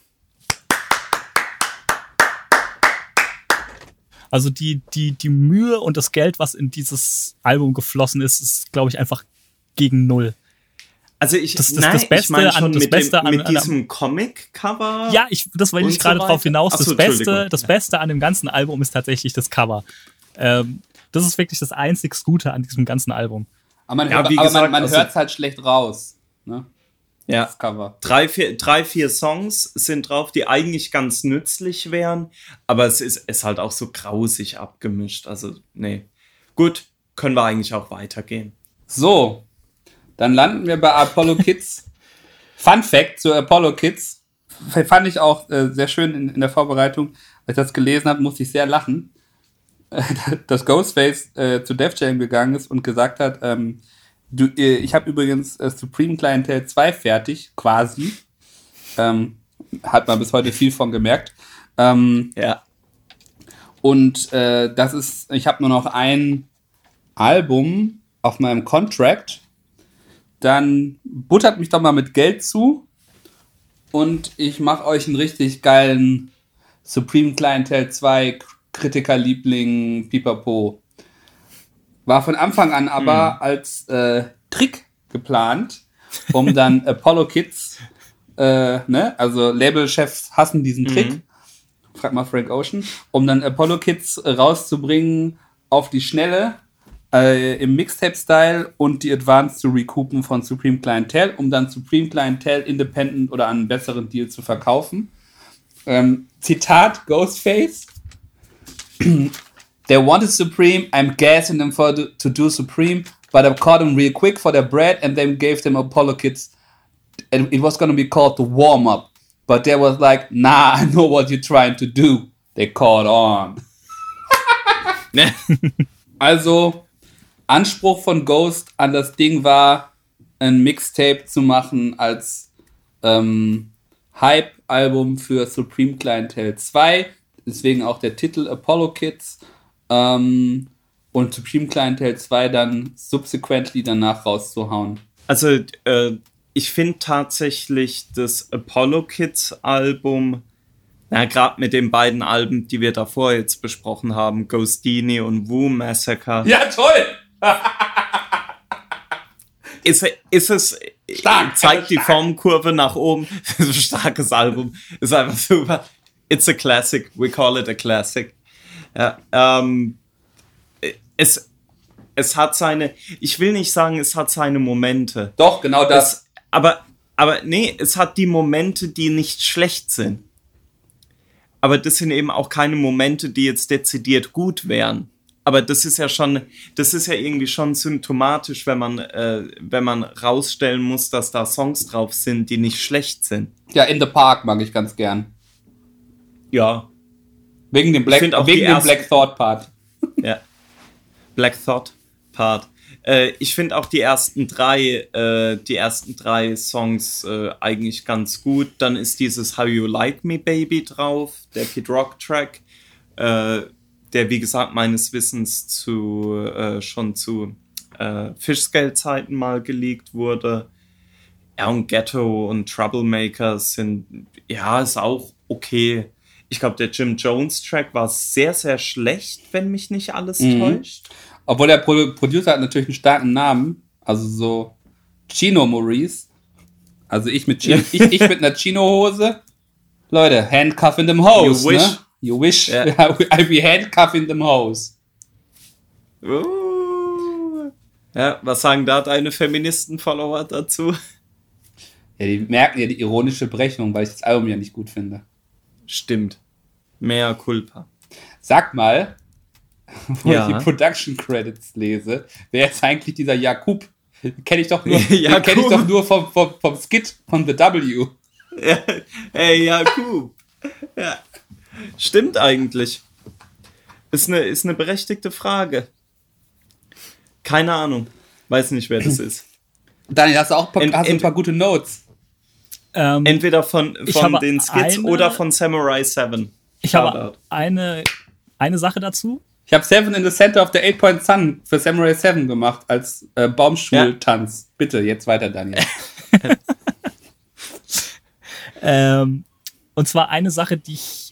Also die, die, die Mühe und das Geld, was in dieses Album geflossen ist, ist, glaube ich, einfach gegen null. Also ich, Das- das- nein, das ich Beste mein an- schon das mit, Beste dem, an- mit an- diesem Comic-Cover. Ja, ich, das wollte ich so gerade drauf hinaus. Ach so, das, Beste, das. Beste an dem ganzen Album ist tatsächlich das Cover. Ähm, das ist wirklich das einzig Gute an diesem ganzen Album. Aber man, Ja, hört, gesagt, man, man also- hört es halt schlecht raus. Ne? ja. Das Cover. drei vier, drei, vier Songs sind drauf, die eigentlich ganz nützlich wären, aber es ist, ist halt auch so grausig abgemischt. Also, nee. Gut, können wir eigentlich auch weitergehen. So, dann landen wir bei Apollo Kids. Fun Fact zu Apollo Kids. Fand ich auch äh, sehr schön in, in der Vorbereitung. Als ich das gelesen habe, musste ich sehr lachen. Äh, dass Ghostface äh, zu Def Jam gegangen ist und gesagt hat, ähm, du, äh, ich habe übrigens äh, Supreme Clientel 2 fertig, quasi. Ähm, hat man bis heute viel von gemerkt. Ähm, Ja. und äh, das ist, ich habe nur noch ein Album auf meinem Contract. Dann buttert mich doch mal mit Geld zu. Und ich mache euch einen richtig geilen Supreme Clientel 2 Kritikerliebling Pipapo. War von Anfang an aber als äh, Trick geplant, um dann Apollo Kids, äh, ne, also Labelchefs hassen diesen Trick. Frag mal Frank Ocean, um dann Apollo Kids rauszubringen auf die Schnelle äh, im Mixtape-Style und die Advanced zu recoupen von Supreme Clientel, um dann Supreme Clientel independent oder an einen besseren Deal zu verkaufen. Ähm, Zitat Ghostface. They wanted Supreme, I'm gassing them for the, to do Supreme, but I caught them real quick for their bread and then gave them Apollo Kids. And it was gonna be called the warm up. But they was like, nah, I know what you're trying to do. They caught on. Also, Anspruch von Ghost an das Ding war, ein Mixtape zu machen als ähm, Hype-Album für Supreme Clientele 2. Deswegen auch der Titel Apollo Kids. Ähm, und Supreme Clientele 2 dann subsequently danach rauszuhauen. Also, äh, ich finde tatsächlich das Apollo Kids Album, na, gerade mit den beiden Alben, die wir davor jetzt besprochen haben, Ghostini und Wu Massacre, Ja, toll! Ist, ist es, Stark, zeigt die stark. Formkurve nach oben. Starkes Album. Ist einfach super. It's a classic. We call it a classic. Ja, ähm, es, es hat seine, ich will nicht sagen, es hat seine Momente. Doch, genau das. Es, aber, aber nee, es hat die Momente, die nicht schlecht sind. Aber das sind eben auch keine Momente, die jetzt dezidiert gut wären. Aber das ist ja schon, das ist ja irgendwie schon symptomatisch, wenn man, äh, wenn man rausstellen muss, dass da Songs drauf sind, die nicht schlecht sind. Ja, In the Park mag ich ganz gern. Ja. Wegen dem Black, auch wegen dem Black Thought Part. Ja. Black Thought Part. Äh, ich finde auch die ersten drei, äh, die ersten drei Songs äh, eigentlich ganz gut. Dann ist dieses How You Like Me Baby drauf, der Kid Rock Track, äh, der wie gesagt meines Wissens zu äh, schon zu äh, Fischscale-Zeiten mal geleakt wurde. Ja, und Ghetto und Troublemaker sind, ja, ist auch okay. Ich glaube, der Jim Jones Track war sehr, sehr schlecht, wenn mich nicht alles Mhm. täuscht. Obwohl der Pro Producer hat natürlich einen starken Namen. Also so Chino Maurice. Also ich mit, Chino, ich, ich mit einer Chino-Hose. Leute, handcuff in them hose. You wish. Ne? You wish Ja. I be handcuff in them hose. Uh. Ja, was sagen da deine Feministen-Follower dazu? Ja, die merken ja die ironische Brechung, weil ich das Album ja nicht gut finde. Stimmt. Mehr Culpa. Sag mal, wo Ja. ich die Production Credits lese, wer ist eigentlich dieser Jakub? Kenne ich doch nur, Jakub. kenn ich doch nur vom, vom, vom Skit von The W. Ja, ey, Jakub. Ja. Stimmt eigentlich. Ist eine, ist eine berechtigte Frage. Keine Ahnung. Weiß nicht, wer das ist. Daniel, hast du auch ein paar, Ent- hast du ein paar gute Notes? Ähm, Entweder von, von den Skits eine- oder von Samurai 7. ich habe eine, eine Sache dazu. Ich habe Seven in the Center of the Eight Point Sun für Samurai 7 gemacht als äh, Baumschultanz. Bitte, jetzt weiter, Daniel. Ähm, und zwar eine Sache, die ich.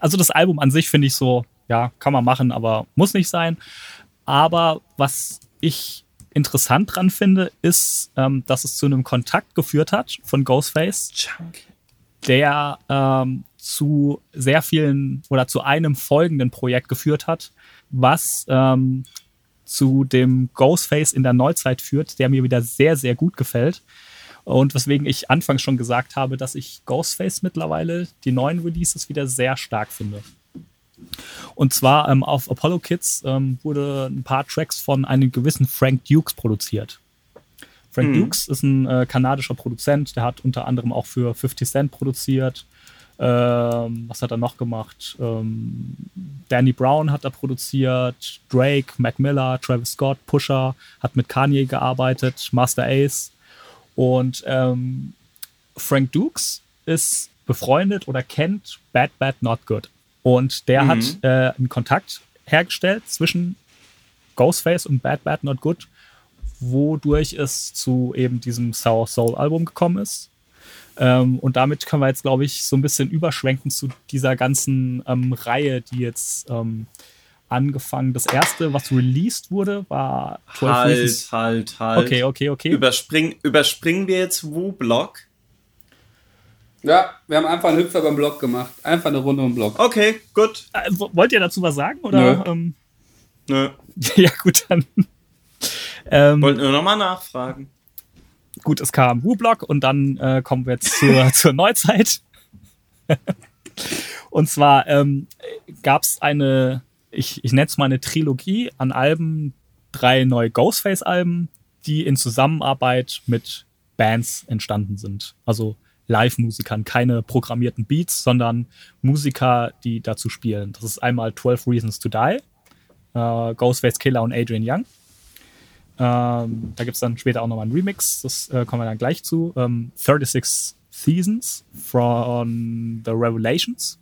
Also das Album an sich finde ich so, ja, kann man machen, aber muss nicht sein. Aber was ich interessant dran finde, ist, ähm, dass es zu einem Kontakt geführt hat von Ghostface, der ähm, zu sehr vielen oder zu einem folgenden Projekt geführt hat, was ähm, zu dem Ghostface in der Neuzeit führt, der mir wieder sehr, sehr gut gefällt. Und weswegen ich anfangs schon gesagt habe, dass ich Ghostface mittlerweile die neuen Releases wieder sehr stark finde. Und zwar ähm, auf Apollo Kids ähm, wurde ein paar Tracks von einem gewissen Frank Dukes produziert. Frank Dukes ist ein äh, kanadischer Produzent, der hat unter anderem auch für 50 Cent produziert. Ähm, was hat er noch gemacht? Ähm, Danny Brown hat er produziert, Drake, Mac Miller, Travis Scott, Pusher, hat mit Kanye gearbeitet, Master Ace. Und ähm, Frank Dukes ist befreundet oder kennt Bad Bad Not Good. Und der hat äh, einen Kontakt hergestellt zwischen Ghostface und Bad Bad Not Good, wodurch es zu eben diesem Sour Soul Album gekommen ist. Ähm, und damit können wir jetzt, glaube ich, so ein bisschen überschwenken zu dieser ganzen ähm, Reihe, die jetzt ähm, angefangen. Das erste, was released wurde, war 12 Halt, Reasons. halt, halt. Okay, okay, okay. Überspring, überspringen wir jetzt Wu-Block? Ja, wir haben einfach einen Hüpfer beim Block gemacht. Einfach eine Runde im Block. Okay, gut. Äh, wo- wollt ihr dazu was sagen? Oder? Nö. Ähm, Nö. ja, gut, dann. ähm, Wollte nur nochmal nachfragen. gut, es kam Wu-Block und dann äh, kommen wir jetzt zur, zur Neuzeit. Und zwar ähm, gab es eine, ich, ich nenne es mal eine Trilogie an Alben, drei neue Ghostface-Alben, die in Zusammenarbeit mit Bands entstanden sind. Also Live-Musikern, keine programmierten Beats, sondern Musiker, die dazu spielen. Das ist einmal 12 Reasons to Die, äh, Ghostface Killer und Adrian Young. Ähm, da gibt es dann später auch nochmal einen Remix, das äh, kommen wir dann gleich zu. Ähm, 36 Seasons from The Revelations.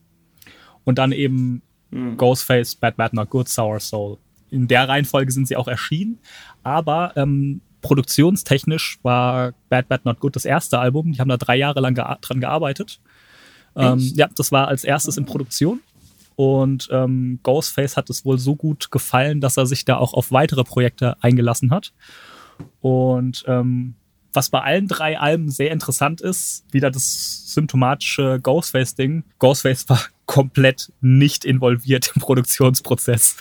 Und dann eben mhm. Ghostface, Bad Bad Not Good, Sour Soul. In der Reihenfolge sind sie auch erschienen, aber ähm, produktionstechnisch war Bad Bad Not Good das erste Album. Die haben da drei Jahre lang gea dran gearbeitet. Ähm, ja, das war als erstes in Produktion. Und ähm, Ghostface hat es wohl so gut gefallen, dass er sich da auch auf weitere Projekte eingelassen hat. Und ähm, was bei allen drei Alben sehr interessant ist, wieder das symptomatische Ghostface-Ding. Ghostface war komplett nicht involviert im Produktionsprozess.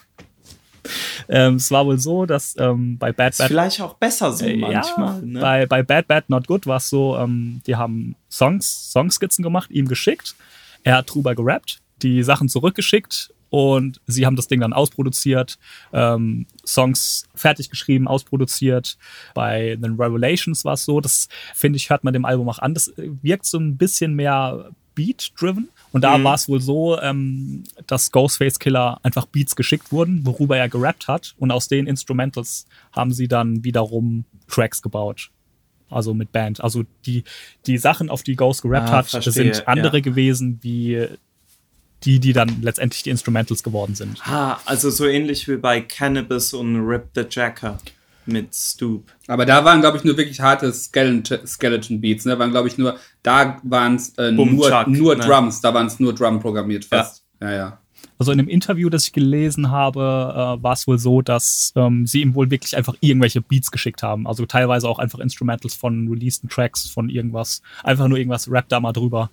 Ähm, es war wohl so, dass ähm, bei Bad Bad. Vielleicht auch besser so äh, manchmal. Ja, ne? bei, bei Bad Bad Not Good war es so, ähm, die haben Songs, Songskizzen gemacht, ihm geschickt. Er hat drüber gerappt, die Sachen zurückgeschickt und sie haben das Ding dann ausproduziert, ähm, Songs fertig geschrieben, ausproduziert. Bei The Revelations war es so, das finde ich, hört man dem Album auch an. Das wirkt so ein bisschen mehr Beat-driven. Und da mhm. war es wohl so, ähm, dass Ghostface Killer einfach Beats geschickt wurden, worüber er gerappt hat. Und aus den Instrumentals haben sie dann wiederum Tracks gebaut. Also mit Band. Also die, die Sachen, auf die Ghost gerappt ah, hat, verstehe, sind andere ja. gewesen, wie die, die dann letztendlich die Instrumentals geworden sind. Ah, also so ähnlich wie bei Cannabis und Rip the Jacker mit Stoop. Aber da waren, glaube ich, nur wirklich harte Skeleton, Skeleton Beats. Ne? Waren, glaube ich, nur, da waren es äh, nur, Chuck, nur ne? Drums, da waren es nur Drum programmiert fast. Ja. ja, ja. Also in einem Interview, das ich gelesen habe, äh, war es wohl so, dass ähm, sie ihm wohl wirklich einfach irgendwelche Beats geschickt haben. Also teilweise auch einfach Instrumentals von releaseden Tracks, von irgendwas. Einfach nur irgendwas, rap da mal drüber.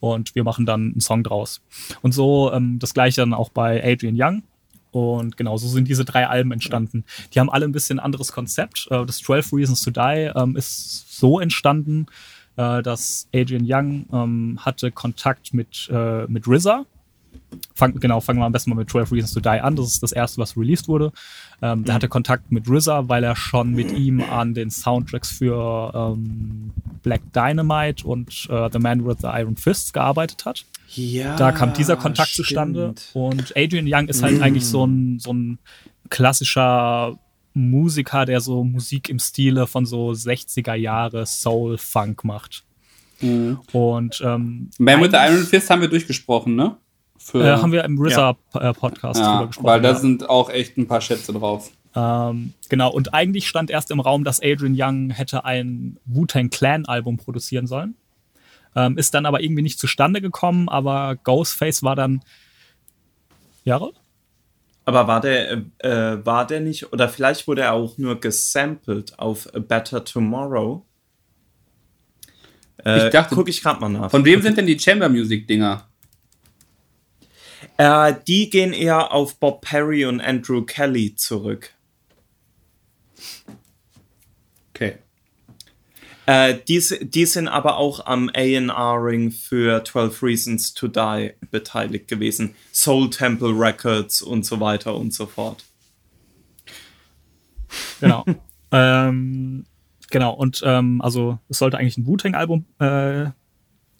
Und wir machen dann einen Song draus. Und so ähm, das gleiche dann auch bei Adrian Young. Und genau, so sind diese drei Alben entstanden. Die haben alle ein bisschen anderes Konzept. Äh, das 12 Reasons to Die ähm, ist so entstanden, äh, dass Adrian Young ähm, hatte Kontakt mit, äh, mit RZA, Fang, genau, fangen wir am besten mal mit 12 Reasons to Die an. Das ist das erste, was released wurde. Ähm, der hatte Kontakt mit RZA, weil er schon mit ihm an den Soundtracks für ähm, Black Dynamite und äh, The Man with the Iron Fists gearbeitet hat. Ja. Da kam dieser Kontakt stimmt. zustande. Und Adrian Young ist halt mm. eigentlich so ein, so ein klassischer Musiker, der so Musik im Stile von so 60er Jahre Soul Funk macht. Mhm. Und ähm, Man with the Iron Fist haben wir durchgesprochen, ne? Für, äh, haben wir im RZA-Podcast ja. drüber gesprochen. Weil da ja. sind auch echt ein paar Schätze drauf. Ähm, genau, und eigentlich stand erst im Raum, dass Adrian Young hätte ein Wu-Tang Clan-Album produzieren sollen. Ähm, ist dann aber irgendwie nicht zustande gekommen, aber Ghostface war dann. Ja, aber war der, äh, war der nicht, oder vielleicht wurde er auch nur gesampelt auf A Better Tomorrow? Äh, ich dachte, gucke ich gerade mal nach. Von wem sind denn die Chamber Music Dinger? Äh, die gehen eher auf Bob Perry und Andrew Kelly zurück. Okay. Äh, die, die sind aber auch am A&R-Ring für 12 Reasons to Die beteiligt gewesen. Soul Temple Records und so weiter und so fort. Genau. ähm, genau, und ähm, also es sollte eigentlich ein Wu-Tang-Album äh,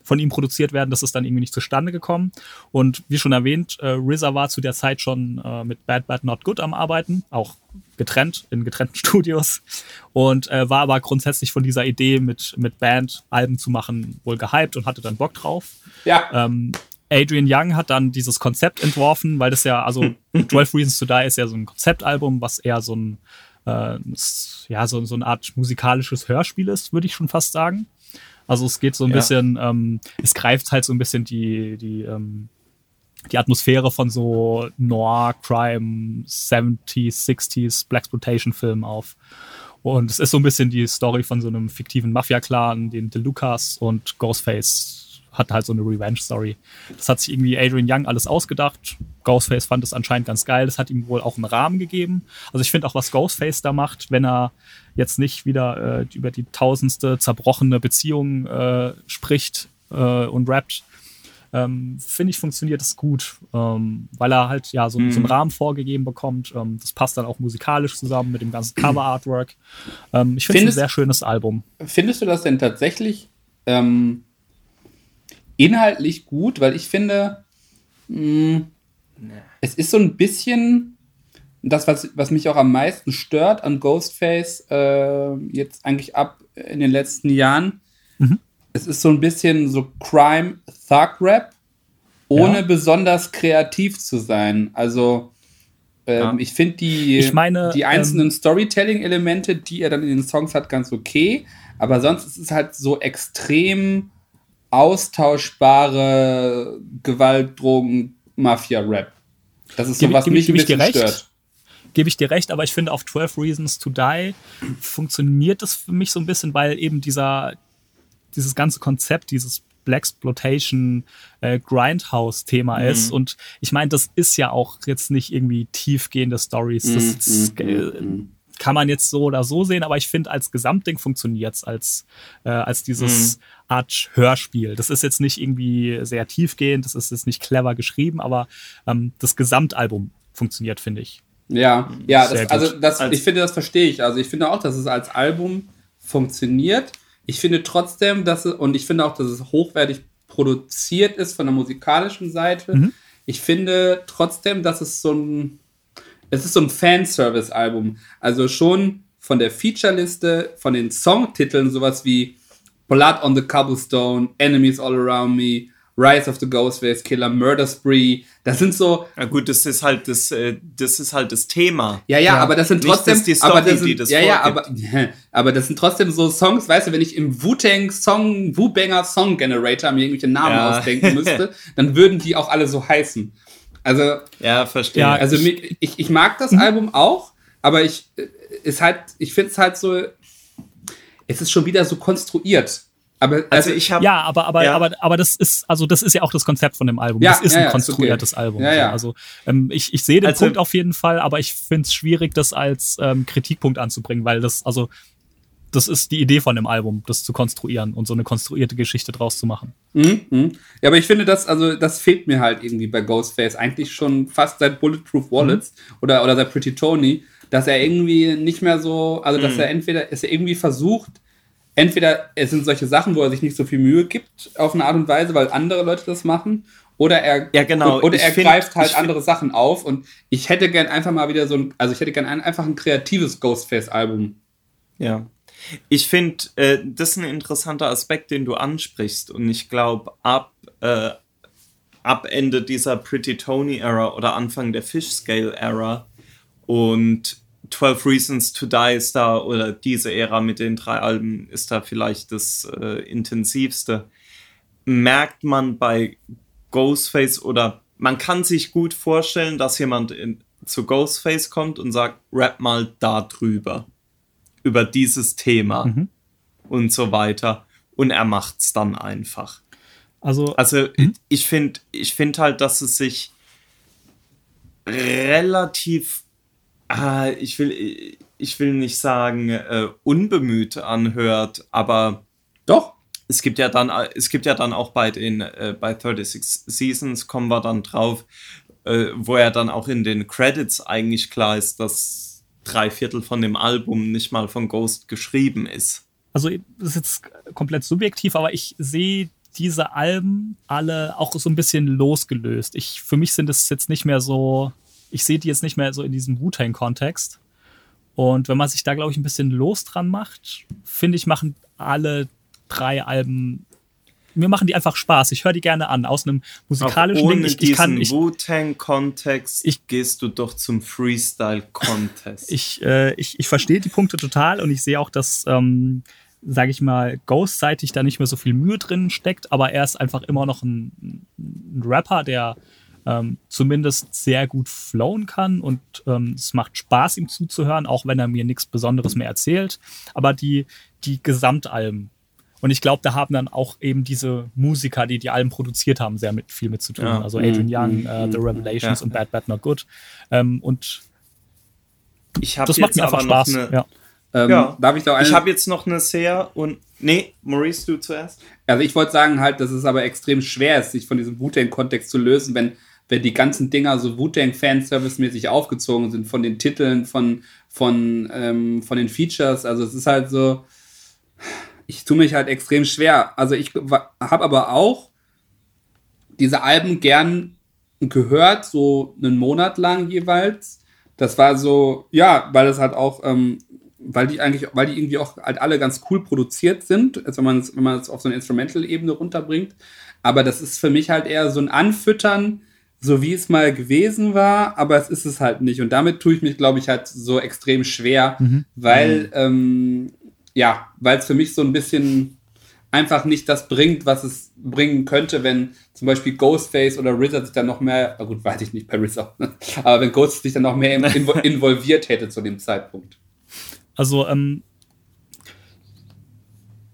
von ihm produziert werden. Das ist dann irgendwie nicht zustande gekommen. Und wie schon erwähnt, äh, RZA war zu der Zeit schon äh, mit Bad Bad Not Good am Arbeiten, auch getrennt, in getrennten Studios. Und äh, war aber grundsätzlich von dieser Idee, mit, mit Band Alben zu machen, wohl gehypt und hatte dann Bock drauf. Ja. Ähm, Adrian Young hat dann dieses Konzept entworfen, weil das ja, also 12 Reasons to Die ist ja so ein Konzeptalbum, was eher so ein, äh, ja, so, so eine Art musikalisches Hörspiel ist, würde ich schon fast sagen. Also es geht so ein ja. bisschen, ähm, es greift halt so ein bisschen die, die, ähm, die Atmosphäre von so Noir, Crime, 70s, 60s, Blaxploitation-Filmen auf. Und es ist so ein bisschen die Story von so einem fiktiven Mafia-Clan, den DeLucas und Ghostface hat halt so eine Revenge-Story. Das hat sich irgendwie Adrian Young alles ausgedacht. Ghostface fand es anscheinend ganz geil. Das hat ihm wohl auch einen Rahmen gegeben. Also ich finde auch, was Ghostface da macht, wenn er jetzt nicht wieder äh, über die tausendste zerbrochene Beziehung äh, spricht äh, und rappt, ähm, finde ich, funktioniert es gut, ähm, weil er halt ja so, mhm. so, einen Rahmen vorgegeben bekommt. Ähm, das passt dann auch musikalisch zusammen mit dem ganzen Cover-Artwork. Ähm, ich finde es ein sehr schönes Album. Findest du das denn tatsächlich ähm, inhaltlich gut? Weil ich finde, mh, mm, es ist so ein bisschen das, was, was mich auch am meisten stört an Ghostface, äh, jetzt eigentlich ab in den letzten Jahren. Mhm. Es ist so ein bisschen so Crime Thug Rap, ohne ja. besonders kreativ zu sein. Also ähm, ja. ich finde die, ich meine, die einzelnen ähm, Storytelling-Elemente, die er dann in den Songs hat, ganz okay. Aber sonst ist es halt so extrem austauschbare Gewalt, Drogen, Mafia-Rap. Das ist so, was mich ein bisschen stört gebe ich dir recht, aber ich finde auf 12 Reasons to Die funktioniert das für mich so ein bisschen, weil eben dieser, dieses ganze Konzept, dieses Blaxploitation äh, Grindhouse-Thema mhm. ist. Und ich meine, das ist ja auch jetzt nicht irgendwie tiefgehende Stories. Das, mhm. das äh, mhm. Kann man jetzt so oder so sehen, aber ich finde, als Gesamtding funktioniert es als, äh, als dieses mhm. Art Hörspiel. Das ist jetzt nicht irgendwie sehr tiefgehend, das ist jetzt nicht clever geschrieben, aber ähm, das Gesamtalbum funktioniert, finde ich. Ja, ja, das, also das, ich finde, das verstehe ich. Also ich finde auch, dass es als Album funktioniert. Ich finde trotzdem, dass es, und ich finde auch, dass es hochwertig produziert ist von der musikalischen Seite. Mhm. Ich finde trotzdem, dass es so ein, es ist so ein Fanservice-Album. Also schon von der Featureliste, von den Songtiteln, sowas wie Blood on the Cobblestone, Enemies All Around Me, Rise of the Ghostface Killer, Murder Spree. Das sind so. Ja gut, das ist halt das, äh, das ist halt das Thema. Ja, ja, ja. aber das sind trotzdem. Nicht, die Story, aber das sind, die das ja, ja, aber, aber das sind trotzdem so Songs, weißt du, wenn ich im Wu-Tang Song, Wu-Banger Song Generator mir irgendwelche Namen ja. ausdenken müsste, dann würden die auch alle so heißen. Also. Ja, verstehe. Ja, also ich, ich, ich mag das mhm. Album auch, aber ich äh, ist halt, ich finde es halt so, es ist schon wieder so konstruiert. Aber also, also ich habe ja, aber aber ja. aber aber das ist also das ist ja auch das Konzept von dem Album. Ja, das ist ja, ein konstruiertes okay. Album. Ja, Also ähm, ich, ich sehe den also, Punkt auf jeden Fall, aber ich finde es schwierig, das als ähm, Kritikpunkt anzubringen, weil das also das ist die Idee von dem Album, das zu konstruieren und so eine konstruierte Geschichte draus zu machen. Mhm, mh. Ja, aber ich finde das also das fehlt mir halt irgendwie bei Ghostface eigentlich schon fast seit Bulletproof Wallets mhm. oder oder seit Pretty Tony, dass er irgendwie nicht mehr so also dass mhm. er entweder er irgendwie versucht entweder es sind solche Sachen, wo er sich nicht so viel Mühe gibt auf eine Art und Weise, weil andere Leute das machen, oder er, ja, genau. oder er find, greift halt andere Sachen auf. Und ich hätte gern einfach mal wieder so ein, also ich hätte gern ein, einfach ein kreatives Ghostface-Album. Ja. Ich finde, äh, das ist ein interessanter Aspekt, den du ansprichst. Und ich glaube, ab, äh, ab Ende dieser Pretty Tony-Ära oder Anfang der Fish Scale-Ära und 12 Reasons to Die ist da, oder diese Ära mit den drei Alben ist da vielleicht das äh, intensivste. Merkt man bei Ghostface oder man kann sich gut vorstellen, dass jemand in, zu Ghostface kommt und sagt, rap mal da drüber. Über dieses Thema mhm. und so weiter. Und er macht's dann einfach. Also, also mhm. ich finde ich find halt, dass es sich relativ ah, ich will, ich will nicht sagen, äh, unbemüht anhört, aber doch. Es gibt ja dann, es gibt ja dann auch bei den, äh, bei 36 Seasons kommen wir dann drauf, äh, wo er dann auch in den Credits eigentlich klar ist, dass drei Viertel von dem Album nicht mal von Ghost geschrieben ist. Also, das ist jetzt komplett subjektiv, aber ich sehe diese Alben alle auch so ein bisschen losgelöst. Ich, für mich sind es jetzt nicht mehr so ich sehe die jetzt nicht mehr so in diesem Wu-Tang-Kontext. Und wenn man sich da, glaube ich, ein bisschen los dran macht, finde ich, machen alle drei Alben mir machen die einfach Spaß. Ich höre die gerne an. Aus einem musikalischen Auch ohne Ding. Ich, ich kann ich, Wu-Tang-Kontext ich, gehst du doch zum Freestyle-Contest. ich, äh, ich, ich verstehe die Punkte total und ich sehe auch, dass, ähm, sage ich mal, Ghost-seitig da nicht mehr so viel Mühe drin steckt, aber er ist einfach immer noch ein, ein Rapper, der ähm, zumindest sehr gut flowen kann und ähm, es macht Spaß, ihm zuzuhören, auch wenn er mir nichts Besonderes mehr erzählt. Aber die, die Gesamtalben. Und ich glaube, da haben dann auch eben diese Musiker, die die Alben produziert haben, sehr mit, viel mit zu tun. Ja. Also Adrian Young, mm, äh, The Revelations ja. und Bad Bad Not Good. Ähm, und ich das macht mir einfach Spaß. Eine, ja. Ähm, Ja. Darf ich da eine, Ich habe jetzt noch eine sehr und. Nee, Maurice, du zuerst. Also ich wollte sagen halt, dass es aber extrem schwer ist, sich von diesem Wu-Tang-Kontext zu lösen, wenn, wenn die ganzen Dinger so Wu-Tang-Fanservice-mäßig aufgezogen sind, von den Titeln, von, von, ähm, von den Features. Also es ist halt so, ich tue mich halt extrem schwer. Also ich habe aber auch diese Alben gern gehört, so einen Monat lang jeweils. Das war so, ja, weil es halt auch, ähm, weil die eigentlich, weil die irgendwie auch halt alle ganz cool produziert sind, als wenn man es, wenn man es auf so eine Instrumental-Ebene runterbringt. Aber das ist für mich halt eher so ein Anfüttern, so wie es mal gewesen war, aber es ist es halt nicht. Und damit tue ich mich, glaube ich, halt so extrem schwer, weil, ähm, ja, weil es für mich so ein bisschen einfach nicht das bringt, was es bringen könnte, wenn zum Beispiel Ghostface oder RZA sich dann noch mehr, na gut, weiß ich nicht bei RZA, aber wenn Ghost sich dann noch mehr invo involviert hätte zu dem Zeitpunkt. Also, ähm,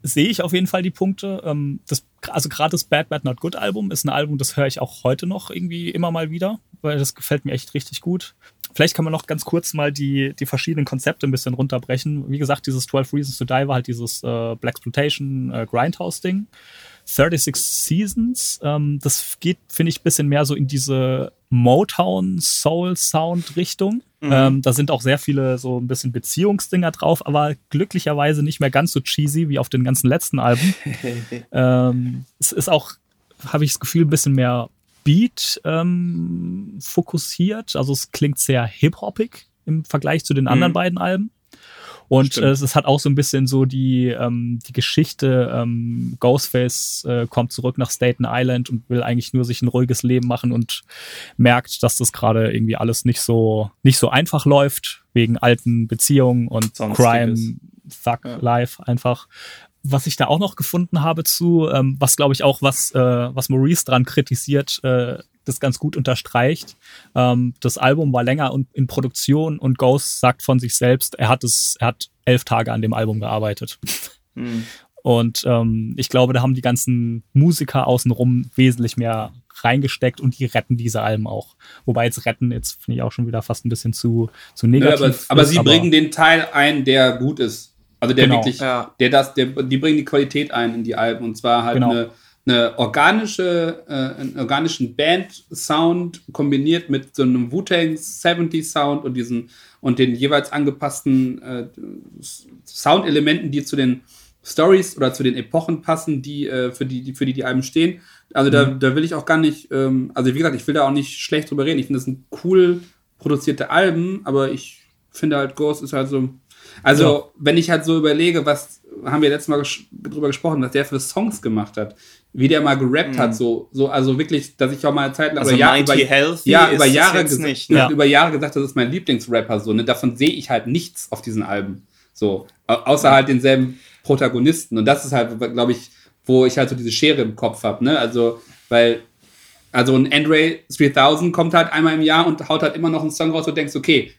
sehe ich auf jeden Fall die Punkte. Ähm, das, also gerade das Bad Bad Not Good Album ist ein Album, das höre ich auch heute noch irgendwie immer mal wieder, weil das gefällt mir echt richtig gut. Vielleicht kann man noch ganz kurz mal die, die verschiedenen Konzepte ein bisschen runterbrechen. Wie gesagt, dieses 12 Reasons to Die war halt dieses äh, Black Exploitation äh, Grindhouse-Ding. 36 Seasons, ähm, das geht, finde ich, ein bisschen mehr so in diese Motown Soul Sound Richtung. Ähm, da sind auch sehr viele so ein bisschen Beziehungsdinger drauf, aber glücklicherweise nicht mehr ganz so cheesy wie auf den ganzen letzten Alben. ähm, es ist auch, habe ich das Gefühl, ein bisschen mehr Beat ähm, fokussiert. Also es klingt sehr hip-hoppig im Vergleich zu den anderen Mhm. beiden Alben. Und äh, es hat auch so ein bisschen so die, ähm, die Geschichte, ähm, Ghostface äh, kommt zurück nach Staten Island und will eigentlich nur sich ein ruhiges Leben machen und merkt, dass das gerade irgendwie alles nicht so, nicht so einfach läuft, wegen alten Beziehungen und Sonstiges. Crime, Thug Ja. Life einfach. Was ich da auch noch gefunden habe zu, ähm, was glaube ich auch, was, äh, was Maurice dran kritisiert, äh, das ganz gut unterstreicht. Ähm, das Album war länger und- in Produktion und Ghost sagt von sich selbst, er hat es, er hat elf Tage an dem Album gearbeitet. Hm. Und ähm, ich glaube, da haben die ganzen Musiker außenrum wesentlich mehr reingesteckt und die retten diese Alben auch. Wobei jetzt retten, jetzt finde ich auch schon wieder fast ein bisschen zu, zu Ja, negativ. aber, aber ist, sie bringen den Teil ein, der gut ist. Also der Genau. wirklich, Ja. der das, der, die bringen die Qualität ein in die Alben und zwar halt Genau. eine, eine organische, äh, einen organischen Band-Sound kombiniert mit so einem Wu-Tang 70 Sound und diesen und den jeweils angepassten äh, Soundelementen, die zu den Stories oder zu den Epochen passen, die äh, für die, die für die die Alben stehen. Also da, da will ich auch gar nicht, ähm, also wie gesagt, ich will da auch nicht schlecht drüber reden. Ich finde das sind cool produzierte Alben, aber ich finde halt Ghost ist halt so. Also, Ja. wenn ich halt so überlege, was haben wir letztes Mal ges drüber gesprochen, was der für Songs gemacht hat, wie der mal gerappt hat, so, so, also wirklich, dass ich auch mal Zeit lang Also Jahr- Mighty Healthy ja, über Jahre, nicht, ja. ne? über Jahre gesagt, das ist mein Lieblingsrapper, so, ne? Davon sehe ich halt nichts auf diesen Alben. So, au- außer halt denselben Protagonisten. Und das ist halt, glaube ich, wo ich halt so diese Schere im Kopf habe, ne? Also, weil, also ein Andre 3000 kommt halt einmal im Jahr und haut halt immer noch einen Song raus, du denkst, okay,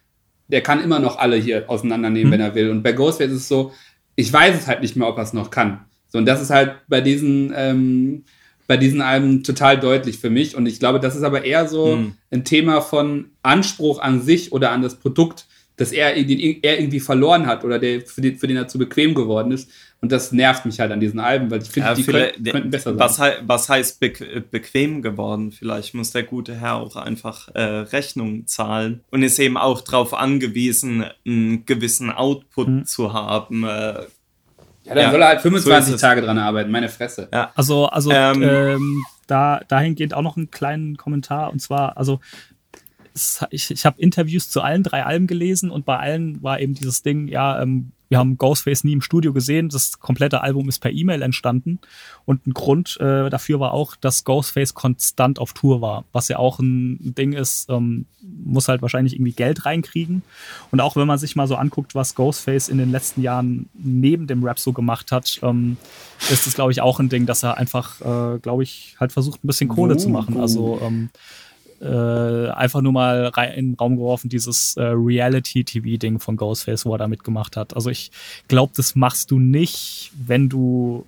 der kann immer noch alle hier auseinandernehmen, wenn er will. Und bei Ghostface ist es so, ich weiß es halt nicht mehr, ob er es noch kann. So, und das ist halt bei diesen, ähm, bei diesen Alben total deutlich für mich. Und ich glaube, das ist aber eher so Mhm. ein Thema von Anspruch an sich oder an das Produkt, dass er, den er irgendwie verloren hat oder der, für, den, für den er zu bequem geworden ist. Und das nervt mich halt an diesen Alben, weil ich finde, Ja, die könnten, könnten besser sein. was, hei- was heißt bequ bequem geworden? Vielleicht muss der gute Herr auch einfach äh, Rechnung zahlen und ist eben auch darauf angewiesen, einen gewissen Output Mhm. zu haben. Äh, ja, dann ja, soll er halt so 25 ist es. Tage dran arbeiten, meine Fresse. Also, also Ähm. ähm, da, dahingehend auch noch einen kleinen Kommentar. Und zwar, also ich, ich habe Interviews zu allen drei Alben gelesen und bei allen war eben dieses Ding, ja, ähm, wir haben Ghostface nie im Studio gesehen, das komplette Album ist per E-Mail entstanden. Und ein Grund äh, dafür war auch, dass Ghostface konstant auf Tour war, was ja auch ein Ding ist, ähm, muss halt wahrscheinlich irgendwie Geld reinkriegen. Und auch wenn man sich mal so anguckt, was Ghostface in den letzten Jahren neben dem Rap so gemacht hat, ähm, ist es, glaube ich, auch ein Ding, dass er einfach, äh, glaube ich, halt versucht, ein bisschen Kohle zu machen. Also ähm, äh, einfach nur mal rein in den Raum geworfen, dieses äh, Reality-TV-Ding von Ghostface, wo er da mitgemacht hat. Also ich glaube, das machst du nicht, wenn du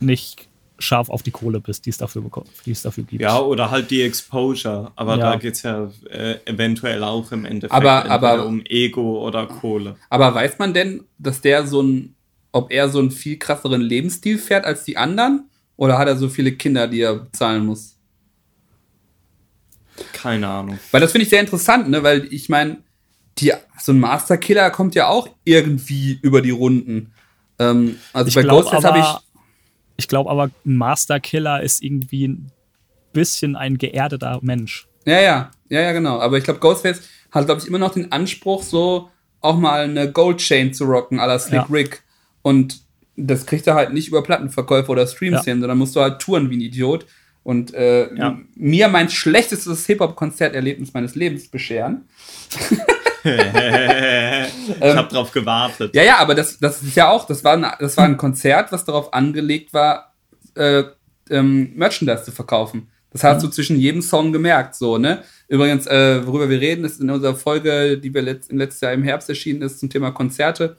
nicht scharf auf die Kohle bist, die es dafür, bekommt, die es dafür gibt. Ja, oder halt die Exposure. Aber Ja. da geht es ja äh, eventuell auch im Endeffekt Aber- aber- um Ego oder Kohle. Aber weiß man denn, dass der so ein, ob er so einen viel krasseren Lebensstil fährt als die anderen? Oder hat er so viele Kinder, die er bezahlen muss? Keine Ahnung. Weil das finde ich sehr interessant, ne? Weil ich meine, die, so ein Masterkiller kommt ja auch irgendwie über die Runden. Ähm, also Ich bei glaube Ghostface habe ich. aber, ich glaube aber, ein Masterkiller ist irgendwie ein bisschen ein geerdeter Mensch. Ja, ja, ja, ja, genau. Aber ich glaube, Ghostface hat, glaube ich, immer noch den Anspruch, so auch mal eine Gold Chain zu rocken, à la Slick Ja. Rick. Und das kriegt er halt nicht über Plattenverkäufe oder Streams Ja. hin, sondern musst du halt touren wie ein Idiot. Und äh, Ja. mir mein schlechtestes Hip-Hop-Konzerterlebnis meines Lebens bescheren. ich habe drauf gewartet. Ja, ja, aber das, das ist ja auch, das war, ein, das war ein Konzert, was darauf angelegt war, äh, ähm, Merchandise zu verkaufen. Das hast du zwischen jedem Song gemerkt, so, ne? Übrigens, äh, worüber wir reden, ist in unserer Folge, die wir letzt, im letzten Jahr im Herbst erschienen ist, zum Thema Konzerte.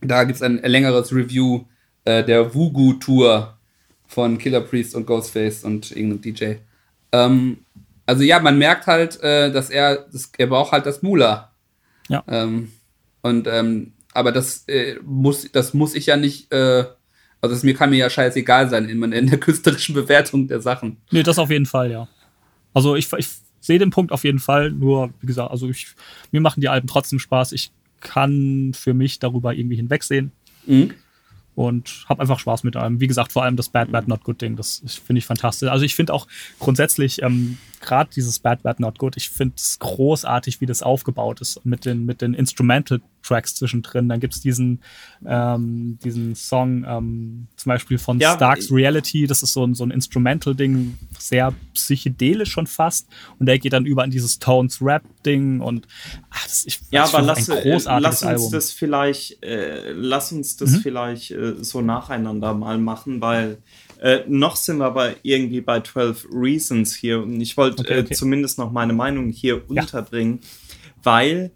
Da gibt es ein längeres Review äh, der Wugu-Tour von Killer Priest und Ghostface und irgendeinem DJ. Ähm, also ja, man merkt halt, äh, dass er, das, er braucht halt das Mula. Ja. Ähm, und ähm, aber das äh, muss, das muss ich ja nicht, äh, also es mir kann mir ja scheißegal sein in, in der künstlerischen Bewertung der Sachen. Nee, das auf jeden Fall, ja. Also ich, ich sehe den Punkt auf jeden Fall, nur wie gesagt, also ich, mir machen die Alben trotzdem Spaß. Ich kann für mich darüber irgendwie hinwegsehen Mhm. Und habe einfach Spaß mit allem. Wie gesagt, vor allem das Bad, Bad, Not Good Ding, das das finde ich fantastisch. Also ich finde auch grundsätzlich ähm, gerade dieses Bad, Bad, Not Good, ich finde es großartig, wie das aufgebaut ist mit den, mit den Instrumental-Tracks zwischendrin. Dann gibt es diesen, ähm, diesen Song ähm, zum Beispiel von Ja, Starks Reality, das ist so ein, so ein Instrumental-Ding, sehr psychedelisch schon fast. Und der geht dann über in dieses Tones-Rap-Ding und ach, das, ich, Ja, das aber lass, ein äh, großartiges lass uns Album. Mhm. das vielleicht, äh, lass uns das vielleicht äh, so nacheinander mal machen, weil äh, noch sind wir aber irgendwie bei 12 Reasons hier und ich wollte Okay, okay. Äh, zumindest noch meine Meinung hier unterbringen, weil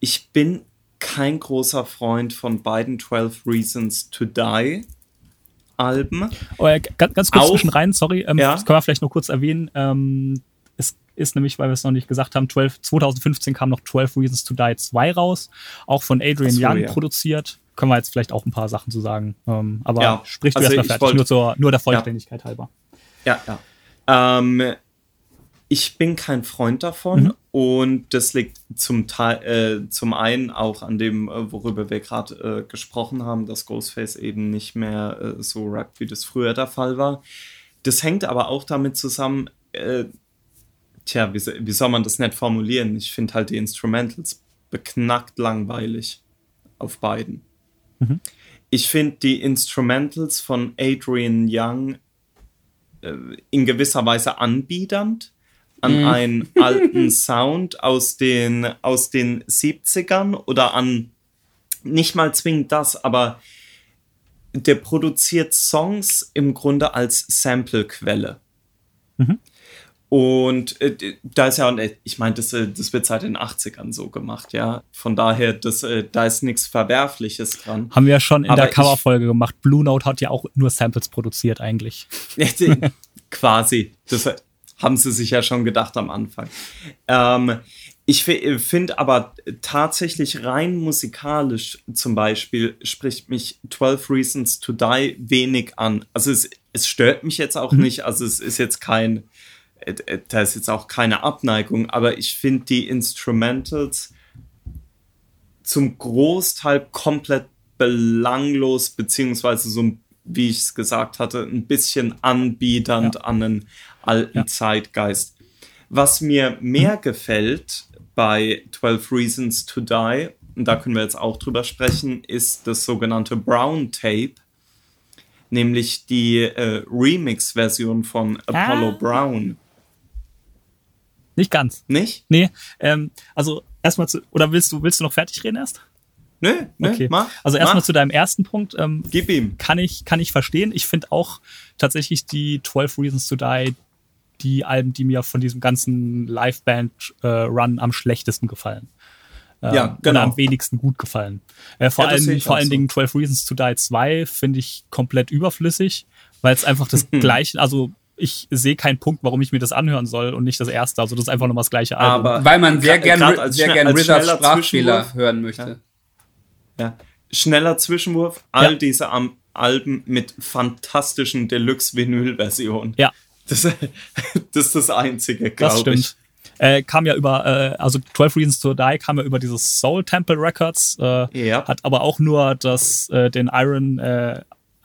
ich bin kein großer Freund von beiden 12 Reasons to Die Alben. Oh, äh, ganz, ganz kurz Auch- zwischen rein, sorry, ähm, Ja. das können wir vielleicht nur kurz erwähnen. Ähm, ist nämlich, weil wir es noch nicht gesagt haben, 12, 2015 kam noch 12 Reasons to Die 2 raus, auch von Adrian so, Young ja. produziert. Können wir jetzt vielleicht auch ein paar Sachen zu sagen. Ähm, aber Ja, sprich du also erstmal fertig, wollt- nur, zur, nur der Vollständigkeit halber. Ja, ja. Ähm, ich bin kein Freund davon Mhm. und das liegt zum Teil, äh, zum einen auch an dem, äh, worüber wir gerade äh, gesprochen haben, dass Ghostface eben nicht mehr äh, so rappt, wie das früher der Fall war. Das hängt aber auch damit zusammen, äh, tja, wie, wie soll man das nett formulieren? Ich finde halt die Instrumentals beknackt langweilig auf beiden. Mhm. Ich finde die Instrumentals von Adrian Young äh, in gewisser Weise anbiedernd an einen alten Sound aus den, aus den 70ern oder an nicht mal zwingend das, aber der produziert Songs im Grunde als Samplequelle. Mhm. Und äh, da ist ja, und, äh, ich meine, das, äh, das wird seit den 80ern so gemacht, ja. Von daher, das, äh, da ist nichts Verwerfliches dran. Haben wir ja schon in Aber der Coverfolge gemacht. Blue Note hat ja auch nur Samples produziert eigentlich. Quasi. Das äh, haben sie sich ja schon gedacht am Anfang. Ähm, ich finde aber tatsächlich rein musikalisch zum Beispiel spricht mich 12 Reasons to Die wenig an. Also es, es stört mich jetzt auch nicht. Also es ist jetzt kein, da ist jetzt auch keine Abneigung, aber ich finde die Instrumentals zum Großteil komplett belanglos, beziehungsweise so, wie ich es gesagt hatte, ein bisschen anbiedernd an einen alten Ja. Zeitgeist. Was mir mehr gefällt bei 12 Reasons to Die, und da können wir jetzt auch drüber sprechen, ist das sogenannte Brown Tape, nämlich die äh, Remix-Version von Apollo Ah. Brown. Nicht ganz. Nicht? Nee, ähm, also erstmal zu, oder willst du, willst du noch fertig reden erst? Nö, nö, Okay. mach. also erstmal zu deinem ersten Punkt. Ähm, Gib ihm. kann ich, kann ich verstehen. Ich finde auch tatsächlich die 12 Reasons to Die die Alben, die mir von diesem ganzen Liveband-Run am schlechtesten gefallen. äh, Ja, genau. und am wenigsten gut gefallen. Äh, vor Ja, allem, vor allen so. Dingen 12 Reasons to Die 2 finde ich komplett überflüssig, weil es einfach das gleiche, also ich sehe keinen Punkt, warum ich mir das anhören soll und nicht das erste. Also das ist einfach nochmal das gleiche Album. Aber Weil man sehr gra- gern, grad Ri- als sehr gern Rizzards Sprachfehler hören möchte. Ja. Schneller Zwischenwurf, all Ja. diese Am Alben mit fantastischen Deluxe-Vinyl-Versionen. Ja. Das, das ist das Einzige, Das glaube stimmt. ich. Äh, kam ja über, äh, also 12 Reasons to Die kam ja über dieses Soul Temple Records, äh, Ja. hat aber auch nur das, äh, den Iron,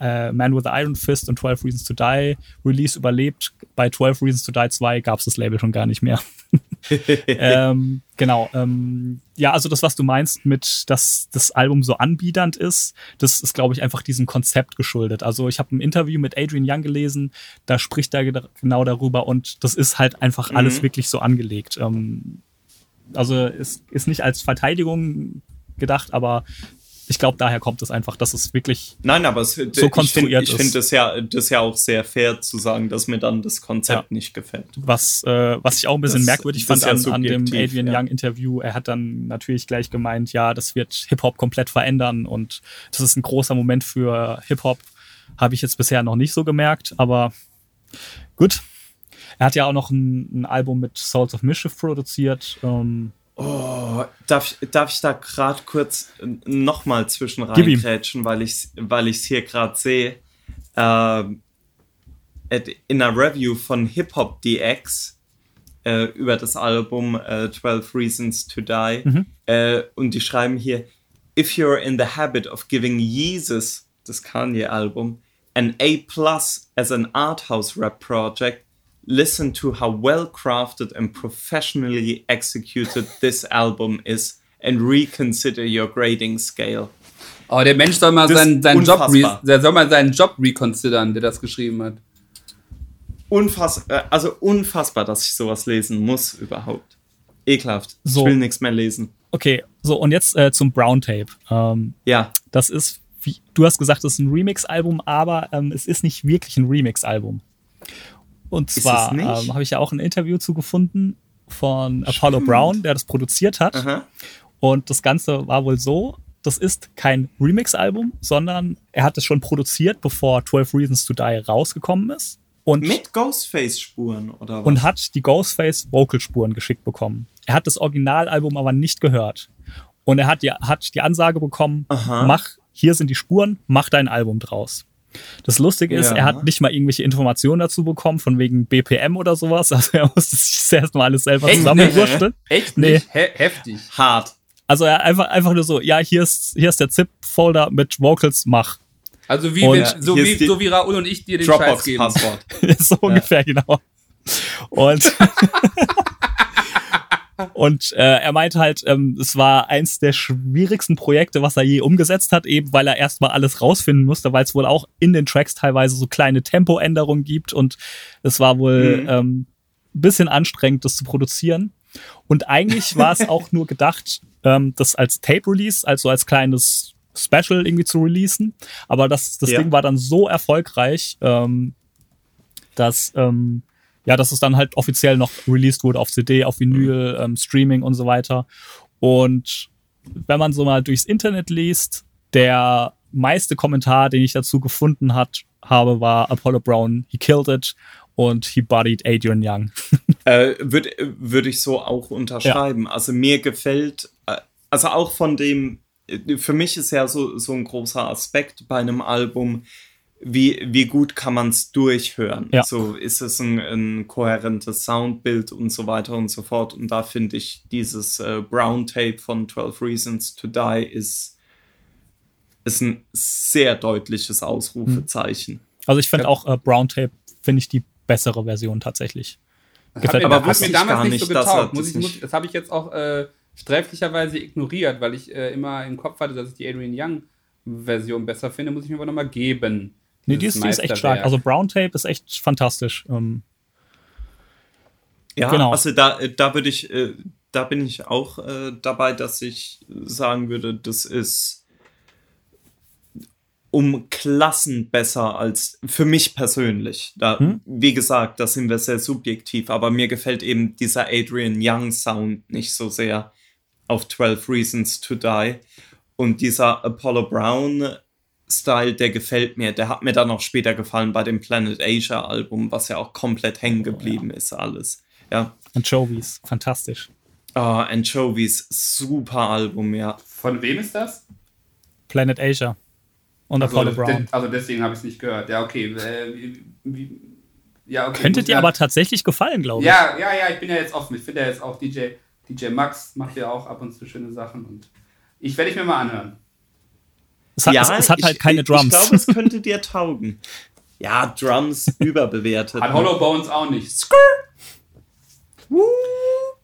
äh, Man with the Iron Fist und 12 Reasons to Die Release überlebt. Bei 12 Reasons to Die 2 gab es das Label schon gar nicht mehr. ähm, genau. Ähm, ja, also das, was du meinst mit, dass das Album so anbiedernd ist, das ist, glaube ich, einfach diesem Konzept geschuldet. Also ich habe ein Interview mit Adrian Young gelesen, da spricht er genau darüber und das ist halt einfach alles Mhm. wirklich so angelegt. Ähm, also es ist nicht als Verteidigung gedacht, aber ich glaube, daher kommt es einfach, dass es wirklich Nein, aber es, So konstruiert ich ist. finde find das, ja, das ja auch sehr fair zu sagen, dass mir dann das Konzept Ja. nicht gefällt. was, äh, was ich auch ein bisschen Das- merkwürdig fand ja an, an dem Adrian. Young Interview. Er hat dann natürlich gleich gemeint, ja, das wird Hip-Hop komplett verändern und das ist ein großer Moment für Hip-Hop. Habe ich jetzt bisher noch nicht so gemerkt, aber gut. Er hat ja auch noch ein, ein Album mit Souls of Mischief produziert. Ähm, Oh, darf, ich- darf ich da gerade kurz nochmal zwischen reingrätschen, weil ich es weil ich's hier gerade sehe. Ähm, in einer Review von Hip Hop DX äh, über das Album äh, 12 Reasons to Die Mhm. äh, und die schreiben hier, if you're in the habit of giving Jesus, das Kanye-Album, an A plus as an art house rap project, listen to how well crafted and professionally executed this album is and reconsider your grading scale. Oh, der Mensch soll mal Das seinen, seinen Job, der soll mal seinen Job reconsidern, der das geschrieben hat. Unfass, äh, also unfassbar, dass ich sowas lesen muss überhaupt. Ekelhaft. So. Ich will nichts mehr lesen. okay, so und jetzt äh, zum Brown Tape. Ähm, Ja, das ist, wie, du hast gesagt, es ist ein Remix-Album, aber ähm, es ist nicht wirklich ein Remix-Album. Und zwar ähm, habe ich ja auch ein Interview zu gefunden von Apollo Brown, der das produziert hat. aha. Und das Ganze war wohl so, das ist kein Remix-Album, sondern er hat es schon produziert, bevor 12 Reasons to Die rausgekommen ist. Und, Mit Ghostface-Spuren oder was? und hat die Ghostface Vocalspuren geschickt bekommen. Er hat das Originalalbum aber nicht gehört. Und er hat die, hat die Ansage bekommen, Aha. mach, hier sind die Spuren, mach dein Album draus. Das Lustige ist, Ja. er hat nicht mal irgendwelche Informationen dazu bekommen, von wegen BPM oder sowas. Also er musste sich das erstmal alles selber Echt? zusammenwursteln. Echt Nee. nicht? He heftig. Hart. Also er einfach, einfach nur so, ja, hier ist, hier ist der ZIP-Folder mit Vocals, mach. Also wie, Und wenn, so, wie, so wie Raoul und ich dir den Scheiß geben. Dropbox-Passwort. so ungefähr, genau. Und, und äh, er meint halt, ähm, es war eins der schwierigsten Projekte, was er je umgesetzt hat, eben weil er erstmal alles rausfinden musste, weil es wohl auch in den Tracks teilweise so kleine Tempoänderungen gibt und es war wohl Mhm. ähm, ein bisschen anstrengend, das zu produzieren. Und eigentlich war es auch nur gedacht, ähm, das als Tape-Release, also als kleines Special irgendwie zu releasen. Aber das, das Ja. Ding war dann so erfolgreich, ähm, dass, ähm, ja, dass es dann halt offiziell noch released wurde auf CD, auf Vinyl, ähm, Streaming und so weiter. Und wenn man so mal durchs Internet liest, der meiste Kommentar, den ich dazu gefunden hat, habe, war Apollo Brown, he killed it und he bodied Adrian Young. Äh, Würde würd ich so auch unterschreiben. Also mir gefällt, äh, also auch von dem, äh, für mich ist ja so, so ein großer Aspekt bei einem Album, wie, wie gut kann man es durchhören. Ja. So ist es ein, ein kohärentes Soundbild und so weiter und so fort. Und da finde ich dieses äh, Brown Tape von 12 Reasons to Die ist, ist ein sehr deutliches Ausrufezeichen. Also ich finde auch äh, Brown Tape, finde ich die bessere Version tatsächlich. Gefällt Aber wusste mir ich damals nicht so getaugt. Muss das nicht- das habe ich jetzt auch äh, sträflicherweise ignoriert, weil ich äh, immer im Kopf hatte, dass ich die Adrian Young Version besser finde. Muss ich mir aber nochmal geben. Nee, die Dieses ist, die ist echt stark. Also Brown Tape ist echt fantastisch. Ähm, Ja, Genau. also da, äh, da würde ich, äh, da bin ich auch äh, dabei, dass ich sagen würde, das ist um Klassen besser als für mich persönlich. Da, Hm? Wie gesagt, da sind wir sehr subjektiv, aber mir gefällt eben dieser Adrian Young Sound nicht so sehr. auf 12 Reasons to Die. Und dieser Apollo Brown Style, der gefällt mir. Der hat mir dann auch später gefallen bei dem Planet Asia Album, was ja auch komplett hängen geblieben oh, ja. ist, alles. Ja. Anchovies, fantastisch. Oh, Anchovies, super Album, ja. Von wem ist das? Planet Asia. Und also, Apollo Brown. also deswegen habe ich es nicht gehört. Ja, okay. Äh, wie, wie, ja, okay. Könntet ihr aber tatsächlich gefallen, glaube ich. Ja, ja, ja, ich bin ja jetzt offen. Ich finde ja jetzt auch DJ, DJ Max macht ja auch ab und zu schöne Sachen und ich werde ich mir mal anhören. Es hat, ja, es, es hat halt keine Drums. Ich glaube, es könnte dir taugen. Ja, Drums überbewertet. Hat Hollow Bones auch nicht.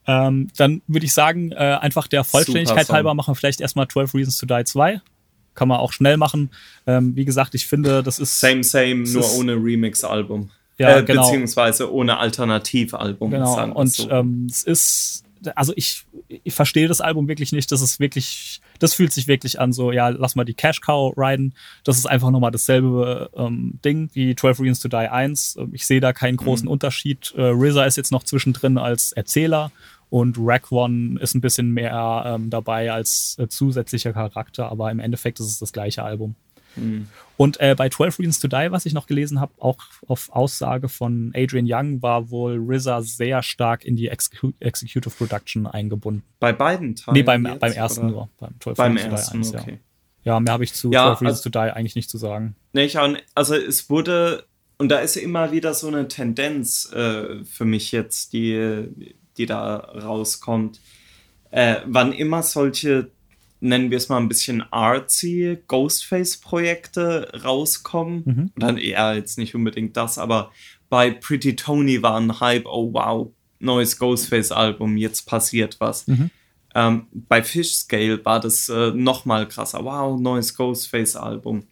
Ähm, dann würde ich sagen, äh, einfach der Vollständigkeit halber machen wir vielleicht erstmal 12 Reasons to Die 2. Kann man auch schnell machen. Ähm, wie gesagt, ich finde, das ist. Same, same, nur ohne Remix-Album. Ja, äh, genau. Beziehungsweise ohne Alternativalbum. Genau. Und so. ähm, es ist also ich, ich verstehe das Album wirklich nicht. Das ist wirklich, das fühlt sich wirklich an, so, ja, lass mal die Cash Cow riden. Das ist einfach nochmal dasselbe ähm, Ding wie 12 Reasons to Die 1. Ähm, ich sehe da keinen großen mhm. Unterschied. Äh, RZA ist jetzt noch zwischendrin als Erzähler und Rack One ist ein bisschen mehr ähm, dabei als äh, zusätzlicher Charakter, aber im Endeffekt ist es das gleiche Album. Mhm. Und äh, bei 12 Reasons to Die, was ich noch gelesen habe, auch auf Aussage von Adrian Young, war wohl RZA sehr stark in die Execu Executive Production eingebunden. Bei beiden Teilen? Nee, beim, beim ersten oder? nur. Beim 12 beim Reasons ersten, to Die 1, okay. ja. ja. mehr habe ich zu ja, 12 Reasons also, to Die eigentlich nicht zu sagen. Nee, ich also es wurde, und da ist immer wieder so eine Tendenz äh, für mich jetzt, die, die da rauskommt. Äh, wann immer solche nennen wir es mal ein bisschen artsy Ghostface-Projekte rauskommen. Mhm. dann eher jetzt nicht unbedingt das, aber bei Pretty Tony war ein Hype, oh wow, neues Ghostface-Album, jetzt passiert was. Mhm. Ähm, bei Fish Scale war das äh, nochmal krasser, wow, neues Ghostface-Album.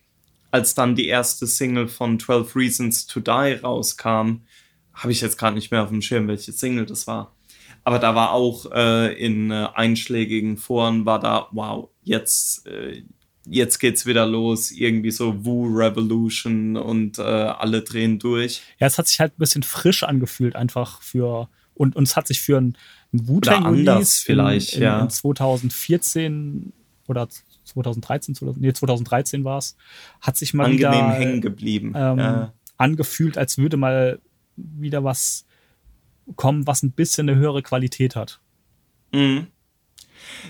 Als dann die erste Single von 12 Reasons to Die rauskam, habe ich jetzt gerade nicht mehr auf dem Schirm, welche Single das war. Aber da war auch äh, in äh, einschlägigen Foren war da, wow, jetzt, äh, jetzt geht's wieder los, irgendwie so Woo Revolution und äh, alle drehen durch. Ja, es hat sich halt ein bisschen frisch angefühlt, einfach für, und, und es hat sich für ein, ein Wu-Tang anders vielleicht, in, ja. In 2014 oder 2013, 2000, nee, 2013 war es, hat sich mal Angenehm wieder hängen geblieben. Ähm, ja. angefühlt, als würde mal wieder was kommen, was ein bisschen eine höhere Qualität hat. Mhm.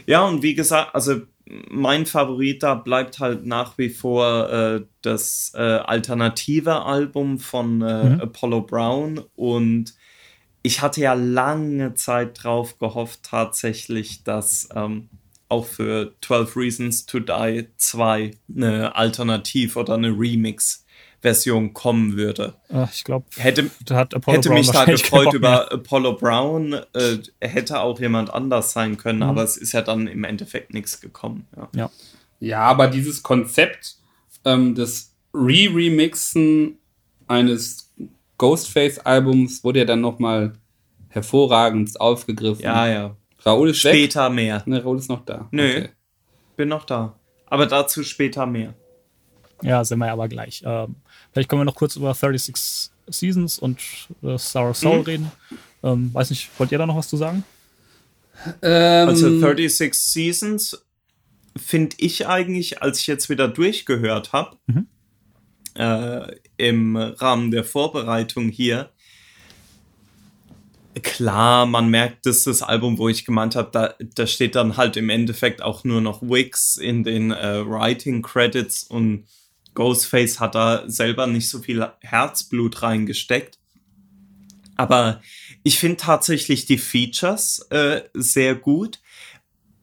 Ja, und wie gesagt, also mein Favorit da bleibt halt nach wie vor äh, das äh, alternative Album von äh, mhm. Apollo Brown und ich hatte ja lange Zeit drauf gehofft tatsächlich, dass ähm, auch für 12 Reasons to Die 2 eine Alternativ- oder eine Remix Version kommen würde. Ach, ich glaube, hätte, hätte mich da gefreut über Apollo Brown. Äh, hätte auch jemand anders sein können, mhm. aber es ist ja dann im Endeffekt nichts gekommen. Ja. ja. ja, aber dieses Konzept ähm, des Re-Remixen eines Ghostface-Albums wurde ja dann nochmal hervorragend aufgegriffen. Ja, ja. Raoul ist Später weg. mehr. Ne, Raoul ist noch da. Nö, okay. bin noch da. Aber dazu später mehr. Ja, sind wir aber gleich. Ähm, vielleicht können wir noch kurz über 36 Seasons und äh, Sour Soul mhm. reden. Ähm, weiß nicht, wollt ihr da noch was zu sagen? Ähm, also 36 Seasons finde ich eigentlich, als ich jetzt wieder durchgehört habe, mhm. äh, im Rahmen der Vorbereitung hier, klar, man merkt, das ist das Album, wo ich gemeint habe, da, da steht dann halt im Endeffekt auch nur noch Wix in den äh, Writing Credits und Ghostface hat da selber nicht so viel Herzblut reingesteckt. Aber ich finde tatsächlich die Features äh, sehr gut.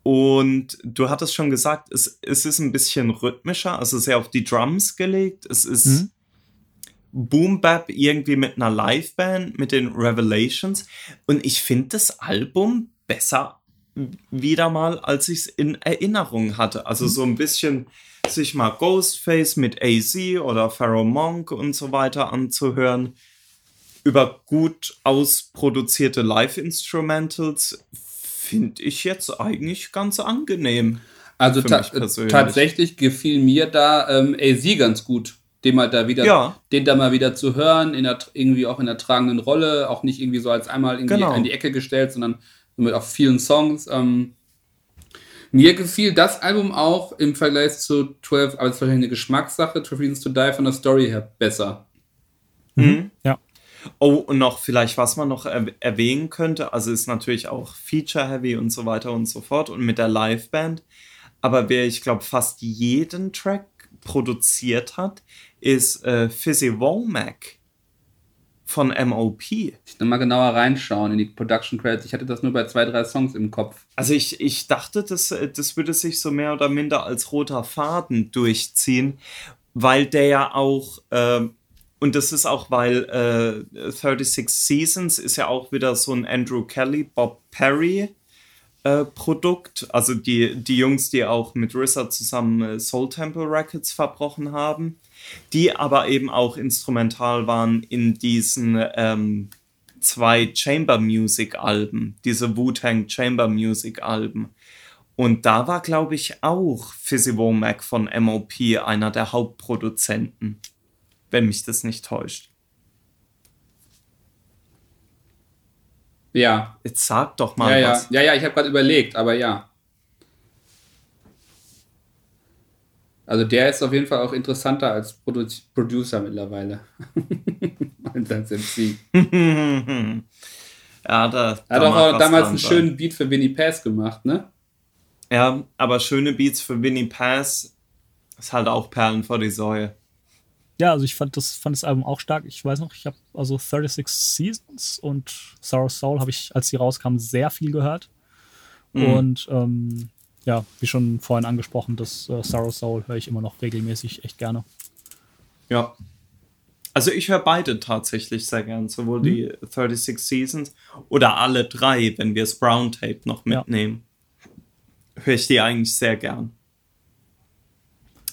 Und du hattest schon gesagt, es, es ist ein bisschen rhythmischer, also sehr auf die Drums gelegt. Es ist mhm. Boom Bap irgendwie mit einer Liveband, mit den Revelations. Und ich finde das Album besser wieder mal, als ich es in Erinnerung hatte. Also mhm. so ein bisschen sich mal Ghostface mit AZ oder Pharaoh Monk und so weiter anzuhören. Über gut ausproduzierte Live-Instrumentals finde ich jetzt eigentlich ganz angenehm. Also ta tatsächlich gefiel mir da ähm, AZ ganz gut, den mal da wieder, ja. den da mal wieder zu hören, in der, irgendwie auch in der tragenden Rolle, auch nicht irgendwie so als einmal irgendwie genau. in die Ecke gestellt, sondern mit auf vielen Songs. Ähm, Mir gefiel das Album auch im Vergleich zu 12, aber es ist wahrscheinlich eine Geschmackssache, 12 Reasons to Die von der Story her besser. Mhm. Ja. Oh, und noch vielleicht, was man noch er erwähnen könnte, also ist natürlich auch Feature-Heavy und so weiter und so fort und mit der Liveband. Aber wer, ich glaube, fast jeden Track produziert hat, ist äh, Fizzy Womack von MOP. Ich will mal genauer reinschauen in die Production Credits. Ich hatte das nur bei zwei, drei Songs im Kopf. Also ich, ich dachte, das, äh, das würde sich so mehr oder minder als roter Faden durchziehen, weil der ja auch, äh, und das ist auch, weil äh, 36 Seasons ist ja auch wieder so ein Andrew Kelly, Bob Perry äh, Produkt. Also die, die Jungs, die auch mit RZA zusammen äh, Soul Temple Records verbrochen haben, die aber eben auch instrumental waren in diesen ähm, zwei Chamber Music Alben, diese Wu-Tang Chamber Music Alben. Und da war, glaube ich, auch Fizzy Womack von MOP einer der Hauptproduzenten, wenn mich das nicht täuscht. Ja. Jetzt sag doch mal Ja, ja, was. ja, ja, ich habe gerade überlegt, aber ja. Also der ist auf jeden Fall auch interessanter als Produ Producer mittlerweile. als als MC. ja, da, Er hat da auch was damals einen sein. schönen Beat für Winnie Pass gemacht, ne? Ja, aber schöne Beats für Winnie Pass ist halt auch Perlen vor die Säue. Ja, also ich fand das, fand das Album auch stark. Ich weiß noch, ich habe also 36 Seasons und Sorrow Soul habe ich, als die rauskamen, sehr viel gehört. Mhm. Und ähm, ja, wie schon vorhin angesprochen, das äh, Sorrow Soul höre ich immer noch regelmäßig echt gerne. Ja. Also ich höre beide tatsächlich sehr gern, sowohl Mhm. die 36 Seasons oder alle drei, wenn wir das Brown Tape noch Ja. mitnehmen. Höre ich die eigentlich sehr gern.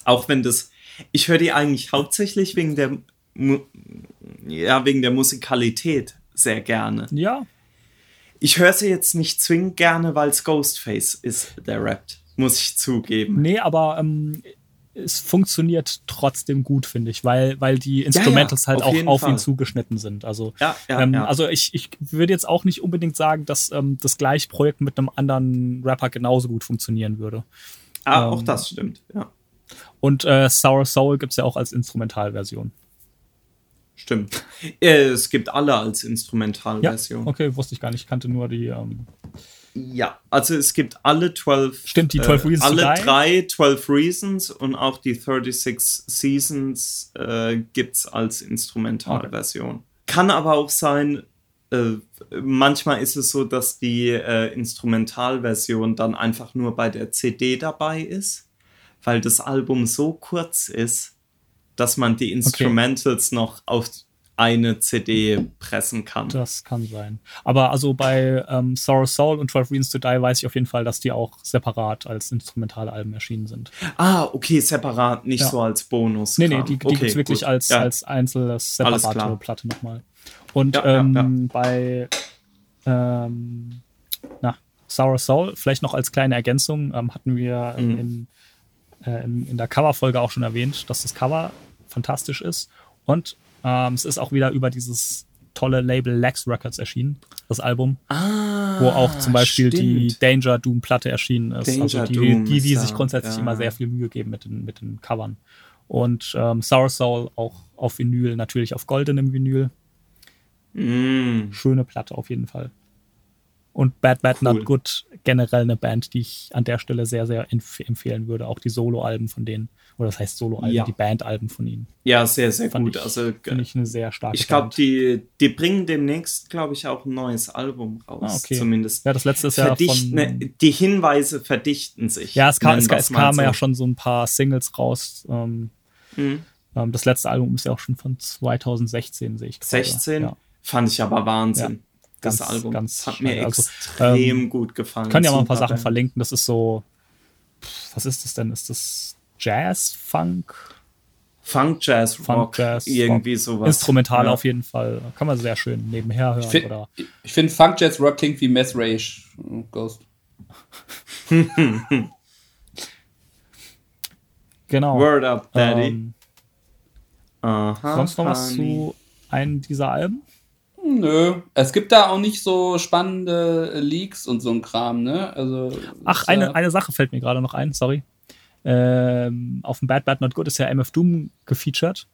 Auch wenn das, ich höre die eigentlich hauptsächlich wegen der, ja, wegen der Musikalität sehr gerne. Ja, Ich höre sie jetzt nicht zwingend gerne, weil es Ghostface ist, der rappt. Muss ich zugeben. nee, aber ähm, es funktioniert trotzdem gut, finde ich, weil, weil die Instrumentals halt auf auch auf Fall. ihn zugeschnitten sind. Also, Ja, ja, ähm, ja. also ich, ich würde jetzt auch nicht unbedingt sagen, dass ähm, das gleiche Projekt mit einem anderen Rapper genauso gut funktionieren würde. ah, auch ähm, das stimmt, ja. Und äh, Sour Soul gibt es ja auch als Instrumentalversion. Stimmt. Äh, Es gibt alle als Ja, Instrumentalversion. okay, wusste ich gar nicht. Ich kannte nur die. Ähm, Ja, also es gibt alle 12. Stimmt, die 12 Reasons to Alle drei 12 Reasons und auch die 36 Seasons äh, gibt es als Instrumentalversion. Kann aber auch sein, äh, manchmal ist es so, dass die äh, Instrumentalversion dann einfach nur bei der CD dabei ist, weil das Album so kurz ist, dass man die Instrumentals noch auf eine CD pressen kann. das kann sein. Aber also bei ähm, Sour Soul und 12 Reasons to Die weiß ich auf jeden Fall, dass die auch separat als Instrumentalalben erschienen sind. Ah, okay, separat, nicht Ja. so als Bonus. Nee, nee, die, die okay, gibt es wirklich gut. als, ja. als einzelnes Alles separate. Platte nochmal. Und ja, ähm, bei ähm, na, Sour Soul, vielleicht noch als kleine Ergänzung, ähm, hatten wir Mhm. in, äh, in, der Coverfolge auch schon erwähnt, dass das Cover fantastisch ist. Und ähm, es ist auch wieder über dieses tolle Label Lex Records erschienen, das Album, ah, wo auch zum Beispiel die stimmt. Danger Doom Platte erschienen ist. Danger also die, Doom die, die ist sich grundsätzlich ja. immer sehr viel Mühe geben mit den, mit den Covern. Und ähm, Sour Soul auch auf Vinyl, natürlich auf goldenem Vinyl. Mm, Schöne Platte auf jeden Fall. Und Bad Bad Cool. Not Good, generell eine Band, die ich an der Stelle sehr, sehr empf empfehlen würde. Auch die Solo-Alben von denen. Oder das heißt Solo-Alben, Ja. die Band-Alben von ihnen. ja, sehr, sehr Fand gut. ich, also Finde ich eine sehr starke ich glaube, die, die bringen demnächst, glaube ich, auch ein neues Album raus. Ah, okay. Zumindest. Ja, das letzte ist ja von. ne, die Hinweise verdichten sich. Ja, es, kam, es, kamen ja schon so ein paar Singles raus. Ähm, Mhm. ähm, das letzte Album ist ja auch schon von 2016, sehe ich gerade. 16 Ja. fand ich aber Wahnsinn. Ja, das ganz- Album. ganz das hat mir. Also, extrem gut gefallen. Ich kann ja mal ein paar Sachen verlinken. Das ist so. pff, Was ist das denn? Ist das Jazz, Funk? Funk, Jazz, Funk, Rock, Jazz, irgendwie Rock. sowas. Instrumental Ja. auf jeden Fall. Kann man sehr schön nebenher hören. Ich finde oder find Funk Jazz Rock klingt wie Mess Rage Ghost. genau. Word up, Daddy. Ähm, Aha, sonst noch was honey. zu einem dieser Alben? Nö. Es gibt da auch nicht so spannende Leaks und so ein Kram, ne? Also, Ach, eine, eine Sache fällt mir gerade noch ein, sorry. Ähm, auf dem Bad Bad Not Good ist ja MF Doom gefeatured.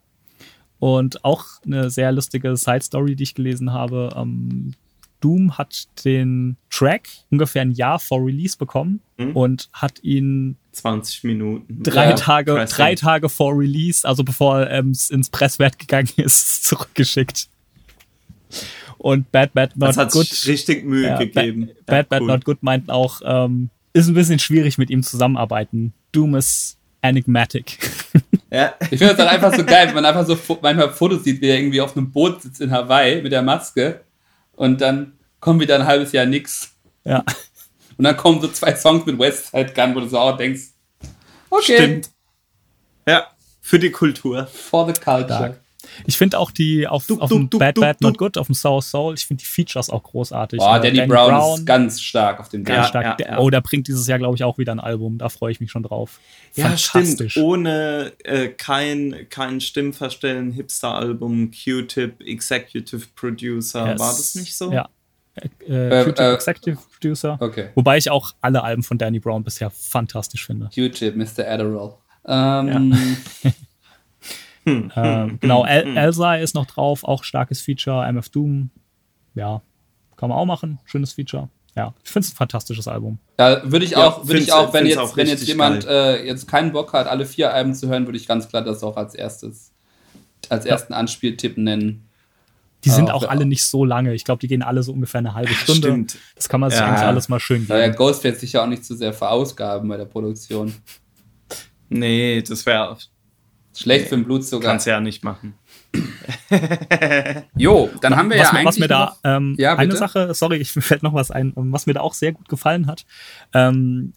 Und auch eine sehr lustige Side-Story, die ich gelesen habe. Ähm, Doom hat den Track ungefähr ein Jahr vor Release bekommen Mhm. und hat ihn 20 Minuten. drei, Ja, Tage, drei Tage vor Release, also bevor er ähm, ins Presswert gegangen ist, zurückgeschickt. Und Bad Bad Not Das hat Good. richtig Mühe Ja, gegeben. Bad, Bad, Ja, Bad cool. Not Good meinten auch, ähm, ist ein bisschen schwierig mit ihm zusammenarbeiten. Doom ist enigmatic. Ja. Ich finde das dann einfach so geil, wenn man einfach so manchmal Fotos sieht, wie er irgendwie auf einem Boot sitzt in Hawaii mit der Maske und dann kommt wieder ein halbes Jahr nix. ja. Und dann kommen so zwei Songs mit Westside Gun, wo du so auch denkst, okay, Stimmt. Ja, für die Kultur. for the culture. Stark. Ich finde auch die auf, Du, auf du, dem du, Bad du, Bad du. Not Good, auf dem Sour Soul, ich finde die Features auch großartig. Boah, Äh, Danny, Brown, ist ganz stark auf dem ganz Ja, stark. ja, Der- ja. Oh, der bringt dieses Jahr, glaube ich, auch wieder ein Album. Da freue ich mich schon drauf. Ja, Fantastisch. stimmt. Ohne äh, kein, kein Stimmverstellen, Hipster-Album, Q-Tip, Executive Producer. Yes. War das nicht so? Ja. Äh, Äh, Q-Tip äh, Executive Producer. Okay. Wobei ich auch alle Alben von Danny Brown bisher fantastisch finde. Q-Tip, Mr. Adderall. Ähm, Ähm, genau, El Elsa ist noch drauf, auch starkes Feature. MF Doom, ja, kann man auch machen. Schönes Feature. Ja, ich finde es ein fantastisches Album. Da würde ich Ja, auch, würde ich auch, wenn jetzt, auch wenn jetzt jemand äh, jetzt keinen Bock hat, alle vier Alben zu hören, würde ich ganz klar das auch als erstes, als ersten Anspieltipp nennen. Die sind Ah, auch ja. alle nicht so lange. Ich glaube, die gehen alle so ungefähr eine halbe Stunde. Stimmt. Das kann man sich Ja. eigentlich alles mal schön Da ja geben. Ghostface sich ja auch nicht zu sehr verausgaben bei der Produktion. Nee, das wäre. Schlecht für den Blutzucker. Kannst ja nicht machen. Jo, dann haben wir was, ja eigentlich was mir da, noch, ähm, Ja, eine? Sache, sorry, ich fällt noch was ein, ähm, was mir da auch sehr gut gefallen hat. Ähm,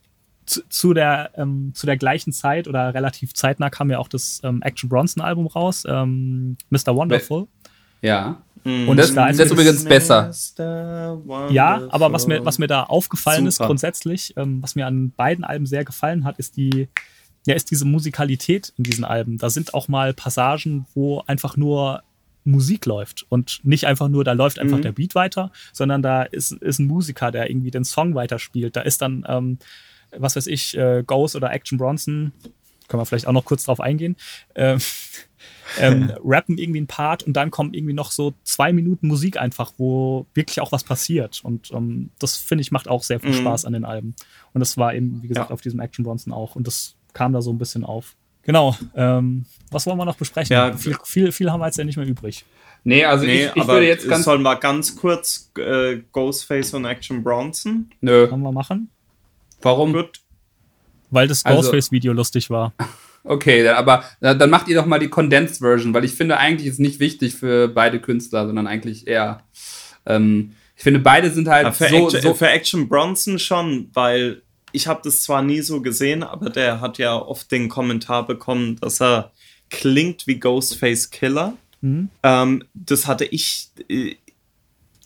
zu, zu, der, ähm, zu der gleichen Zeit oder relativ zeitnah kam ja auch das ähm, Action Bronson Album raus, ähm, Mr. Wonderful. ja. Und das- da das ist übrigens besser. Ja, aber was mir, was mir da aufgefallen ist Super. grundsätzlich, ähm, was mir an beiden Alben sehr gefallen hat, ist die, ja, ist diese Musikalität in diesen Alben. Da sind auch mal Passagen, wo einfach nur Musik läuft und nicht einfach nur, da läuft einfach Mhm. der Beat weiter, sondern da ist, ist ein Musiker, der irgendwie den Song weiterspielt. Da ist dann, ähm, was weiß ich, äh, Ghost oder Action Bronson, können wir vielleicht auch noch kurz drauf eingehen, ähm, ähm, rappen irgendwie einen Part und dann kommen irgendwie noch so zwei Minuten Musik einfach, wo wirklich auch was passiert. Und ähm, das finde ich macht auch sehr viel Mhm. Spaß an den Alben. Und das war eben, wie gesagt, Ja. auf diesem Action Bronson auch. Und das kam da so ein bisschen auf. Genau. Ähm, was wollen wir noch besprechen? Ja, viel, viel, viel haben wir jetzt ja nicht mehr übrig. Nee, also Nee, ich, ich aber würde jetzt ganz. sollen wir ganz kurz äh, Ghostface und Action Bronson? Nö. Können wir machen? Warum? Gut. Weil das Also- Ghostface-Video lustig war. Okay, dann- aber dann macht ihr doch mal die Condensed Version, weil ich finde eigentlich ist nicht wichtig für beide Künstler, sondern eigentlich eher. Ähm, ich finde beide sind halt Ja, für, so, Action, so für Action Bronson schon, weil ich habe das zwar nie so gesehen, aber der hat ja oft den Kommentar bekommen, dass er klingt wie Ghostface Killer. Mhm. Ähm, das hatte ich. äh,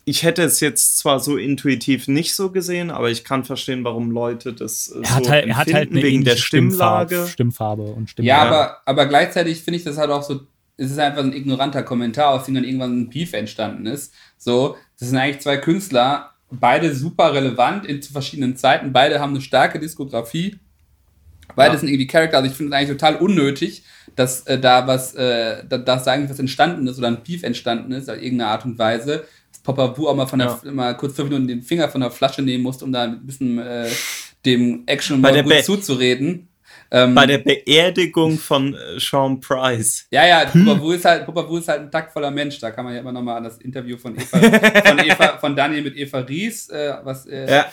Ich hätte es jetzt zwar so intuitiv nicht so gesehen, aber ich kann verstehen, warum Leute das äh, Er hat so halt, er hat halt empfinden, eine wegen der Stimmlage. Stimmfarbe und Stimme. Ja, aber, aber gleichzeitig finde ich das halt auch so, es ist einfach ein ignoranter Kommentar, aus dem dann irgendwann ein Beef entstanden ist. So, das sind eigentlich zwei Künstler, beide super relevant in zu verschiedenen Zeiten, beide haben eine starke Diskografie, beide Ja. sind irgendwie Charakter, also ich finde es eigentlich total unnötig, dass äh, da was, äh, da, dass da eigentlich was entstanden ist oder ein Beef entstanden ist, auf irgendeine Art und Weise. Dass Papa Wu auch mal, von der, Ja. mal kurz fünf Minuten den Finger von der Flasche nehmen musste, um da ein bisschen äh, dem Action mal gut Be- zuzureden. Ähm, Bei der Beerdigung von äh, Sean Price. Ja, ja, Papa Wu ist halt, Papa Wu ist halt ein taktvoller Mensch. Da kann man ja immer nochmal an das Interview von Eva, von, Eva, von Daniel mit Eva Ries, äh, was äh, Ja,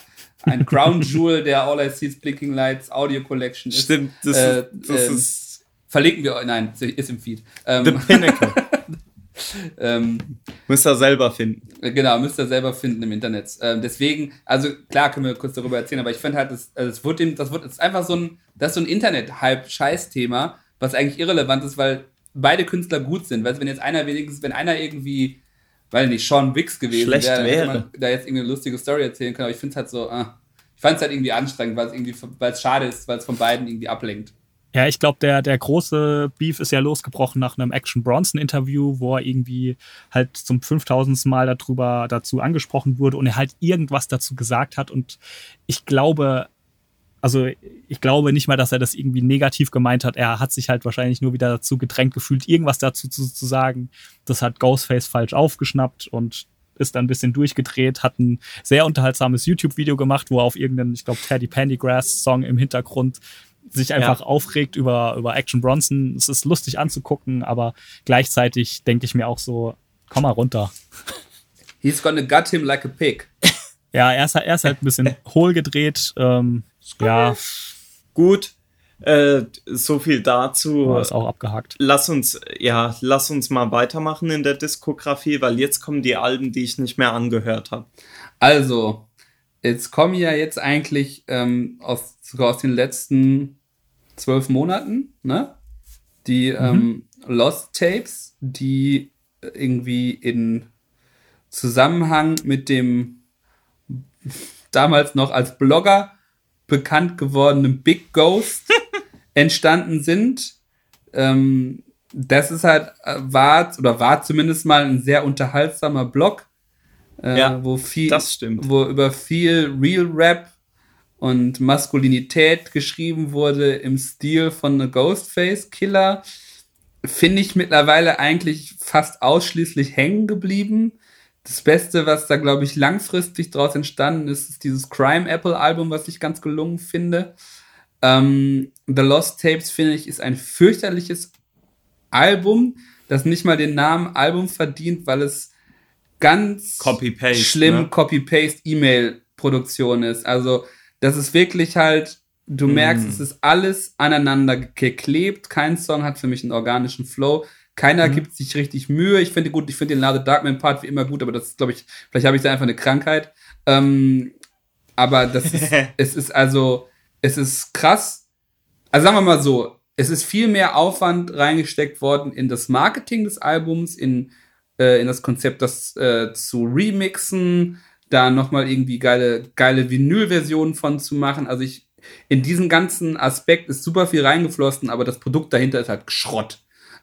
ein Crown Jewel der All I See is Blinking Lights Audio Collection ist. stimmt. Das, Äh, ist, das ähm, ist Verlinken wir, nein, ist im Feed. the Ähm, pinnacle. ähm, Müsst ihr selber finden. Genau, müsst ihr selber finden im Internet. Ähm, deswegen, also klar können wir kurz darüber erzählen, aber ich finde halt, das, also es wird dem, das wird das ist einfach so ein, das ist so ein Internet-Hype-Scheiß-Thema, was eigentlich irrelevant ist, weil beide Künstler gut sind. Weißt du, wenn jetzt einer wenigstens, wenn einer irgendwie, weil nicht Sean Wicks gewesen Schlecht wäre, wäre. man da jetzt irgendwie eine lustige Story erzählen können, aber ich finde es halt so, ah, ich fand es halt irgendwie anstrengend, weil es irgendwie, weil es schade ist, weil es von beiden irgendwie ablenkt. Ja, ich glaube, der, der große Beef ist ja losgebrochen nach einem Action Bronson Interview, wo er irgendwie halt zum 5000. Mal darüber dazu angesprochen wurde und er halt irgendwas dazu gesagt hat. Und ich glaube, also ich glaube nicht mal, dass er das irgendwie negativ gemeint hat. Er hat sich halt wahrscheinlich nur wieder dazu gedrängt gefühlt, irgendwas dazu zu, zu sagen. Das hat Ghostface falsch aufgeschnappt und ist dann ein bisschen durchgedreht, hat ein sehr unterhaltsames YouTube-Video gemacht, wo er auf irgendeinen, ich glaube, Teddy Pendergrass-Song im Hintergrund sich einfach ja. aufregt über, über Action Bronson. Es ist lustig anzugucken, aber gleichzeitig denke ich mir auch so, komm mal runter. He's gonna gut him like a pig. Ja, er ist, er ist halt ein bisschen hohl gedreht. Ähm, ja. Gut. Äh, so viel dazu. Oh, ist auch abgehakt. Lass uns, ja, lass uns mal weitermachen in der Diskografie, weil jetzt kommen die Alben, die ich nicht mehr angehört habe. Also, jetzt kommen ja jetzt eigentlich ähm, aus, sogar aus den letzten zwölf Monaten, ne? Die mhm. ähm, Lost Tapes, die irgendwie in Zusammenhang mit dem damals noch als Blogger bekannt gewordenen Big Ghost entstanden sind. Ähm, das ist halt, äh, war oder war zumindest mal ein sehr unterhaltsamer Blog äh, ja, wo viel, das stimmt. wo über viel Real Rap und Maskulinität geschrieben wurde im Stil von The Ghostface Killer, finde ich mittlerweile eigentlich fast ausschließlich hängen geblieben. Das Beste, was da, glaube ich, langfristig daraus entstanden ist, ist dieses Crime Apple Album, was ich ganz gelungen finde. Ähm, The Lost Tapes, finde ich, ist ein fürchterliches Album, das nicht mal den Namen Album verdient, weil es ganz Copy schlimm ne? Copy-Paste-E-Mail-Produktion ist. Also, das ist wirklich halt, du mm. merkst, es ist alles aneinander geklebt. Kein Song hat für mich einen organischen Flow. Keiner mm. gibt sich richtig Mühe. Ich finde gut, ich finde den Lade Darkman Part wie immer gut, aber das ist, glaube ich, vielleicht habe ich da einfach eine Krankheit. Ähm, aber das ist, es ist also, es ist krass. Also sagen wir mal so, es ist viel mehr Aufwand reingesteckt worden in das Marketing des Albums, in äh, in das Konzept, das äh, zu remixen, da nochmal irgendwie geile, geile Vinyl-Versionen von zu machen. Also ich, in diesen ganzen Aspekt ist super viel reingeflossen, aber das Produkt dahinter ist halt Schrott.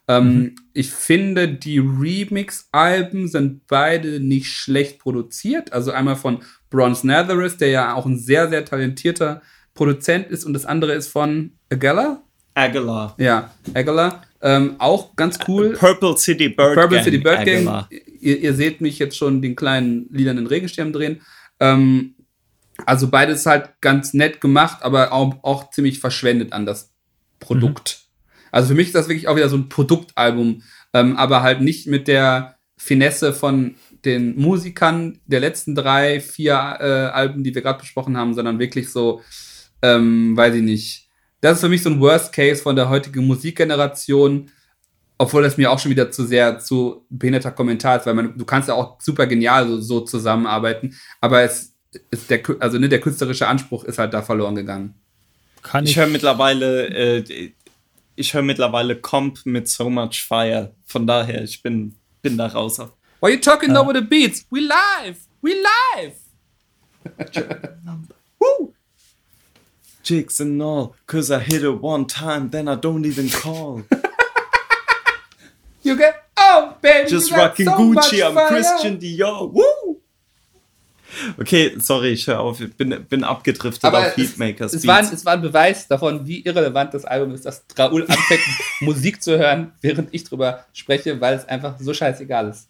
Ähm, mhm. Ich finde, die Remix-Alben sind beide nicht schlecht produziert. Also einmal von Bronze Natherus, der ja auch ein sehr, sehr talentierter Produzent ist, und das andere ist von Agella. Aguilar. Ja, Aguilar. Ähm, auch ganz cool. Purple City Bird Purple Gang. City Bird Gang. Ihr, ihr, seht mich jetzt schon den kleinen lilanen Regenschirm drehen. Ähm, also beides halt ganz nett gemacht, aber auch, auch ziemlich verschwendet an das Produkt. Mhm. Also für mich ist das wirklich auch wieder so ein Produktalbum, ähm, aber halt nicht mit der Finesse von den Musikern der letzten drei, vier äh, Alben, die wir gerade besprochen haben, sondern wirklich so, ähm, weiß ich nicht, das ist für mich so ein Worst Case von der heutigen Musikgeneration, obwohl das mir auch schon wieder zu sehr zu behinderter Kommentar ist, weil man, du kannst ja auch super genial so, so zusammenarbeiten, aber es ist der, also ne, der künstlerische Anspruch ist halt da verloren gegangen. Kann ich, ich höre mittlerweile, äh, ich höre mittlerweile Comp mit So Much Fire. Von daher, ich bin, bin da raus. Why are you talking uh. over the beats? We live! We live! Woo! Chicks and all, cause I hit it one time, then I don't even call. you get, oh, baby, Just rocking so Gucci, I'm Christian Dior, woo! Okay, sorry, ich höre auf, ich bin, bin abgedriftet Aber auf Heatmakers. Es, es, war, es war ein Beweis davon, wie irrelevant das Album ist, dass Raoul anfängt, Musik zu hören, während ich drüber spreche, weil es einfach so scheißegal ist.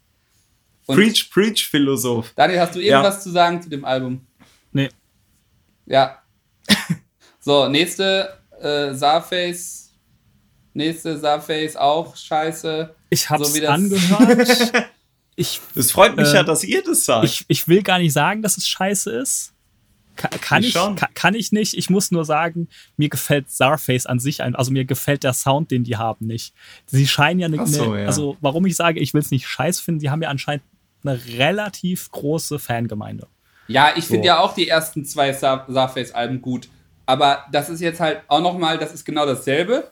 Und preach, preach, Philosoph. Daniel, hast du irgendwas ja. zu sagen zu dem Album? Nee. Ja. So, nächste äh, Sarface. Nächste Sarface auch scheiße. Ich hab's so angehört. ich, es freut mich äh, ja, dass ihr das sagt. Ich, ich will gar nicht sagen, dass es scheiße ist. Kann, kann ich, kann, kann, ich nicht. Ich muss nur sagen, mir gefällt Sarface an sich, also mir gefällt der Sound, den die haben, nicht. Sie scheinen ja eine, so, ja. also warum ich sage, ich will es nicht scheiße finden, die haben ja anscheinend eine relativ große Fangemeinde. Ja, ich so. finde ja auch die ersten zwei Sarface-Alben gut. Aber das ist jetzt halt auch nochmal, das ist genau dasselbe.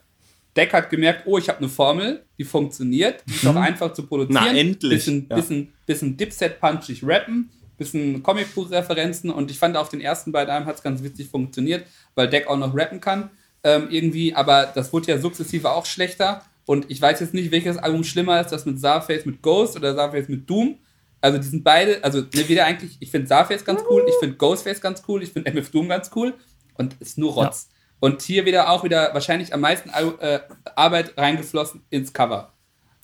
Deck hat gemerkt, oh, ich habe eine Formel, die funktioniert, die ist mhm. auch einfach zu produzieren. Na, endlich. Bisschen, ja. bisschen, bisschen Dipset-punchig rappen, bisschen Comicbuch-Referenzen und ich fand auf den ersten beiden Alben hat es ganz witzig funktioniert, weil Deck auch noch rappen kann. ähm, irgendwie, aber das wurde ja sukzessive auch schlechter. Und ich weiß jetzt nicht, welches Album schlimmer ist, das mit Starface mit Ghost oder Starface mit Doom. Also die sind beide, also ne, wieder eigentlich, ich finde Starface ganz cool, ich finde Ghostface ganz cool, ich finde MF Doom ganz cool und ist nur Rotz. Ja. Und hier wieder auch wieder wahrscheinlich am meisten äh, Arbeit reingeflossen ins Cover.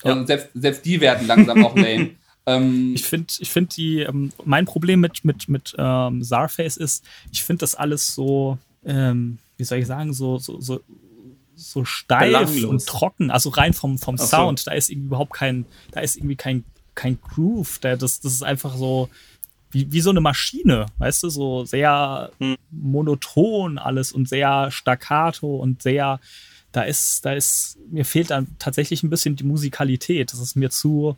Ja. Und selbst, selbst die werden langsam auch lame. Ähm, ich finde, ich finde die, ähm, mein Problem mit, mit, mit ähm, Zarface ist, ich finde das alles so, ähm, wie soll ich sagen, so, so, so, so steif Belanglos. und trocken. Also rein vom, vom Sound, so. da ist irgendwie überhaupt kein, da ist irgendwie kein, kein Groove. Da, das, das ist einfach so, wie, wie so eine Maschine, weißt du, so sehr hm. monoton alles und sehr staccato und sehr, da ist, da ist, mir fehlt dann tatsächlich ein bisschen die Musikalität. Das ist mir zu,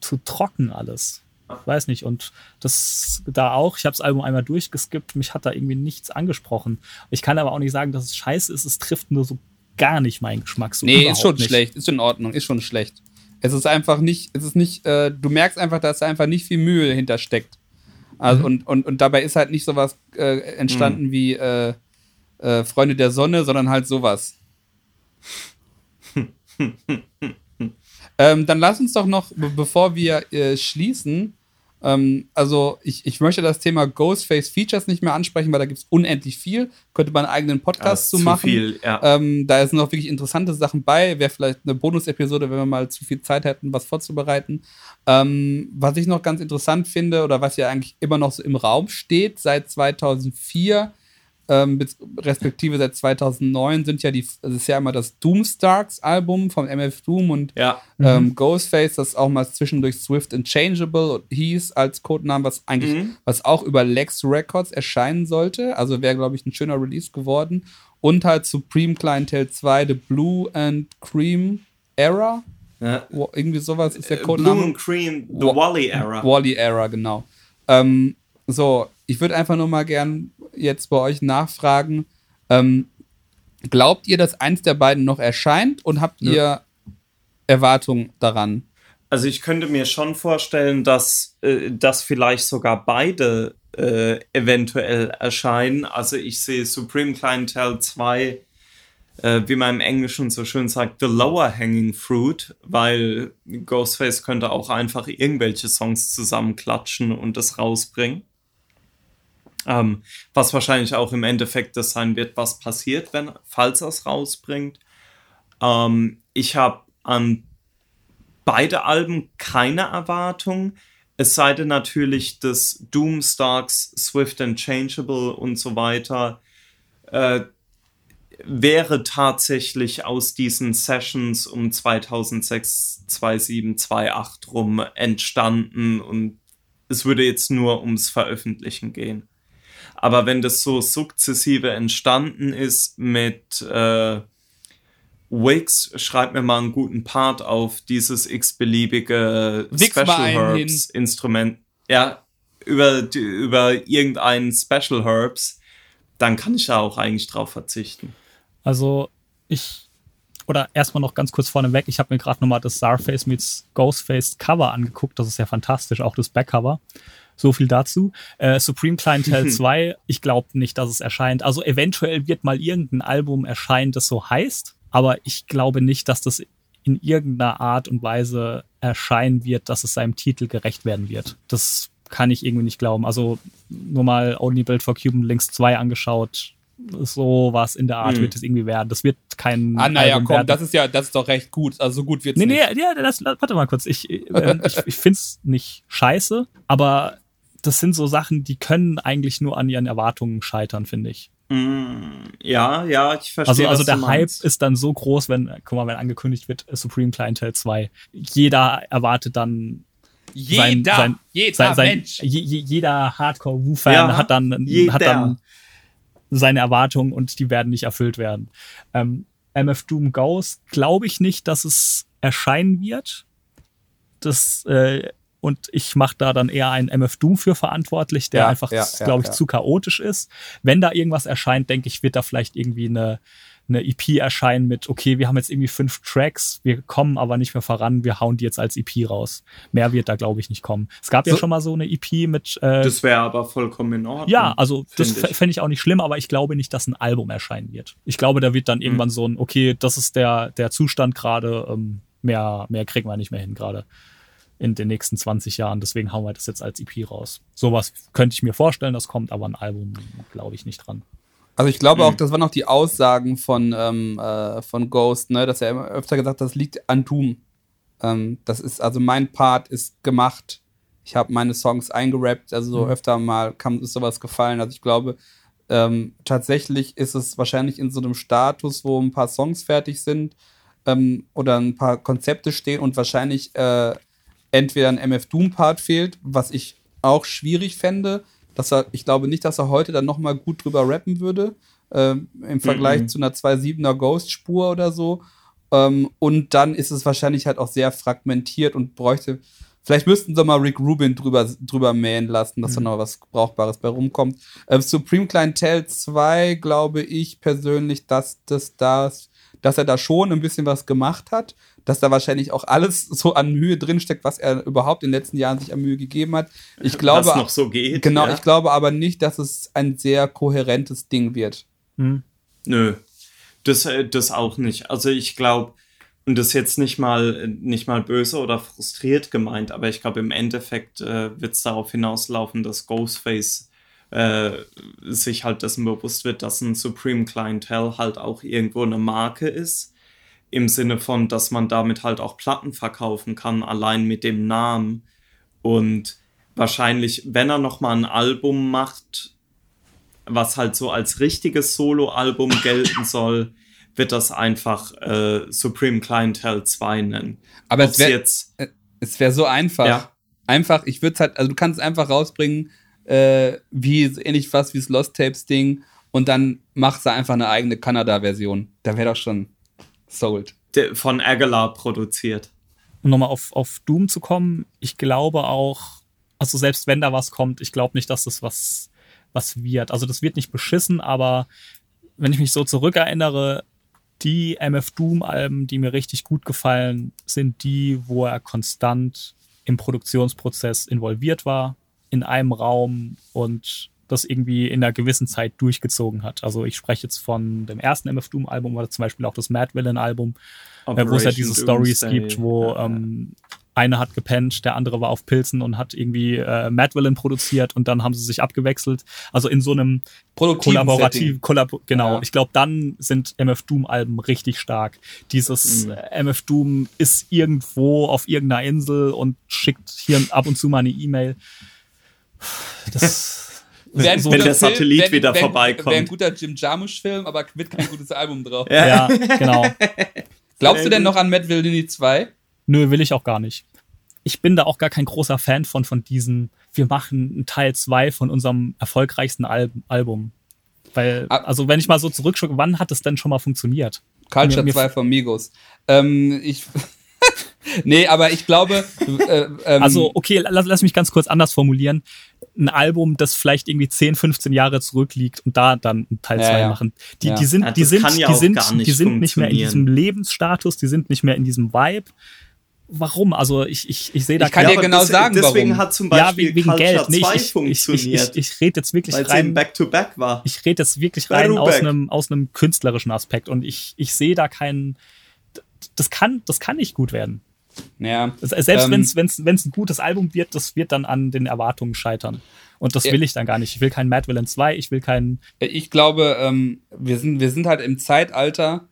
zu trocken alles. Ich weiß nicht. Und das da auch, ich habe das Album einmal durchgeskippt, mich hat da irgendwie nichts angesprochen. Ich kann aber auch nicht sagen, dass es scheiße ist, es trifft nur so gar nicht meinen Geschmack. So nee, ist schon nicht. schlecht, ist in Ordnung, ist schon schlecht. Es ist einfach nicht, es ist nicht, äh, du merkst einfach, dass da einfach nicht viel Mühe hintersteckt. Also, mhm. und, und, und dabei ist halt nicht sowas äh, entstanden mhm. wie äh, äh Freunde der Sonne, sondern halt sowas. ähm, dann lass uns doch noch, bevor wir äh, schließen, ähm, also ich, ich möchte das Thema Ghostface Features nicht mehr ansprechen, weil da gibt es unendlich viel. Könnte man einen eigenen Podcast zu machen. Viel, ja. ähm, da sind noch wirklich interessante Sachen bei. Wäre vielleicht eine Bonusepisode, wenn wir mal zu viel Zeit hätten, was vorzubereiten. Ähm, was ich noch ganz interessant finde oder was ja eigentlich immer noch so im Raum steht seit 2004 ähm, respektive seit 2009 sind ja die, das ist ja immer das Doomstarks-Album vom MF Doom und ja. ähm, mhm. Ghostface, das auch mal zwischendurch Swift and Changeable hieß als Codenamen, was eigentlich, mhm. was auch über Lex Records erscheinen sollte. Also wäre, glaube ich, ein schöner Release geworden. Und halt Supreme Clientele 2, The Blue and Cream Era. Ja. Irgendwie sowas ist der Codename. Blue and Cream, The Wally Era. Wally Era, genau. Ähm, so, ich würde einfach nur mal gern jetzt bei euch nachfragen. Ähm, glaubt ihr, dass eins der beiden noch erscheint und habt ja. ihr Erwartungen daran? Also ich könnte mir schon vorstellen, dass, äh, dass vielleicht sogar beide äh, eventuell erscheinen. Also ich sehe Supreme Clientele 2, äh, wie man im Englischen so schön sagt, The Lower Hanging Fruit, weil Ghostface könnte auch einfach irgendwelche Songs zusammenklatschen und das rausbringen. Ähm, was wahrscheinlich auch im Endeffekt das sein wird, was passiert, wenn, falls er es rausbringt. Ähm, ich habe an beide Alben keine Erwartung. Es sei denn natürlich, dass Doomstarks, Swift and Changeable und so weiter äh, wäre tatsächlich aus diesen Sessions um 2006, 2007, 2008 rum entstanden und es würde jetzt nur ums Veröffentlichen gehen. Aber wenn das so sukzessive entstanden ist mit äh, Wix, schreib mir mal einen guten Part auf dieses x-beliebige Special Herbs Instrument. Ja, über, über irgendein Special Herbs, dann kann ich da auch eigentlich drauf verzichten. Also ich, oder erstmal noch ganz kurz vorneweg, ich habe mir gerade nochmal das Starface meets Ghostface Cover angeguckt, das ist ja fantastisch, auch das Backcover. So viel dazu. Äh, Supreme Clientele 2, ich glaube nicht, dass es erscheint. Also eventuell wird mal irgendein Album erscheinen, das so heißt, aber ich glaube nicht, dass das in irgendeiner Art und Weise erscheinen wird, dass es seinem Titel gerecht werden wird. Das kann ich irgendwie nicht glauben. Also nur mal Only Build for Cuban Links 2 angeschaut. So was in der Art hm. wird es irgendwie werden. Das wird kein. Ah, naja, komm, werden. das ist ja, das ist doch recht gut. Also so gut wird es nee, nicht. Nee, ja, das, warte mal kurz. Ich, äh, ich, ich finde es nicht scheiße, aber das sind so Sachen, die können eigentlich nur an ihren Erwartungen scheitern, finde ich. Mm, ja, ja, ich verstehe. Also, also der Hype ist dann so groß, wenn, guck mal, wenn angekündigt wird, Supreme Clientele 2. Jeder erwartet dann. Jeder, sein, sein, jeder sein, sein, Mensch. Je, jeder Hardcore-Wu-Fan ja, hat, dann, hat dann seine Erwartungen und die werden nicht erfüllt werden. Ähm, MF Doom Ghost glaube ich nicht, dass es erscheinen wird. Das äh, und ich mache da dann eher einen MF Doom für verantwortlich, der ja, einfach, ja, glaube ich, ja. zu chaotisch ist. Wenn da irgendwas erscheint, denke ich, wird da vielleicht irgendwie eine, eine EP erscheinen mit, okay, wir haben jetzt irgendwie fünf Tracks, wir kommen aber nicht mehr voran, wir hauen die jetzt als EP raus. Mehr wird da, glaube ich, nicht kommen. Es gab so, ja schon mal so eine EP mit. Äh, das wäre aber vollkommen in Ordnung. Ja, also das fände ich auch nicht schlimm, aber ich glaube nicht, dass ein Album erscheinen wird. Ich glaube, da wird dann mhm. irgendwann so ein, okay, das ist der, der Zustand gerade, ähm, mehr, mehr kriegen wir nicht mehr hin gerade in den nächsten 20 Jahren. Deswegen hauen wir das jetzt als EP raus. Sowas könnte ich mir vorstellen, das kommt, aber ein Album glaube ich nicht dran. Also ich glaube mhm. auch, das waren auch die Aussagen von, ähm, äh, von Ghost, ne, dass er immer öfter gesagt hat, das liegt an Doom. Ähm, das ist, also mein Part ist gemacht. Ich habe meine Songs eingerappt, also so mhm. öfter mal kam ist sowas gefallen. Also ich glaube, ähm, tatsächlich ist es wahrscheinlich in so einem Status, wo ein paar Songs fertig sind ähm, oder ein paar Konzepte stehen und wahrscheinlich äh, entweder ein MF Doom-Part fehlt, was ich auch schwierig fände, dass er, ich glaube nicht, dass er heute dann nochmal gut drüber rappen würde, ähm, im Vergleich mhm. zu einer 2.7er Ghost-Spur oder so. Ähm, und dann ist es wahrscheinlich halt auch sehr fragmentiert und bräuchte, vielleicht müssten sie mal Rick Rubin drüber, drüber mähen lassen, dass mhm. da noch was Brauchbares bei rumkommt. Ähm, Supreme Clientele 2 glaube ich persönlich, dass das, das, dass er da schon ein bisschen was gemacht hat dass da wahrscheinlich auch alles so an Mühe drinsteckt, was er überhaupt in den letzten Jahren sich an Mühe gegeben hat. Ich glaube, was noch so geht. Genau, ja. ich glaube aber nicht, dass es ein sehr kohärentes Ding wird. Hm. Nö, das, äh, das auch nicht. Also ich glaube, und das ist jetzt nicht mal, nicht mal böse oder frustriert gemeint, aber ich glaube, im Endeffekt äh, wird es darauf hinauslaufen, dass Ghostface äh, sich halt dessen bewusst wird, dass ein Supreme Clientel halt auch irgendwo eine Marke ist im Sinne von, dass man damit halt auch Platten verkaufen kann, allein mit dem Namen. Und wahrscheinlich, wenn er nochmal ein Album macht, was halt so als richtiges Solo-Album gelten soll, wird das einfach äh, Supreme Clientele 2 nennen. Aber Ob's es wäre jetzt äh, es wäre so einfach. Ja. Einfach, ich würde es halt, also du kannst es einfach rausbringen, äh, wie ähnlich was wie das Lost Tapes Ding und dann machst du einfach eine eigene Kanada-Version. Da wäre doch schon sold. Von Aguilar produziert. Um nochmal auf, auf Doom zu kommen, ich glaube auch, also selbst wenn da was kommt, ich glaube nicht, dass das was, was wird. Also das wird nicht beschissen, aber wenn ich mich so zurückerinnere, die MF Doom-Alben, die mir richtig gut gefallen, sind die, wo er konstant im Produktionsprozess involviert war, in einem Raum und das irgendwie in einer gewissen Zeit durchgezogen hat. Also ich spreche jetzt von dem ersten MF Doom Album oder zum Beispiel auch das Mad Villain Album, äh, wo es ja diese Stories gibt, wo ja, ähm, einer hat gepennt, der andere war auf Pilzen und hat irgendwie äh, Mad Villain produziert und dann haben sie sich abgewechselt. Also in so einem kollaborativen, kollab genau. Ja. Ich glaube, dann sind MF Doom Alben richtig stark. Dieses mhm. äh, MF Doom ist irgendwo auf irgendeiner Insel und schickt hier ab und zu mal eine E-Mail. Das Wenn, so, wenn der Satellit Film, wieder wenn, vorbeikommt. Wäre ein guter Jim Jarmusch-Film, aber mit kein gutes Album drauf. Ja, ja genau. Glaubst du denn noch an Matt Villini 2? Nö, will ich auch gar nicht. Ich bin da auch gar kein großer Fan von, von diesen, wir machen einen Teil 2 von unserem erfolgreichsten Al Album. Weil, ah. also wenn ich mal so zurückschaue, wann hat es denn schon mal funktioniert? Culture mir, mir 2 von Migos. Ähm, ich nee, aber ich glaube. Äh, ähm, also, okay, lass, lass, mich ganz kurz anders formulieren. Ein Album, das vielleicht irgendwie 10, 15 Jahre zurückliegt und da dann Teil 2 ja, ja. machen. Die, ja. die sind, die sind, ja die sind, die sind nicht mehr in diesem Lebensstatus, die sind nicht mehr in diesem Vibe. Warum? Also ich, ich, ich sehe da Ich kann dir genau das, sagen, deswegen warum. hat zum Beispiel ja, wegen Culture Geld. Nee, 2 ich, funktioniert. Ich, ich, ich, rede jetzt wirklich weil rein. Back to Back war. Ich rede jetzt wirklich rein aus einem, aus einem künstlerischen Aspekt und ich, ich sehe da keinen. Das kann, das kann nicht gut werden. Ja, Selbst ähm, wenn es ein gutes Album wird, das wird dann an den Erwartungen scheitern. Und das will ich dann gar nicht. Ich will keinen Mad Villain 2, ich will keinen. Ich glaube, ähm, wir, sind, wir sind halt im Zeitalter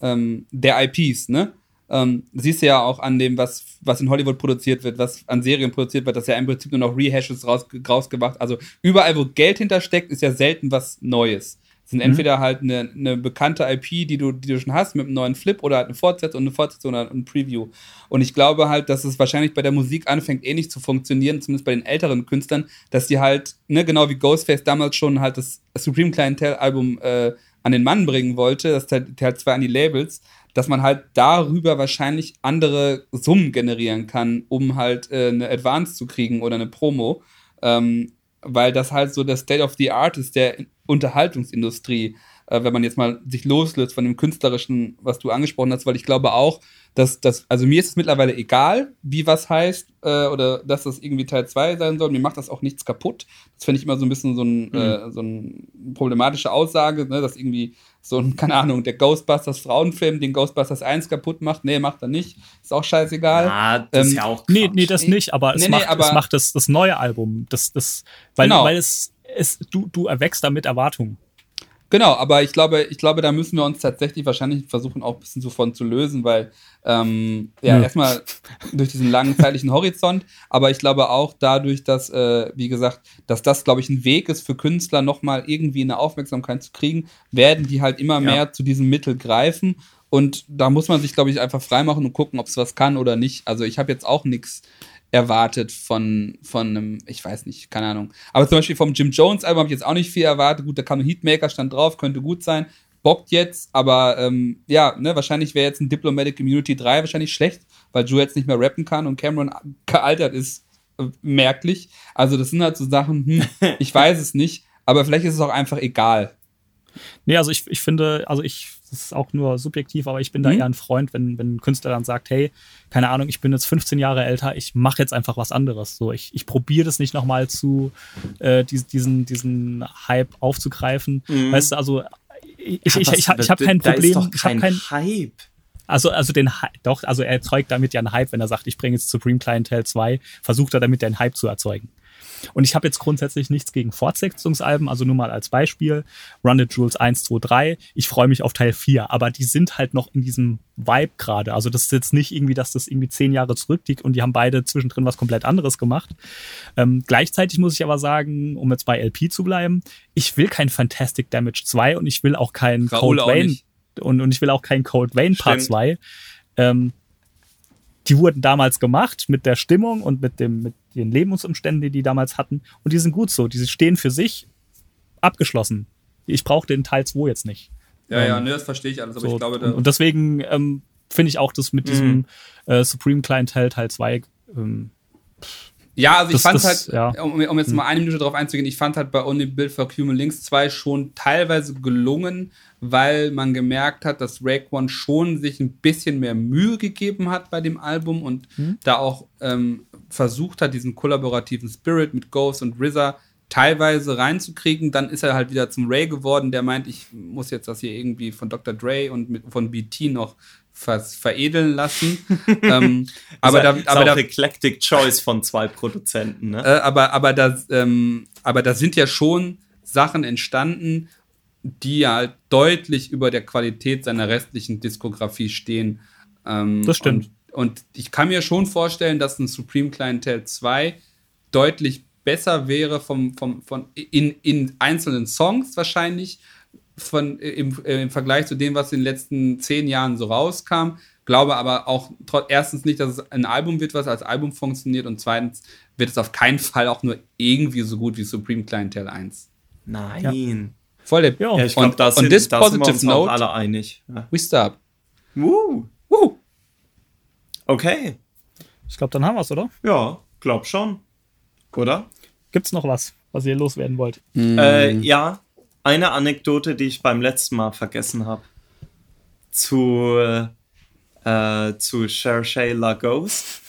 ähm, der IPs, ne? Ähm, siehst du ja auch an dem, was, was in Hollywood produziert wird, was an Serien produziert wird, dass ja im Prinzip nur noch Rehashes raus, rausgebracht. Also überall, wo Geld hintersteckt, ist ja selten was Neues sind mhm. entweder halt eine, eine, bekannte IP, die du, die du schon hast, mit einem neuen Flip oder halt eine Fortsetzung und eine Fortsetzung oder ein Preview. Und ich glaube halt, dass es wahrscheinlich bei der Musik anfängt, ähnlich zu funktionieren, zumindest bei den älteren Künstlern, dass die halt, ne, genau wie Ghostface damals schon halt das Supreme Clientel Album äh, an den Mann bringen wollte, das halt, halt zwei an die Labels, dass man halt darüber wahrscheinlich andere Summen generieren kann, um halt äh, eine Advance zu kriegen oder eine Promo. Ähm, weil das halt so das State of the Art ist der Unterhaltungsindustrie. äh, wenn man jetzt mal sich loslöst von dem künstlerischen, was du angesprochen hast, weil ich glaube auch, dass das, also mir ist es mittlerweile egal, wie was heißt, äh, oder dass das irgendwie Teil 2 sein soll. Mir macht das auch nichts kaputt. Das finde ich immer so ein bisschen so, ein, mhm. äh, so eine problematische Aussage, ne, dass irgendwie so ein, keine Ahnung, der Ghostbusters Frauenfilm den Ghostbusters 1 kaputt macht. Nee, macht er nicht. Ist auch scheißegal. Ah, das ähm, ist ja auch. Nee, nee, das nicht, aber es nee, macht, nee, aber es macht das, das neue Album. Das, das, weil, genau. weil es, es, du, du erwächst damit Erwartungen. Genau, aber ich glaube, ich glaube, da müssen wir uns tatsächlich wahrscheinlich versuchen, auch ein bisschen davon zu lösen, weil ähm, ja, ja. erstmal durch diesen langen zeitlichen Horizont, aber ich glaube auch dadurch, dass, äh, wie gesagt, dass das, glaube ich, ein Weg ist für Künstler, nochmal irgendwie eine Aufmerksamkeit zu kriegen, werden die halt immer ja. mehr zu diesem Mittel greifen. Und da muss man sich, glaube ich, einfach freimachen und gucken, ob es was kann oder nicht. Also ich habe jetzt auch nichts erwartet von, von einem, ich weiß nicht, keine Ahnung. Aber zum Beispiel vom Jim Jones Album habe ich jetzt auch nicht viel erwartet. Gut, da kam ein Heatmaker, stand drauf, könnte gut sein. Bockt jetzt, aber ähm, ja, ne, wahrscheinlich wäre jetzt ein Diplomatic Community 3 wahrscheinlich schlecht, weil Joe jetzt nicht mehr rappen kann und Cameron gealtert ist äh, merklich. Also, das sind halt so Sachen, hm, ich weiß es nicht, aber vielleicht ist es auch einfach egal. Nee, also ich, ich finde, also ich das ist auch nur subjektiv, aber ich bin da mhm. eher ein Freund, wenn, wenn ein Künstler dann sagt, hey, keine Ahnung, ich bin jetzt 15 Jahre älter, ich mache jetzt einfach was anderes. So, ich, ich probiere das nicht nochmal zu, äh, diesen, diesen Hype aufzugreifen. Mhm. Weißt du, also ich, ich, ich, ich, habe kein Problem. Da ist doch kein, kein Hype. Also, also den doch, also er erzeugt damit ja einen Hype, wenn er sagt, ich bringe jetzt Supreme Clientel 2, versucht er damit den Hype zu erzeugen. Und ich habe jetzt grundsätzlich nichts gegen Fortsetzungsalben, also nur mal als Beispiel. Run It Jules 1, 2, 3. Ich freue mich auf Teil 4, aber die sind halt noch in diesem Vibe gerade. Also das ist jetzt nicht irgendwie, dass das irgendwie zehn Jahre zurückliegt und die haben beide zwischendrin was komplett anderes gemacht. Ähm, gleichzeitig muss ich aber sagen, um jetzt bei LP zu bleiben, ich will kein Fantastic Damage 2 und ich will auch kein Raoul Cold Vein und, und ich will auch kein Cold Vein Part 2. Ähm, die wurden damals gemacht mit der Stimmung und mit, dem, mit den Lebensumständen, die die damals hatten. Und die sind gut so. Die stehen für sich abgeschlossen. Ich brauche den Teil 2 jetzt nicht. Ja, ähm, ja, ne, das verstehe ich alles. Aber so, ich glaube, und, und deswegen ähm, finde ich auch das mit diesem mhm. äh, Supreme Clientel Teil 2 ähm, ja, also ich das, fand das, halt, ja. um, um, jetzt hm. mal eine Minute drauf einzugehen, ich fand halt bei Only Build for Human Links 2 schon teilweise gelungen, weil man gemerkt hat, dass Rake One schon sich ein bisschen mehr Mühe gegeben hat bei dem Album und hm. da auch ähm, versucht hat, diesen kollaborativen Spirit mit Ghost und RZA teilweise reinzukriegen. Dann ist er halt wieder zum Ray geworden, der meint, ich muss jetzt das hier irgendwie von Dr. Dre und mit, von BT noch veredeln lassen. ähm, aber da, ist aber auch da, Eclectic Choice von zwei Produzenten. Ne? Äh, aber aber da, ähm, aber da sind ja schon Sachen entstanden, die ja halt deutlich über der Qualität seiner restlichen Diskografie stehen. Ähm, das stimmt. Und, und, ich kann mir schon vorstellen, dass ein Supreme Clientel 2 deutlich besser wäre vom, vom, von, in, in einzelnen Songs wahrscheinlich von, im, äh, im Vergleich zu dem, was in den letzten zehn Jahren so rauskam. Glaube aber auch erstens nicht, dass es ein Album wird, was als Album funktioniert und zweitens wird es auf keinen Fall auch nur irgendwie so gut wie Supreme Clientel 1. Nein. Ja. Voll der ja, ich glaube, da sind, this da sind wir uns note, alle einig. Ja. We stop. Woo. Woo. Okay. Ich glaube, dann haben wir es, oder? Ja, glaub schon. Oder? Gibt's noch was, was ihr loswerden wollt? Mm. Äh, ja, eine Anekdote, die ich beim letzten Mal vergessen habe. Zu, äh, zu Cherchez La Ghost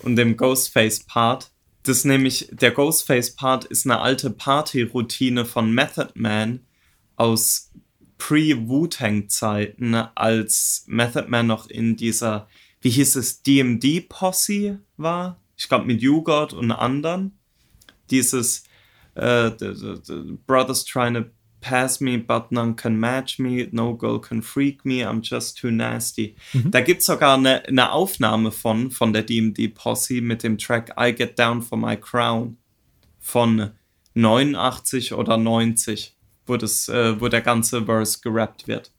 und dem Ghostface-Part. Das nämlich, der Ghostface-Part ist eine alte Party-Routine von Method Man aus Pre-Wu-Tang-Zeiten, als Method Man noch in dieser, wie hieß es, DMD-Posse war. Ich glaube mit Jugend und anderen. Dieses, uh, the, the, the brothers trying to pass me, but none can match me, no girl can freak me, I'm just too nasty. Mhm. Da gibt es sogar eine, eine Aufnahme von, von der DMD Posse mit dem Track I Get Down for My Crown von 89 oder 90, wo, das, äh, wo der ganze Verse gerappt wird.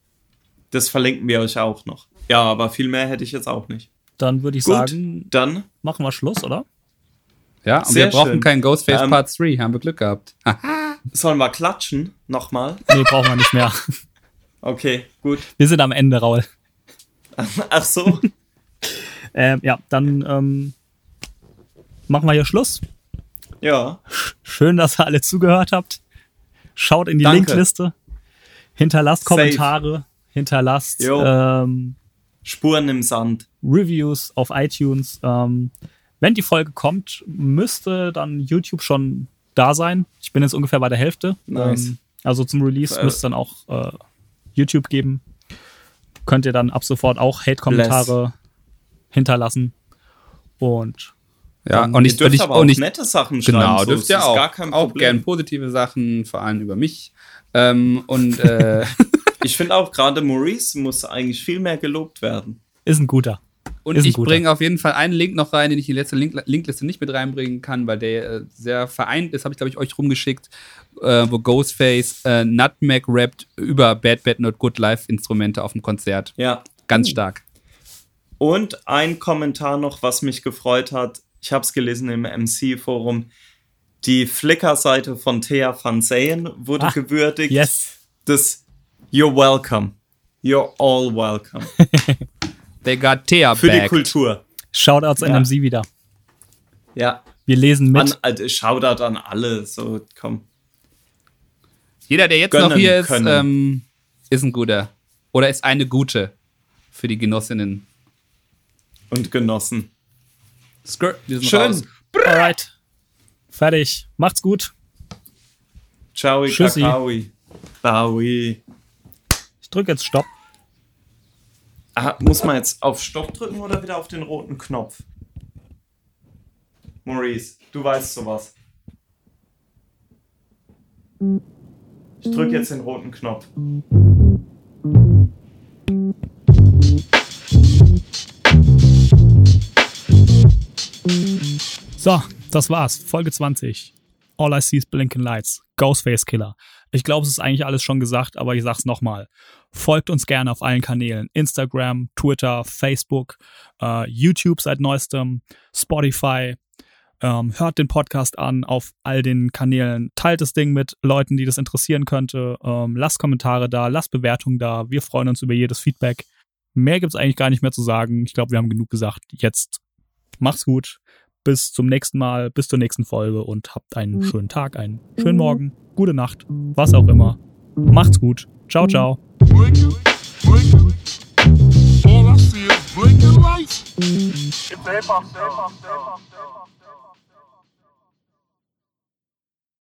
Das verlinken wir euch auch noch. Ja, aber viel mehr hätte ich jetzt auch nicht. Dann würde ich Gut, sagen, dann machen wir Schluss, oder? Ja, und Sehr wir brauchen schön. keinen Ghostface ähm, Part 3. Haben wir Glück gehabt. Sollen wir klatschen? Nochmal? Nee, brauchen wir nicht mehr. Okay, gut. Wir sind am Ende, Raul. Ach so. ähm, ja, dann ähm, machen wir hier Schluss. Ja. Schön, dass ihr alle zugehört habt. Schaut in die Danke. Linkliste. Hinterlasst Kommentare, hinterlasst ähm, Spuren im Sand. Reviews auf iTunes. Ähm, wenn die Folge kommt, müsste dann YouTube schon da sein. Ich bin jetzt ungefähr bei der Hälfte. Nice. Ähm, also zum Release Äh. müsste es dann auch äh, YouTube geben. Könnt ihr dann ab sofort auch Hate-Kommentare hinterlassen. Und Ja, und ich, dürft und ich, aber auch ich nette Sachen schreiben. genau, so, dürft es ihr auch. Gar kein auch gern positive Sachen, vor allem über mich. Ähm, und äh, Ich finde auch gerade Maurice muss eigentlich viel mehr gelobt werden. ist ein guter. Und ich bringe auf jeden Fall einen Link noch rein, den ich in die letzte Link Linkliste nicht mit reinbringen kann, weil der äh, sehr vereint ist. Habe ich, glaube ich, euch rumgeschickt, äh, wo Ghostface äh, Nutmeg rappt über Bad Bad Not Good Live-Instrumente auf dem Konzert. Ja. Ganz stark. Und ein Kommentar noch, was mich gefreut hat. Ich habe es gelesen im MC-Forum. Die Flickr-Seite von Thea van Zeyen wurde Ah, gewürdigt. Yes. Das You're welcome. You're all welcome. They got Thea Für die back. Kultur. Shoutouts Ja. NMC wieder. Ja. Wir lesen mit. An, also Shoutout an alle. So, komm. Jeder, der jetzt Gönnen noch hier ist, ähm, ist ein guter. Oder ist eine gute für die Genossinnen. Und genossen. Skirt, wir sind Schön. raus. Alright. Fertig. Macht's gut. Ciao, Tschüssi. Kakaoi. Baui. Ich drücke jetzt Stopp. Ah, muss man jetzt auf Stopp drücken oder wieder auf den roten Knopf? Maurice, du weißt sowas. Ich drücke jetzt den roten Knopf. So, das war's. Folge 20. All I see is blinking lights. Ghostface Killer. Ich glaube, es ist eigentlich alles schon gesagt, aber ich sag's nochmal. Folgt uns gerne auf allen Kanälen. Instagram, Twitter, Facebook, äh, YouTube seit neuestem, Spotify. Ähm, hört den Podcast an auf all den Kanälen. Teilt das Ding mit Leuten, die das interessieren könnte. Ähm, lasst Kommentare da, lasst Bewertungen da. Wir freuen uns über jedes Feedback. Mehr gibt's eigentlich gar nicht mehr zu sagen. Ich glaube, wir haben genug gesagt. Jetzt macht's gut bis zum nächsten Mal, bis zur nächsten Folge und habt einen schönen Tag, einen schönen Morgen, gute Nacht, was auch immer. Macht's gut. Ciao, ciao. Blinking, blinking. All I see is blinking lights. It's hip hop, hip hop, hip hop, hip hop.